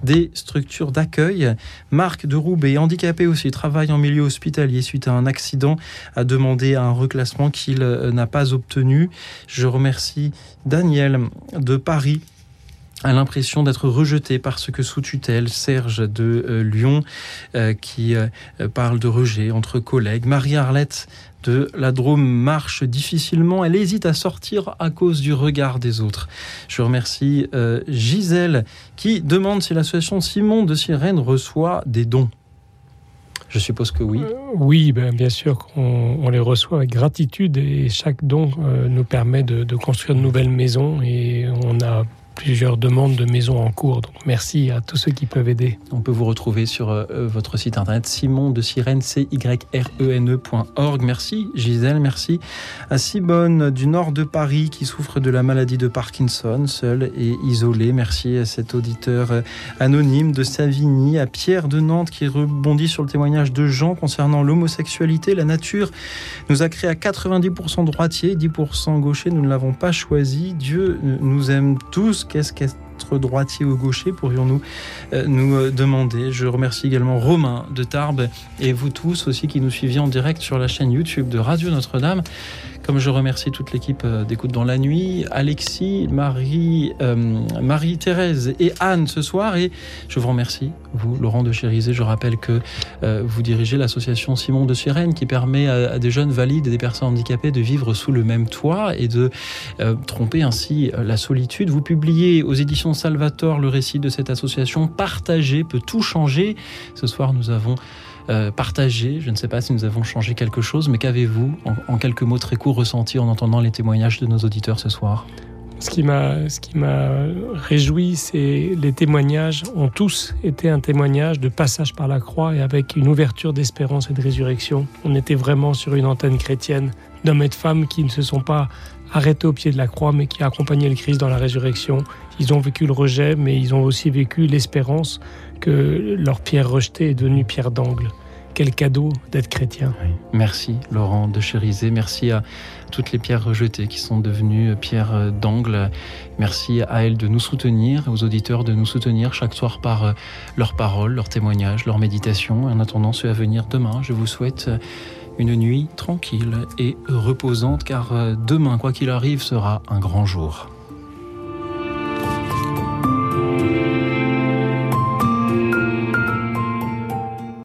A: des structures d'accueil. Marc de Roubaix, handicapé aussi, travaille en milieu hospitalier suite à un accident, a demandé un reclassement qu'il euh, n'a pas obtenu. Je remercie Daniel de Paris a l'impression d'être rejeté parce que sous tutelle, Serge de euh, Lyon, qui parle de rejet entre collègues, Marie-Arlette de la Drôme marche difficilement. Elle hésite à sortir à cause du regard des autres. Je remercie euh, Gisèle qui demande si l'association Simon de Sirène reçoit des dons. Je suppose que oui. Euh,
C: oui, ben, bien sûr qu'on les reçoit avec gratitude et chaque don euh, nous permet de, de, construire de nouvelles maisons et on a plusieurs demandes de maisons en cours. Donc merci à tous ceux qui peuvent aider.
A: On peut vous retrouver sur euh, votre site internet simon de sirène c y r e n -E Merci Gisèle, merci à Sibonne du nord de Paris qui souffre de la maladie de Parkinson, seule et isolée. Merci à cet auditeur euh, anonyme de Savigny, à Pierre de Nantes qui rebondit sur le témoignage de Jean concernant l'homosexualité. La nature nous a créé à 90% droitier, 10% gaucher. Nous ne l'avons pas choisi. Dieu nous aime tous qu'est-ce qu'être droitier ou gaucher, pourrions-nous euh, nous euh, demander. Je remercie également Romain de Tarbes et vous tous aussi qui nous suiviez en direct sur la chaîne YouTube de Radio Notre-Dame. Comme je remercie toute l'équipe euh, d'écoute dans la nuit, Alexis, Marie, Marie-Thérèse et Anne ce soir. Et je vous remercie, vous, Laurent de Chérisé. Je rappelle que vous dirigez l'association Simon de Sirène qui permet à, des jeunes valides et des personnes handicapées de vivre sous le même toit et de tromper ainsi la solitude. Vous publiez aux éditions Salvatore le récit de cette association. Partager peut tout changer. Ce soir, nous avons euh, je ne sais pas si nous avons changé quelque chose, mais qu'avez-vous, en, quelques mots très courts, ressenti en entendant les témoignages de nos auditeurs ce soir?
C: Ce qui m'a, ce réjoui, c'est les témoignages ont tous été un témoignage de passage par la croix et avec une ouverture d'espérance et de résurrection. On était vraiment sur une antenne chrétienne d'hommes et de femmes qui ne se sont pas arrêtés au pied de la croix, mais qui accompagnaient le Christ dans la résurrection. Ils ont vécu le rejet, mais ils ont aussi vécu l'espérance que leur pierre rejetée est devenue pierre d'angle. Quel cadeau d'être chrétien.
A: Merci Laurent de Chérisé, merci à toutes les pierres rejetées qui sont devenues pierres d'angle. Merci à elles de nous soutenir, aux auditeurs de nous soutenir chaque soir par leurs paroles, leurs témoignages, leurs méditations. En attendant ceux à venir demain, je vous souhaite une nuit tranquille et reposante car demain, quoi qu'il arrive, sera un grand jour.